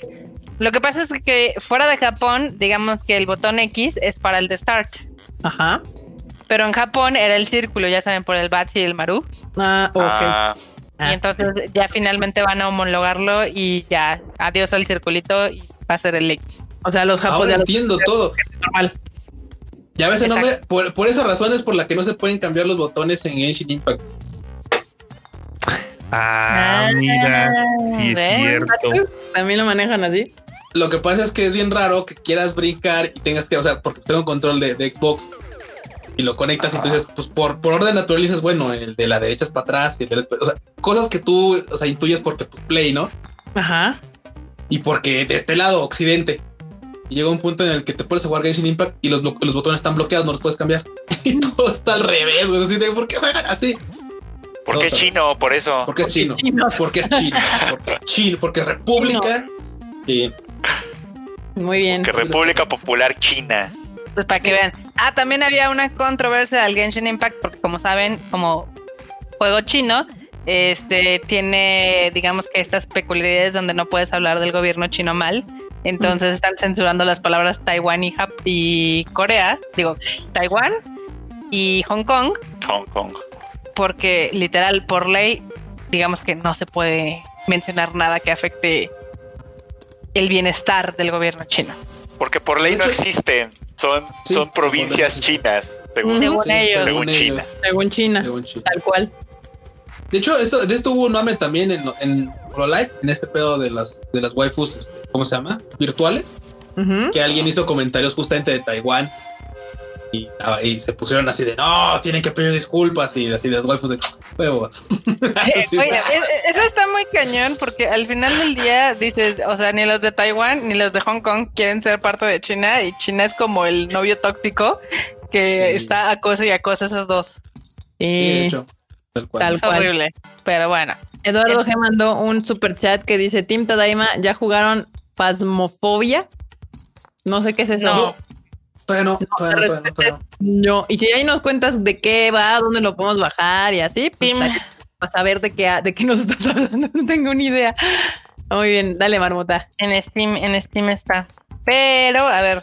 Lo que pasa es que fuera de Japón, digamos que el botón X es para el de Start. Ajá. Pero en Japón era el círculo, ya saben, por el Bats y el Maru. Ah, ok. Ah. Y entonces ya finalmente van a homologarlo y ya, adiós al circulito y va a ser el X. O sea, los japos Ahora entiendo todo. normal. Ya ves el Exacto. nombre, por, por esas razones por las que no se pueden cambiar los botones en Genshin Impact. Ah, mira. Sí es ¿ves? cierto. También lo manejan así. Lo que pasa es que es bien raro que quieras brincar y tengas que, o sea, porque tengo control de, de Xbox. y lo conectas y entonces, pues por, por orden natural dices, bueno, el de la derecha es para atrás y el de la, o sea, cosas que tú, o sea, intuyes porque pues, play, ¿no? Ajá. Y porque de este lado, occidente. Y llega un punto en el que te pones a jugar Genshin Impact y los, los botones están bloqueados, no los puedes cambiar. Y todo está al revés, güey. Así de, ¿por qué juegan así? Porque es chino, por eso. Porque es chino. Porque es chino. Porque es chino. Porque es República. Sí. Muy bien. Que República Popular China. Pues para que vean. Ah, también había una controversia del Genshin Impact, porque como saben, como juego chino, este tiene, digamos que estas peculiaridades donde no puedes hablar del gobierno chino mal. Entonces están censurando las palabras Taiwán y, Jap y Corea, digo, Taiwán y Hong Kong. Hong Kong. Porque literal, por ley, digamos que no se puede mencionar nada que afecte el bienestar del gobierno chino. Porque por ley no existen, son, Sí, son provincias chinas, según, Según ellos. según. China. Según China. Según China. Tal cual. De hecho, esto, de esto hubo un mame también en, en Prolife, en este pedo de las, de las waifus, este, ¿cómo se llama? Virtuales. Que alguien hizo comentarios justamente de Taiwán. Y, ah, y se pusieron así de no, tienen que pedir disculpas. Y así de las waifus de huevos. Oye, es- eso está muy cañón porque al final del día dices, o sea, ni los de Taiwán ni los de Hong Kong quieren ser parte de China y China es como el novio tóxico que Sí. está acosa y acosa a esos dos. sí, de Y hecho. Tal cual. Tal Es cual. horrible, pero bueno. Eduardo G mandó un super chat que dice: Team Tadaima, ¿ya jugaron Phasmophobia? No sé qué es eso. No. Todavía no, todavía no, todavía no, todavía no. No. Y si ahí nos cuentas de qué va, dónde lo podemos bajar y así, pues para saber de qué, de qué nos estás hablando. No tengo ni idea. Muy bien, dale, Marmota. En Steam, en Steam está. Pero, a ver,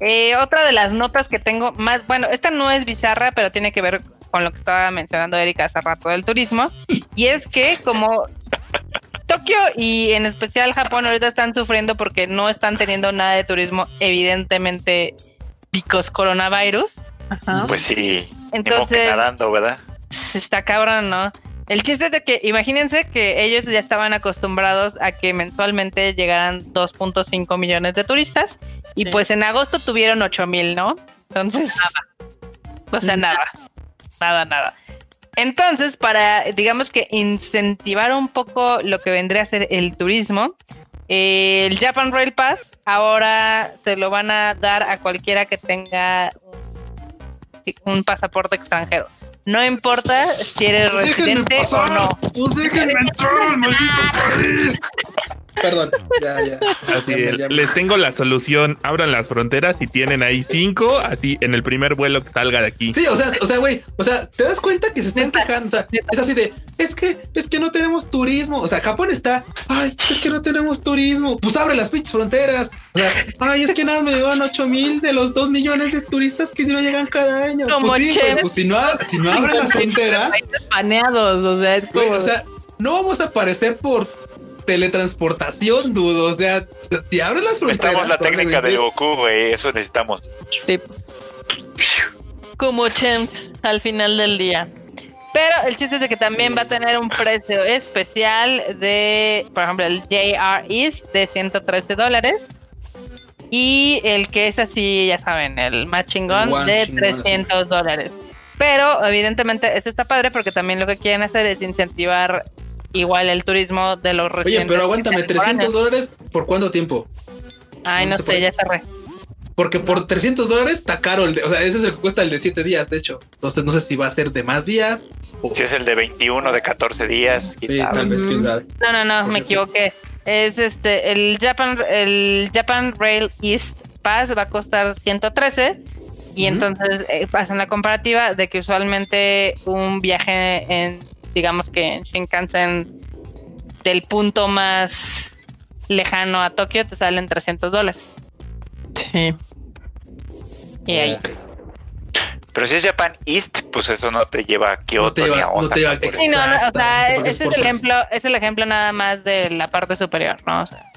eh, otra de las notas que tengo más, bueno, esta no es bizarra, pero tiene que ver con lo que estaba mencionando Erika hace rato del turismo. Y es que como Tokio y en especial Japón ahorita están sufriendo porque no están teniendo nada de turismo, evidentemente, picos coronavirus. Ajá. Pues sí, Entonces, nadando, ¿verdad? se está cabrón, ¿no? El chiste es de que imagínense que ellos ya estaban acostumbrados a que mensualmente llegaran 2.5 millones de turistas y Sí. pues en agosto tuvieron 8 mil, ¿no? Entonces, o sea, nada, nada, nada. Entonces, para, digamos que incentivar un poco lo que vendría a ser el turismo, eh, el Japan Rail Pass ahora se lo van a dar a cualquiera que tenga un, un pasaporte extranjero. No importa si eres Pues residente o no. Pues déjenme entrar al maldito país. Perdón, ya, ya. Así Ya Les tengo la solución. Abran las fronteras y tienen ahí cinco, así en el primer vuelo que salga de aquí. Sí, o sea, o sea, güey, o sea, te das cuenta que se están quejando, o sea, es así de, es que, es que no tenemos turismo, o sea, Japón está, ay, es que no tenemos turismo, pues abre las pinches fronteras, o sea, ay, es que nada, me llevan 8 mil de los 2 millones de turistas que no llegan cada año, Como pues sí, güey, Chef. pues si no, si no abren las fronteras, paneados, o sea, es como. o sea, no vamos a aparecer por teletransportación, dudo, o sea, si abren las fronteras. Necesitamos la técnica de Goku, güey, eso necesitamos. sí. Como champs al final del día. Pero el chiste es de que también va a tener un precio especial de, por ejemplo, el JR East de 113 dólares. Y el que es así, ya saben, el más chingón one de chingón, así. 300 dólares. Pero evidentemente eso está padre porque también lo que quieren hacer es incentivar igual el turismo de los Oye, residentes. pero aguántame, 300 temporáneos. dólares, ¿por cuánto tiempo? Ay, no ¿Cuánto se sé, ya cerré. Porque por 300 dólares está caro. El de- o sea, ese es el que cuesta el de 7 días, de hecho. Entonces no sé si va a ser de más días. O, Si es el de 21, de 14 días. sí, tal vez, quién sabe. No, no, no, Porque me sí. equivoqué. Es este, el Japan, el Japan Rail East Pass va a costar 113 y entonces eh, hacen la comparativa de que usualmente un viaje en, digamos que en Shinkansen del punto más lejano a Tokio te salen 300 dólares. Sí. Y ahí. Pero si es Japan East, pues eso no te lleva a Kyoto No te ni lleva- a no Osaka. te lleva- por eso. Sí, no, no, o sea, porque es ese es por el ejemplo, es el ejemplo nada más de la parte superior, ¿no? O sea,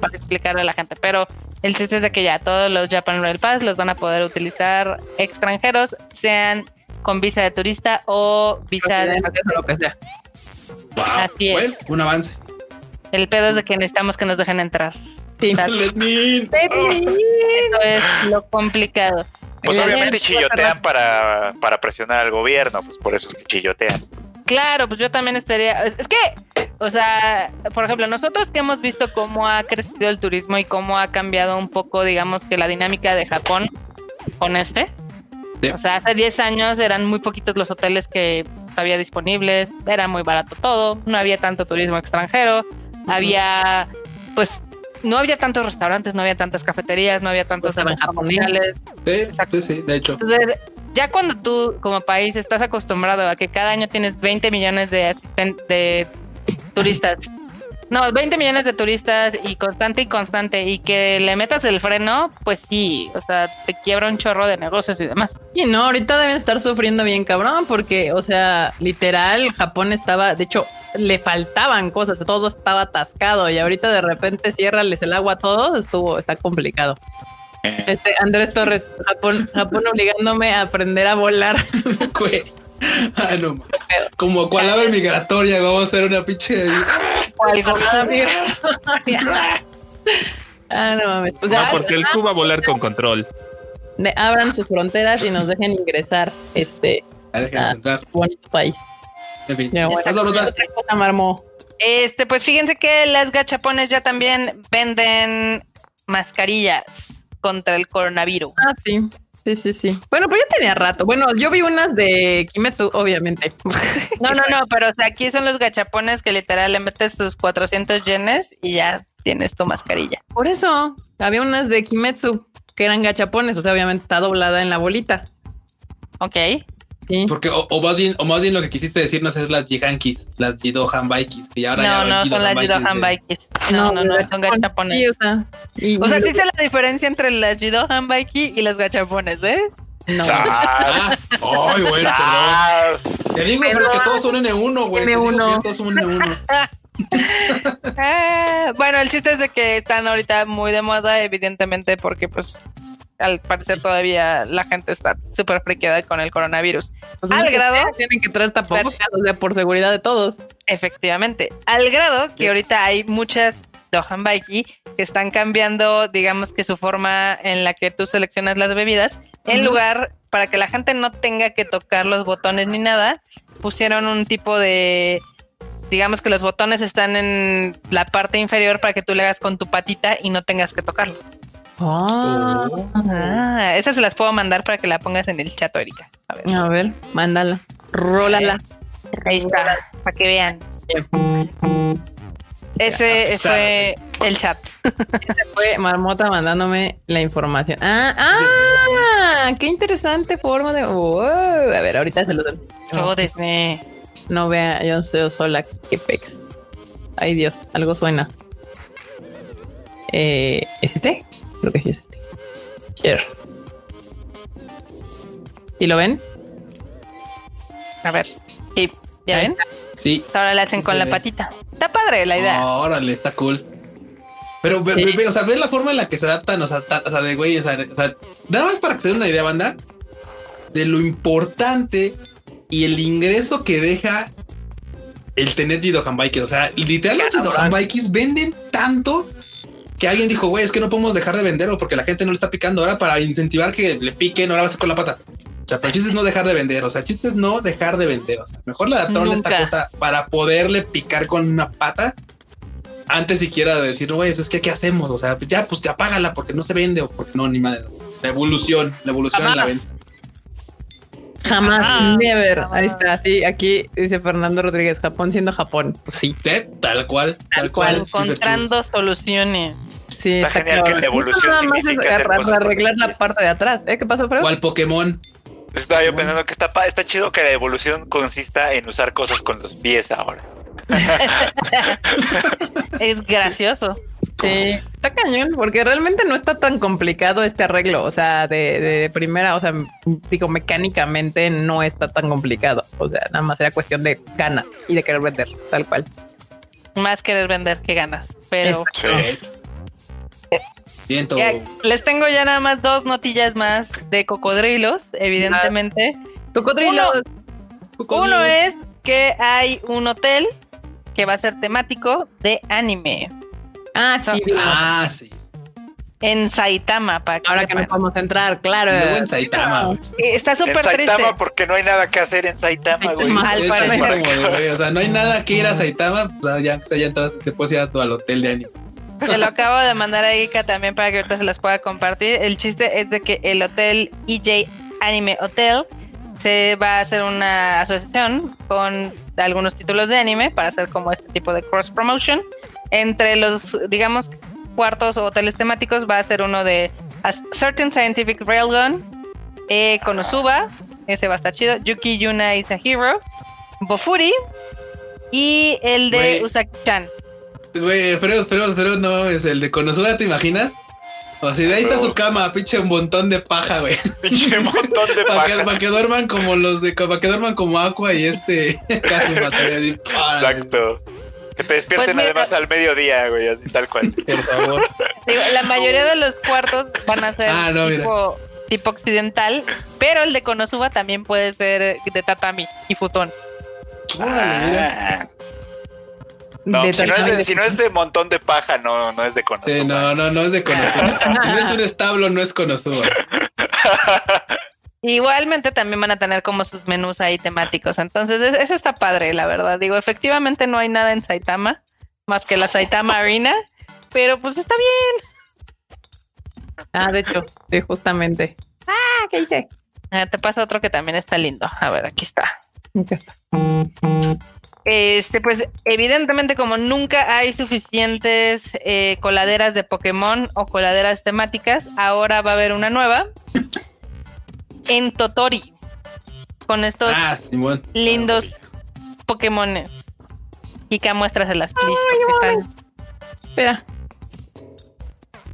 para explicarle a la gente. Pero el chiste es de que ya todos los Japan Rail Pass los van a poder utilizar extranjeros, sean con visa de turista o visa de lo que sea. Wow. Así es. Bueno, un avance. El pedo es de que necesitamos que nos dejen entrar. Sí. Eso es lo complicado. Pues obviamente chillotean para, para presionar al gobierno, pues por eso es que chillotean. Claro, pues yo también estaría. Es es que, o sea, por ejemplo, nosotros que hemos visto cómo ha crecido el turismo y cómo ha cambiado un poco, digamos que la dinámica de Japón con este. Sí. O sea, hace 10 años eran muy poquitos los hoteles que había disponibles, era muy barato todo, no había tanto turismo extranjero, había, pues, no había tantos restaurantes, no había tantas cafeterías, no había tantos japoneses. Sí, sí, sí, de hecho. Entonces, ya cuando tú como país estás acostumbrado a que cada año tienes 20 millones de de turistas, no, 20 millones de turistas y constante y constante y que le metas el freno, pues sí, o sea, te quiebra un chorro de negocios y demás. Y no, ahorita deben estar sufriendo bien cabrón porque, o sea, literal, Japón estaba, de hecho, le faltaban cosas, todo estaba atascado y ahorita de repente ciérrales el agua a todos, estuvo, está complicado. Este Andrés Torres, Japón, Japón obligándome a aprender a volar. Ah, no. Como cual ave migratoria, vamos a hacer una pinche. ah, no mames. Pues No, porque el Cuba volar con control. de- abran sus fronteras y nos dejen ingresar este Ah. bonito país. En fin. Pero bueno, Hazlo, Ruta. otra cosa, Marmo. Este, pues fíjense que las gachapones ya también venden mascarillas contra el coronavirus. Ah, sí. Sí, sí, sí. Bueno, pero ya tenía rato. Bueno, yo vi unas de Kimetsu, obviamente. No, no, no, pero o sea, aquí son los gachapones que literal le metes tus 400 yenes y ya tienes tu mascarilla. Por eso había unas de Kimetsu que eran gachapones, o sea, obviamente está doblada en la bolita. Ok. Sí. Porque, o, o más bien, o más bien lo que quisiste decirnos es las Jihankis, las Jidohan Baikis, que ahora No, ya no, son las Jidohan Baikis Baikis. No, no, no, son Sí, gachapones. o sea, y- O sea, y- sí sé la diferencia entre las Jidohan Baiki y las gachapones, ¿eh? no. Ay, güey, perdón. Te digo, pero que todos son N1, güey. Te digo N1. que ya todos son N1. Ah, bueno, el chiste es de que están ahorita muy de moda, evidentemente, porque pues al parecer todavía la gente está súper friqueada con el coronavirus. Pues al grado- sea, Tienen que traer tapabocas, o sea, por seguridad de todos. Efectivamente, al grado que ahorita hay muchas Dohan Baiki que están cambiando, digamos que su forma en la que tú seleccionas las bebidas, en lugar para que la gente no tenga que tocar los botones ni nada, pusieron un tipo de, digamos que los botones están en la parte inferior para que tú le hagas con tu patita y no tengas que tocarlo. Ah, Ah, esas se las puedo mandar para que la pongas en el chat, Erika. A ver, a ver, mándala. Rólala. ahí está, para que vean. Ese Ya, fue el chat. Ese fue Marmota mandándome la información. Ah, ah, qué interesante forma de. Wow. A ver, ahorita se lo doy. Desde No vea, yo estoy sola. Qué pex. Ay, Dios, algo suena. Eh, ¿Es este? Creo que sí es este. Share. ¿Sí lo ven? A ver. Sí, ¿ya ven? Sí. Ahora le hacen Sí con la ve. patita. Está padre la idea. Órale, está cool. Pero, ve, Sí. ve- ve, o sea, ves la forma en la que se adaptan, o sea, ta- o sea, de güey, o sea, o sea, nada más para que se den una idea, banda, de lo importante y el ingreso que deja el tener Jidohan Bikes. O sea, literal, los Jidohan Bikes venden tanto que alguien dijo, güey, es que no podemos dejar de venderlo porque la gente no le está picando ahora para incentivar que le piquen, ahora va a ser con la pata. O sea, pero el chiste es no dejar de vender, o sea, el chiste es no dejar de vender. O sea, mejor le adaptaron esta Nunca. cosa para poderle picar con una pata antes siquiera de decir, güey, pues ¿qué, ¿qué hacemos? O sea, ya, pues que apágala porque no se vende o porque no, ni madre. La evolución, la evolución en la Jamás. venta. Jamás, Ah, never. jamás. Ahí está, sí, aquí dice Fernando Rodríguez, Japón siendo Japón. Pues sí. Tal cual, tal, cual. cual. Encontrando soluciones. sí. Está genial que la evolución No, nada más significa hacer cosas arreglar los la parte de atrás. ¿Eh? ¿Qué pasó, Freud? ¿Cuál Pokémon? Estaba yo pensando que está, pa- está chido que la evolución consista en usar cosas con los pies ahora. Es gracioso. Sí, está cañón, porque realmente no está tan complicado este arreglo. O sea, de, de primera, o sea, digo, mecánicamente no está tan complicado. O sea, nada más era cuestión de ganas y de querer vender, tal cual. Más querer vender que ganas. Pero. Viento. ya- les tengo ya nada más dos notillas más de cocodrilos, evidentemente. Cocodrilo. Uno, Uno es que hay un hotel que va a ser temático de anime. Ah, sí. Ah, sí. en Saitama. Para Ahora que no podemos entrar, claro. Luego en Saitama. güey. Eh, Está súper en triste. Saitama porque no hay nada que hacer en Saitama, güey. Saitama. Al Es así parecer. como de, güey, O sea, no hay nada que ir a Saitama. Pues ya, ya entras, te puedes ir a tu, al hotel de anime. Se lo acabo de mandar a Ika también para que ahorita se las pueda compartir. El chiste es de que el hotel EJ Anime Hotel se va a hacer una asociación con algunos títulos de anime para hacer como este tipo de cross promotion. Entre los, digamos, cuartos o hoteles temáticos va a ser uno de A Certain Scientific Railgun, eh, Konosuba, ese va a estar chido, Yuki Yuna is a Hero, Bofuri y el de. Usaki-chan. Güey, pero, pero, pero no mames, el de Konosuba, ¿te imaginas? O sea, de ahí está su cama, pinche un montón de paja, güey. Pinche montón de Para que, paja. pa' que duerman como los de, para que duerman como Aqua y este ¡pah! Exacto. Que te despierten Pues además al mediodía, güey, así tal cual. Por favor. Digo, la mayoría de los cuartos van a ser Ah, no, tipo, tipo occidental, pero el de Konosuba también puede ser de tatami y futón. Ah. No, De si no, es de, de- si no es de montón de paja, no, no es de Sí, Konosuba. no, no, no es de Konosuba. Si no es un establo, no es Konosuba. Igualmente también van a tener como sus menús ahí temáticos. Entonces, es- eso está padre, la verdad. Digo, efectivamente no hay nada en Saitama, más que la Saitama Arena, pero pues está bien. Ah, de hecho, sí, justamente. Ah, ¿qué hice? Ah, te pasa otro que también está lindo. A ver, aquí está. Ya está. Este, pues evidentemente como nunca hay suficientes eh, coladeras de Pokémon o coladeras temáticas, ahora va a haber una nueva en Totori con estos Ah, lindos Pokémones. Kika, muéstraselas, please, porque están- Espera.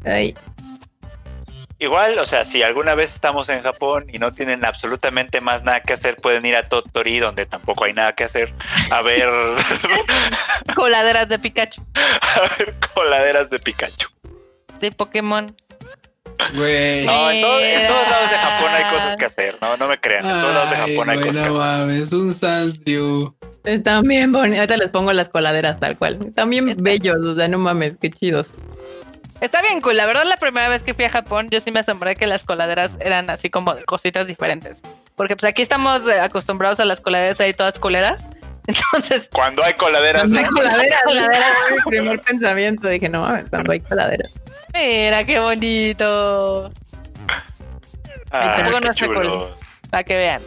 Ay, Igual, o sea, si alguna vez estamos en Japón y no tienen absolutamente más nada que hacer, pueden ir a Totori, donde tampoco hay nada que hacer, a ver, coladeras de Pikachu, a ver coladeras de Pikachu. de Pokémon. Güey. No, en, todo- en todos lados de Japón hay cosas que hacer, no, no me crean, en todos lados de Ay, Japón hay cosas que no hacer. mames, un Sansdrew. están bien bonitos. Ahorita les pongo las coladeras tal cual. Están bien Está- bellos, o sea, no mames, qué chidos. Está bien cool. La verdad, la primera vez que fui a Japón, yo sí me asombré que las coladeras eran así como de cositas diferentes. Porque pues aquí estamos eh, acostumbrados a las coladeras ahí todas culeras. Entonces, Cuando hay coladeras, Cuando hay ¿no? coladeras, coladeras fue mi primer pensamiento. Dije, no mames, cuando hay coladeras. Mira qué bonito. Ah, qué no chulo. Para que vean.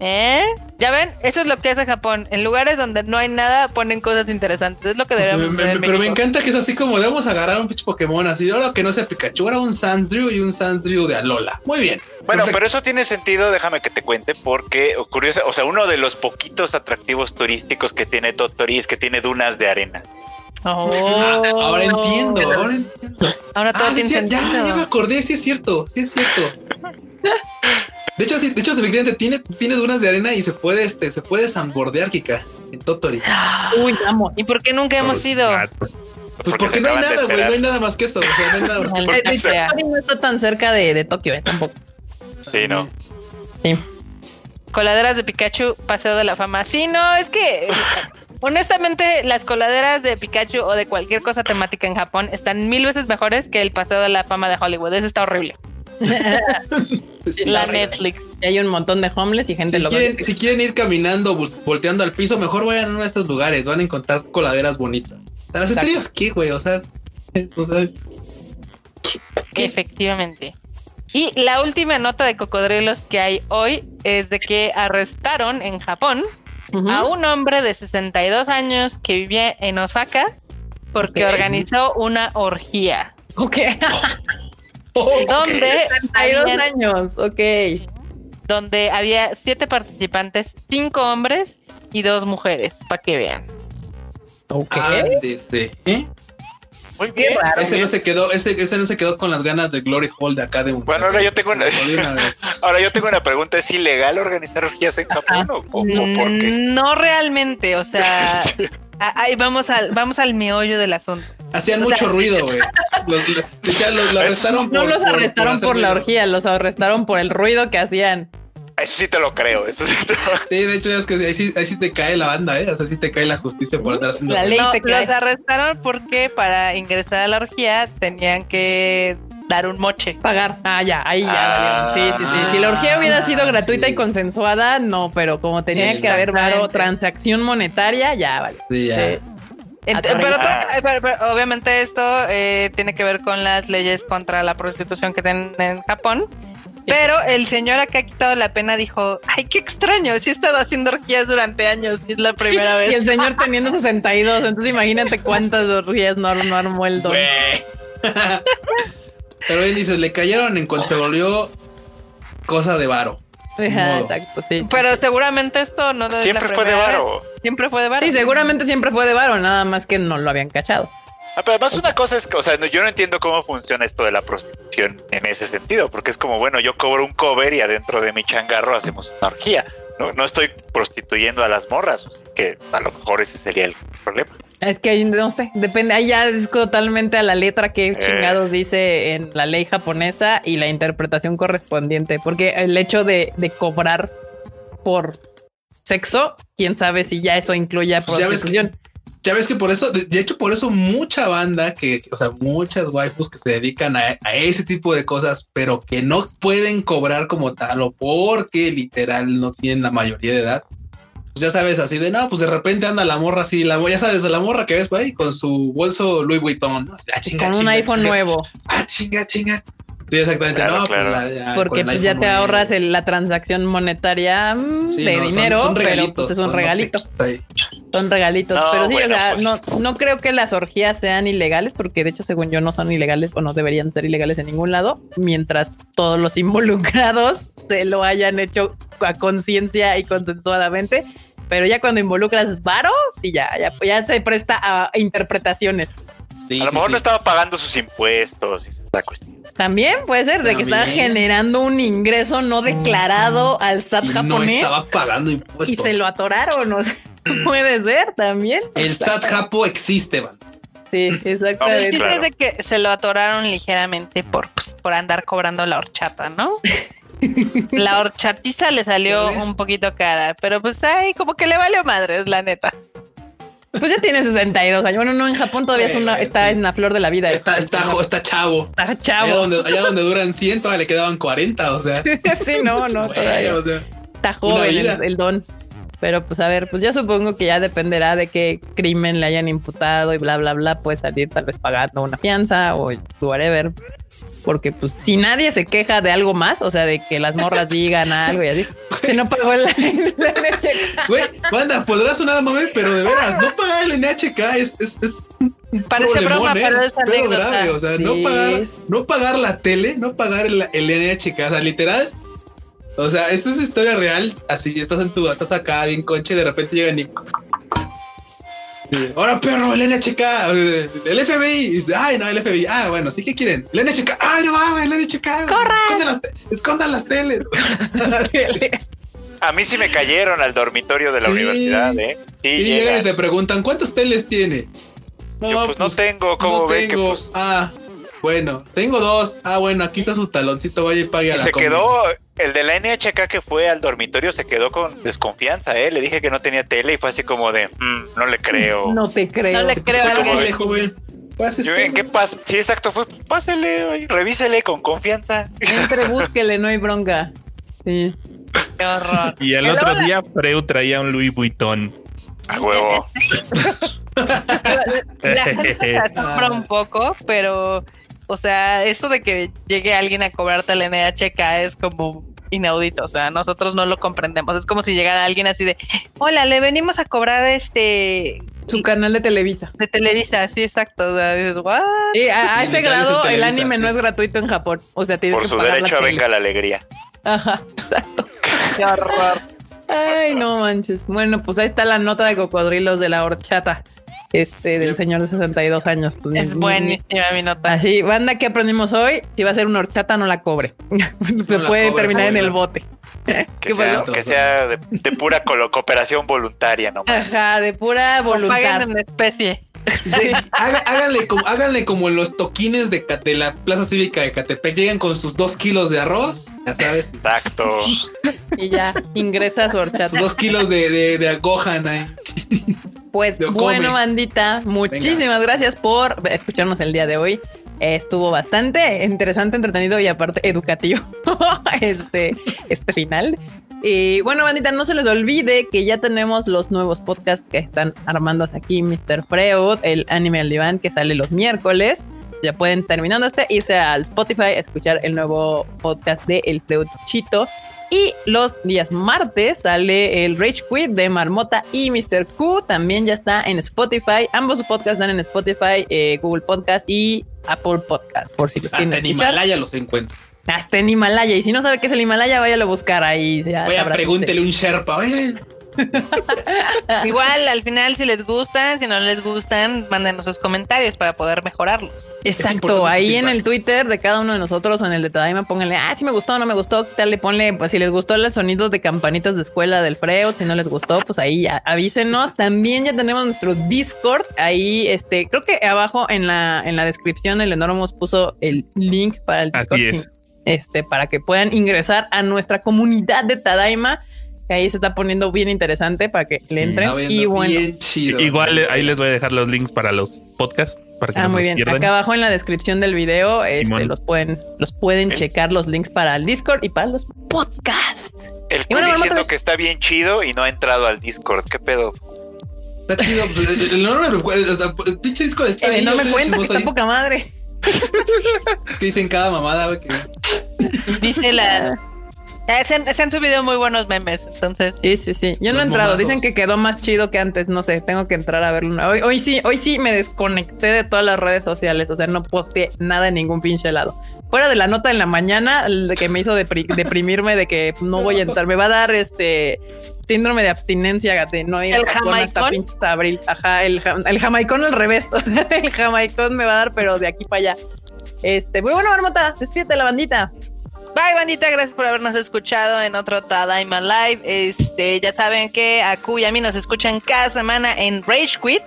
¿Eh? Ya ven, eso es lo que hace Japón. En lugares donde no hay nada, ponen cosas interesantes. Es lo que O sea, deberíamos me- hacer. me- pero me encanta que es así como debemos agarrar un pinche Pokémon así. Ahora que no sea Pikachu, ahora un Sansdrew y un Sansdrew de Alola. Muy bien. Bueno, Perfecto. pero eso tiene sentido, déjame que te cuente, porque curioso, o sea, uno de los poquitos atractivos turísticos que tiene Totori es que tiene dunas de arena. Oh. Ah, ahora entiendo, ahora entiendo. Ahora todo Ah, tiene sí, ya, sentido. ya me acordé, sí es cierto, sí es cierto. De hecho, sí, de hecho, efectivamente, tiene, tiene dunas de arena y se puede, este, se puede zambordear, Kika, en Totori. Uy, vamos. ¿Y por qué nunca hemos ido? Pues Porque no hay nada, güey, no hay nada más que eso. O sea, no hay nada más que eso. Tokio no está tan cerca de, de Tokio, eh, tampoco. Sí, ¿no? Sí. Coladeras de Pikachu, Paseo de la Fama. Sí, no, es que honestamente las coladeras de Pikachu o de cualquier cosa temática en Japón están mil veces mejores que el Paseo de la Fama de Hollywood. Eso está horrible. La. Netflix. Y hay un montón de homeless y gente Si lo quieren, si quieren ir caminando, volteando al piso, mejor vayan a uno de estos lugares. Van a encontrar coladeras bonitas. ¿A las estrellas qué, güey? O sea, es- o sea, Efectivamente. Y la última nota de cocodrilos que hay hoy es de que arrestaron en Japón A un hombre de 62 años que vivía en Osaka porque organizó una orgía. Ok. Donde 32 habían- años, ok. donde había siete participantes, cinco hombres y dos mujeres, para que vean. Ok. ándese, ¿eh? Muy bien. raro. Ese no se quedó, ese, ese no se quedó con las ganas de Glory Hall de acá de un. Bueno, ahora yo tengo una vez. Ahora yo tengo una pregunta, ¿es ilegal organizar orgías en Japón o, o- o por qué? No realmente, o sea, ahí vamos al, vamos al meollo del asunto. Hacían O sea- mucho ruido, güey. Los- arrestaron No los por arrestaron por la orgía, los arrestaron por el ruido que hacían. Eso sí te lo creo. Eso sí, te lo... sí de hecho es que ahí sí, ahí sí, te cae la banda, ¿eh? O sea, sí te cae la justicia por andar haciendo. La ley No, te cae. los arrestaron porque para ingresar a la orgía tenían que dar un moche. Pagar. Ah, ya, ahí ya. Ah. valieron. sí, sí, sí. Si la orgía hubiera sido gratuita sí. y consensuada, no, pero como tenía Sí, que haber varo, transacción monetaria, ya vale. Sí, ya. Sí. Pero, Ah. pero- pero obviamente esto eh, tiene que ver con las leyes contra la prostitución que tienen en Japón. Pero el señor acá ha quitado la pena dijo, ay, qué extraño, sí he estado haciendo orgías durante años y es la primera Y vez. el señor teniendo 62, entonces imagínate cuántas orgías no, no armó el don. Pero bien dices, le cayeron en cuanto se volvió cosa de varo. Ajá, exacto, sí. Pero seguramente esto no la Siempre fue de varo. Siempre fue de varo. Sí, seguramente siempre fue de varo, nada más que no lo habían cachado. Ah, pero además una cosa es que, o sea, no- yo no entiendo cómo funciona esto de la prostitución en ese sentido, porque es como, bueno, yo cobro un cover y adentro de mi changarro hacemos una orgía. No, no estoy prostituyendo a las morras, así que a lo mejor ese sería el problema. Es que ahí no sé, depende, ahí ya es totalmente a la letra que Eh. chingados dice en la ley japonesa y la interpretación correspondiente, porque el hecho de, de cobrar por sexo, quién sabe si ya eso incluye ya ves que- prostitución. Ya ves que por eso, de, de hecho, por eso mucha banda que, o sea, muchas waifus que se dedican a, a ese tipo de cosas, pero que no pueden cobrar como tal o porque literal no tienen la mayoría de edad. Pues ya sabes, así de no, pues de repente anda la morra así, la ya sabes, la morra que ves por ahí con su bolso Louis Vuitton. Así, ah, chinga, Con un chinga, iPhone chinga. nuevo, Ah, chinga, chinga. Sí, exactamente. Claro, no, claro. pues la- ya, porque pues ya te ahorras el- la transacción monetaria mm, Sí, de no, dinero, son pero regalitos, pues es un son regalito. Son regalitos, No, pero sí, bueno, o sea, pues. no, no creo que las orgías sean ilegales, porque de hecho, según yo, no son ilegales o no deberían ser ilegales en ningún lado, mientras todos los involucrados se lo hayan hecho a conciencia y consensuadamente. Pero ya cuando involucras varos, sí, ya, ya, ya se presta a interpretaciones. Sí, A lo sí, mejor sí. no estaba pagando sus impuestos y esa cuestión. También puede ser de que estaba generando un ingreso no declarado al SAT Y no japonés estaba pagando y impuestos. se lo atoraron. O sea, puede ser también. El SAT japo existe, man. Sí, El exactamente. chiste Claro. es de que se lo atoraron ligeramente por, pues, por andar cobrando la horchata, ¿no? la horchatiza le salió un poquito cara, pero pues ay, como que le valió madres, la neta. Pues ya tiene 62 años. Bueno, no, en Japón todavía es una, está en la flor de la vida. Está, está, chavo. Está Allá chavo. donde, allá donde duran 100, todavía le quedaban 40, o sea. sí, no, no, Güey, todavía o sea, está joven el, el don. Pero pues a ver, pues ya supongo que ya dependerá de qué crimen le hayan imputado y bla, bla, bla. Puede salir tal vez pagando una fianza o whatever. Porque pues si nadie se queja de algo más, o sea, de que las morras digan algo y así, que no pagó la, la leche. Güey, banda, podrá sonar mame, pero de veras, no pagar el NHK es, es, es Parece broma, ¿eh? pero es es pedo grave, o sea, Sí. no pagar, no pagar la tele, no pagar el, el NHK, o sea, literal. O sea, esto es historia real, así estás en tu, estás acá bien concha y de repente llegan y Sí, Ahora perro, el NHK, eh, el FBI. Ay, no, el FBI. Ah, bueno, sí, ¿qué quieren? El NHK. Ay, no mames, el NHK. Escondan las, te- escondan las teles. A mí sí me cayeron al dormitorio de la Sí. universidad, ¿eh? Sí, Y llega. llegan y te preguntan, ¿cuántas teles tiene? Yo, pues, no tengo, ¿cómo no ve que, tengo. pues? Ah, bueno, tengo dos. Ah, bueno, aquí está su taloncito, vaya y pague a Y la se quedó, el de la NHK que fue al dormitorio se quedó con desconfianza, ¿eh? Le dije que no tenía tele y fue así como de, "Mm, no le creo. No te creo. No le creo alguien. joven. Pásese. Yo, ¿en qué pasa? Sí, exacto, fue, pásele, revísele con confianza. Entre, búsquele, no hay bronca. Sí. Qué horror. Y el otro día Freud traía un Louis Vuitton. A huevo. La gente se asombra un poco, pero, o sea, eso de que llegue alguien a cobrarte el NHK es como inaudito, o sea, nosotros no lo comprendemos. Es como si llegara alguien así de, hola, le venimos a cobrar este Su canal de Televisa. de Televisa, sí, exacto. O sea, dices, what? Y a, a Sí, ese grado el anime sí. no es gratuito en Japón. O sea, tienes Por que su pagar la derecho a tele. venga la alegría. Ajá. Qué horror. Ay, no manches. Bueno, pues ahí está la nota de cocodrilos de la horchata. Este, del señor de 62 años. Pues, Es buenísima mi nota. Así, banda que aprendimos hoy, si va a ser una horchata, no la cobre. Se la puede cobre, terminar en el bote. Que ¿Qué sea, pasó? que sea de, de pura cooperación voluntaria nomás. Ajá, de pura O paguen voluntad. en especie. Sí, haga- háganle, como, háganle como en los toquines de, la Plaza Cívica de Catepec. Llegan con sus dos kilos de arroz, ya sabes, Exacto. Y ya ingresa a su horchata. sus dos kilos de, de, de ahí. Pues bueno, bandita, muchísimas gracias por escucharnos el día de hoy. Estuvo bastante interesante, entretenido y aparte educativo este, este final. Y bueno, bandita, no se les olvide que ya tenemos los nuevos podcasts que están armándose aquí, Mr. Freud, el anime al diván que sale los miércoles. Ya pueden, terminando este, irse al Spotify, escuchar el nuevo podcast de El Freuchito. Y los días martes sale el Rage Quit de Marmota y Mr. Q. También ya está en Spotify. Ambos podcasts están en Spotify, eh, Google Podcast y Apple Podcast. Por si los Hasta en escuchar. Himalaya los encuentro. Hasta en Himalaya. Y si no sabe qué es el Himalaya, váyalo a buscar ahí. Vaya, sabrá pregúntele un Sherpa. Oye, Igual, al final, si les gustan, si no les gustan, mándenos sus comentarios para poder mejorarlos. Exacto, ahí en el Twitter de cada uno de nosotros o en el de Tadaima, pónganle, ah, si me gustó, no me gustó, quítale, ponle, pues si les gustó el sonido de campanitas de escuela del Freud, si no les gustó, pues ahí ya, avísenos. También ya tenemos nuestro Discord, ahí, este, creo que abajo en la, en la descripción el Enormos puso el link para el Así Discord. es. Este, para que puedan ingresar a nuestra comunidad de Tadaima, ahí se está poniendo bien interesante para que le entren. está viendo Y bueno. bien chido. Igual eh, ahí les voy a dejar los links para los podcasts para que Ah, no muy bien. pierdan. Acá abajo en la descripción del video este, los pueden, los pueden El- checar los links para el Discord y para los podcasts. El Y Q bueno, diciendo que está bien chido y no ha entrado al Discord. ¿Qué pedo? Está chido. pues, el, el enorme, o sea, el pinche disco está Eh, ahí. no me cuenta que está ahí. poca madre. Es que dicen cada mamada, güey. que- Dice la. Eh, Se han, se han subido muy buenos memes, entonces. Sí, sí, sí. Yo no he entrado. momazos. Dicen que quedó más chido que antes. No sé, tengo que entrar a verlo. Hoy, hoy sí, hoy sí me desconecté de todas las redes sociales. O sea, no posteé nada en ningún pinche lado. Fuera de la nota en la mañana que me hizo depri- deprimirme de que no voy a entrar. Me va a dar este síndrome de abstinencia de no ir ¿El hasta jamaicón? pinche abril. Ajá, el, jam- el jamaicón al revés. O sea, el jamaicón me va a dar, pero de aquí para allá. Este, muy bueno, Marmota. Despídete la bandita. Bye, bandita, gracias por habernos escuchado en otro Tadaima Live. Este, ya saben que a Q y a mí nos escuchan cada semana en Rage Quit.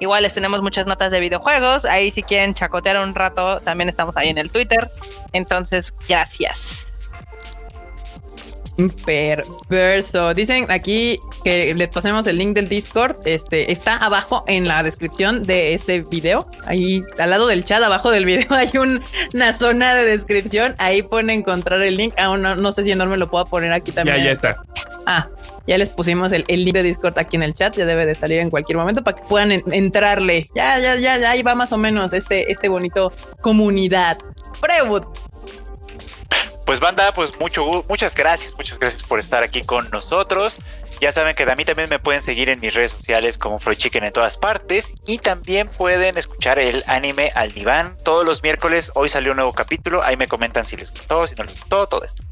Igual les tenemos muchas notas de videojuegos. Ahí si quieren chacotear un rato, también estamos ahí en el Twitter. Entonces, gracias. Perverso. Dicen aquí que les pasemos el link del Discord. Este está abajo en la descripción de este video. Ahí al lado del chat, abajo del video, hay un- una zona de descripción. Ahí pueden encontrar el link. Aún no, no sé si enorme lo puedo poner aquí también. Ya, ya está. Ah, ya les pusimos el, el link de Discord aquí en el chat. Ya debe de salir en cualquier momento para que puedan en- entrarle. Ya, ya, ya, ya, ahí va más o menos este, este bonito comunidad. Freud. Pues banda, pues mucho, muchas gracias, muchas gracias por estar aquí con nosotros. Ya saben que a mí también me pueden seguir en mis redes sociales como Freud Chicken en todas partes y también pueden escuchar el anime al diván todos los miércoles. Hoy salió un nuevo capítulo, ahí me comentan si les gustó, si no les gustó, todo esto.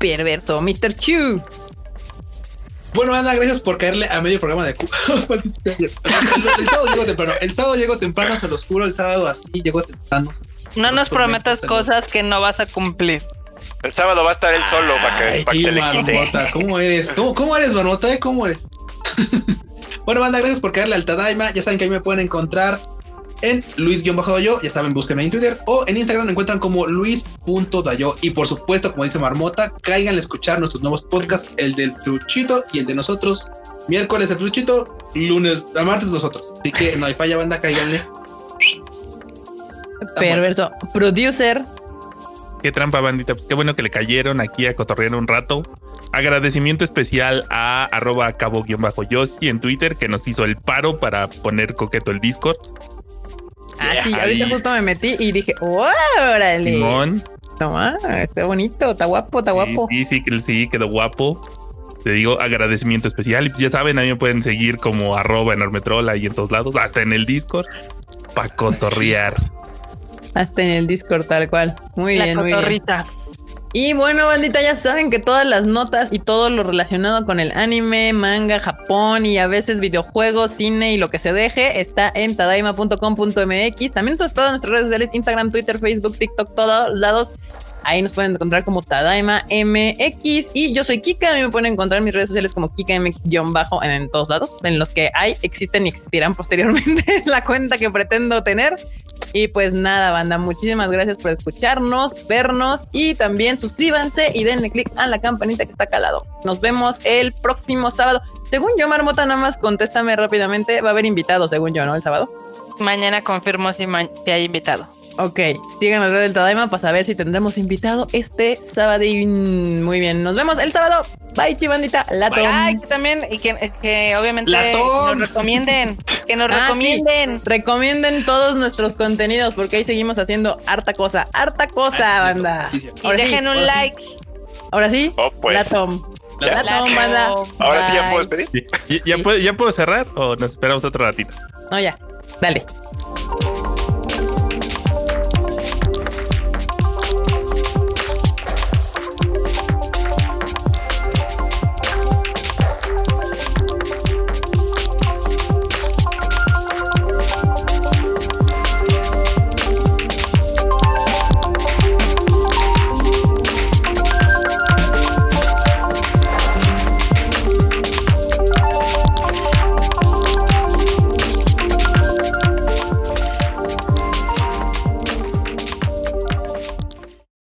Perverso. Mr. Q. Bueno, Ana, gracias por caerle a medio programa de Q. El sábado llego temprano. El sábado llego temprano, se los juro. El sábado así llego temprano. No nos prometas cosas que no vas a cumplir. El sábado va a estar él solo para que, para que se le quite. Marmota, ¿cómo eres? ¿Cómo, cómo eres, Marmota? eh? ¿Cómo eres? bueno, banda, gracias por caerle al Tadaima. Ya saben que ahí me pueden encontrar en Luis-Dayo. Ya saben, búsquenme en Twitter. O en Instagram me encuentran como Luis.dayo. Y por supuesto, como dice Marmota, caigan a escuchar nuestros nuevos podcasts: el del Fruchito y el de nosotros. Miércoles el Fruchito, lunes, a martes nosotros. Así que no hay falla, banda, cáiganle. Perverso. Producer. Qué trampa, bandita. Pues qué bueno que le cayeron aquí a cotorrear un rato. Agradecimiento especial a arroba cabo-yoshi en Twitter que nos hizo el paro para poner coqueto el Discord. Ah, Yeah, sí, ahorita ahí. justo me metí y dije, órale. Simón. No, ah, está bonito, está guapo, está guapo. Sí, sí, sí, quedó guapo. Te digo agradecimiento especial. Y pues ya saben, a mí me pueden seguir como arroba enormetrol ahí en todos lados, hasta en el Discord, para cotorrear. Hasta en el Discord, tal cual. Muy la bien, muy bien. cotorrita. Y bueno, bandita, ya saben que todas las notas y todo lo relacionado con el anime, manga, Japón y a veces videojuegos, cine y lo que se deje está en tadaima.com.mx. También todas nuestras redes sociales, Instagram, Twitter, Facebook, TikTok, todos lados. Ahí nos pueden encontrar como Tadaima MX. Y yo soy Kika. A mí me pueden encontrar en mis redes sociales como Kika MX-bajo en todos lados, en los que hay, existen y existirán posteriormente la cuenta que pretendo tener. Y pues nada, banda, muchísimas gracias por escucharnos, vernos y también suscríbanse y denle click a la campanita que está acá al lado. Nos vemos el próximo sábado. Según yo, Marmota, nada más contéstame rápidamente. Va a haber invitado, según yo, ¿no? El sábado. Mañana confirmo si, si hay invitado. Ok, sigan las redes del Tadaima para saber si tendremos invitado este sábado. Muy bien, nos vemos el sábado. Bye, chivandita. Lato. Ay, que también, y que, que obviamente nos recomienden. Que nos ah, recomienden. Recomienden todos nuestros contenidos porque ahí seguimos haciendo harta cosa. Harta cosa, banda. y dejen un like. Ahora sí, oh, pues. Latom. Latom, banda. Ahora sí ya puedes pedir. ¿Ya, puedo, ¿Ya puedo cerrar o nos esperamos otro ratito? No, ya. Dale.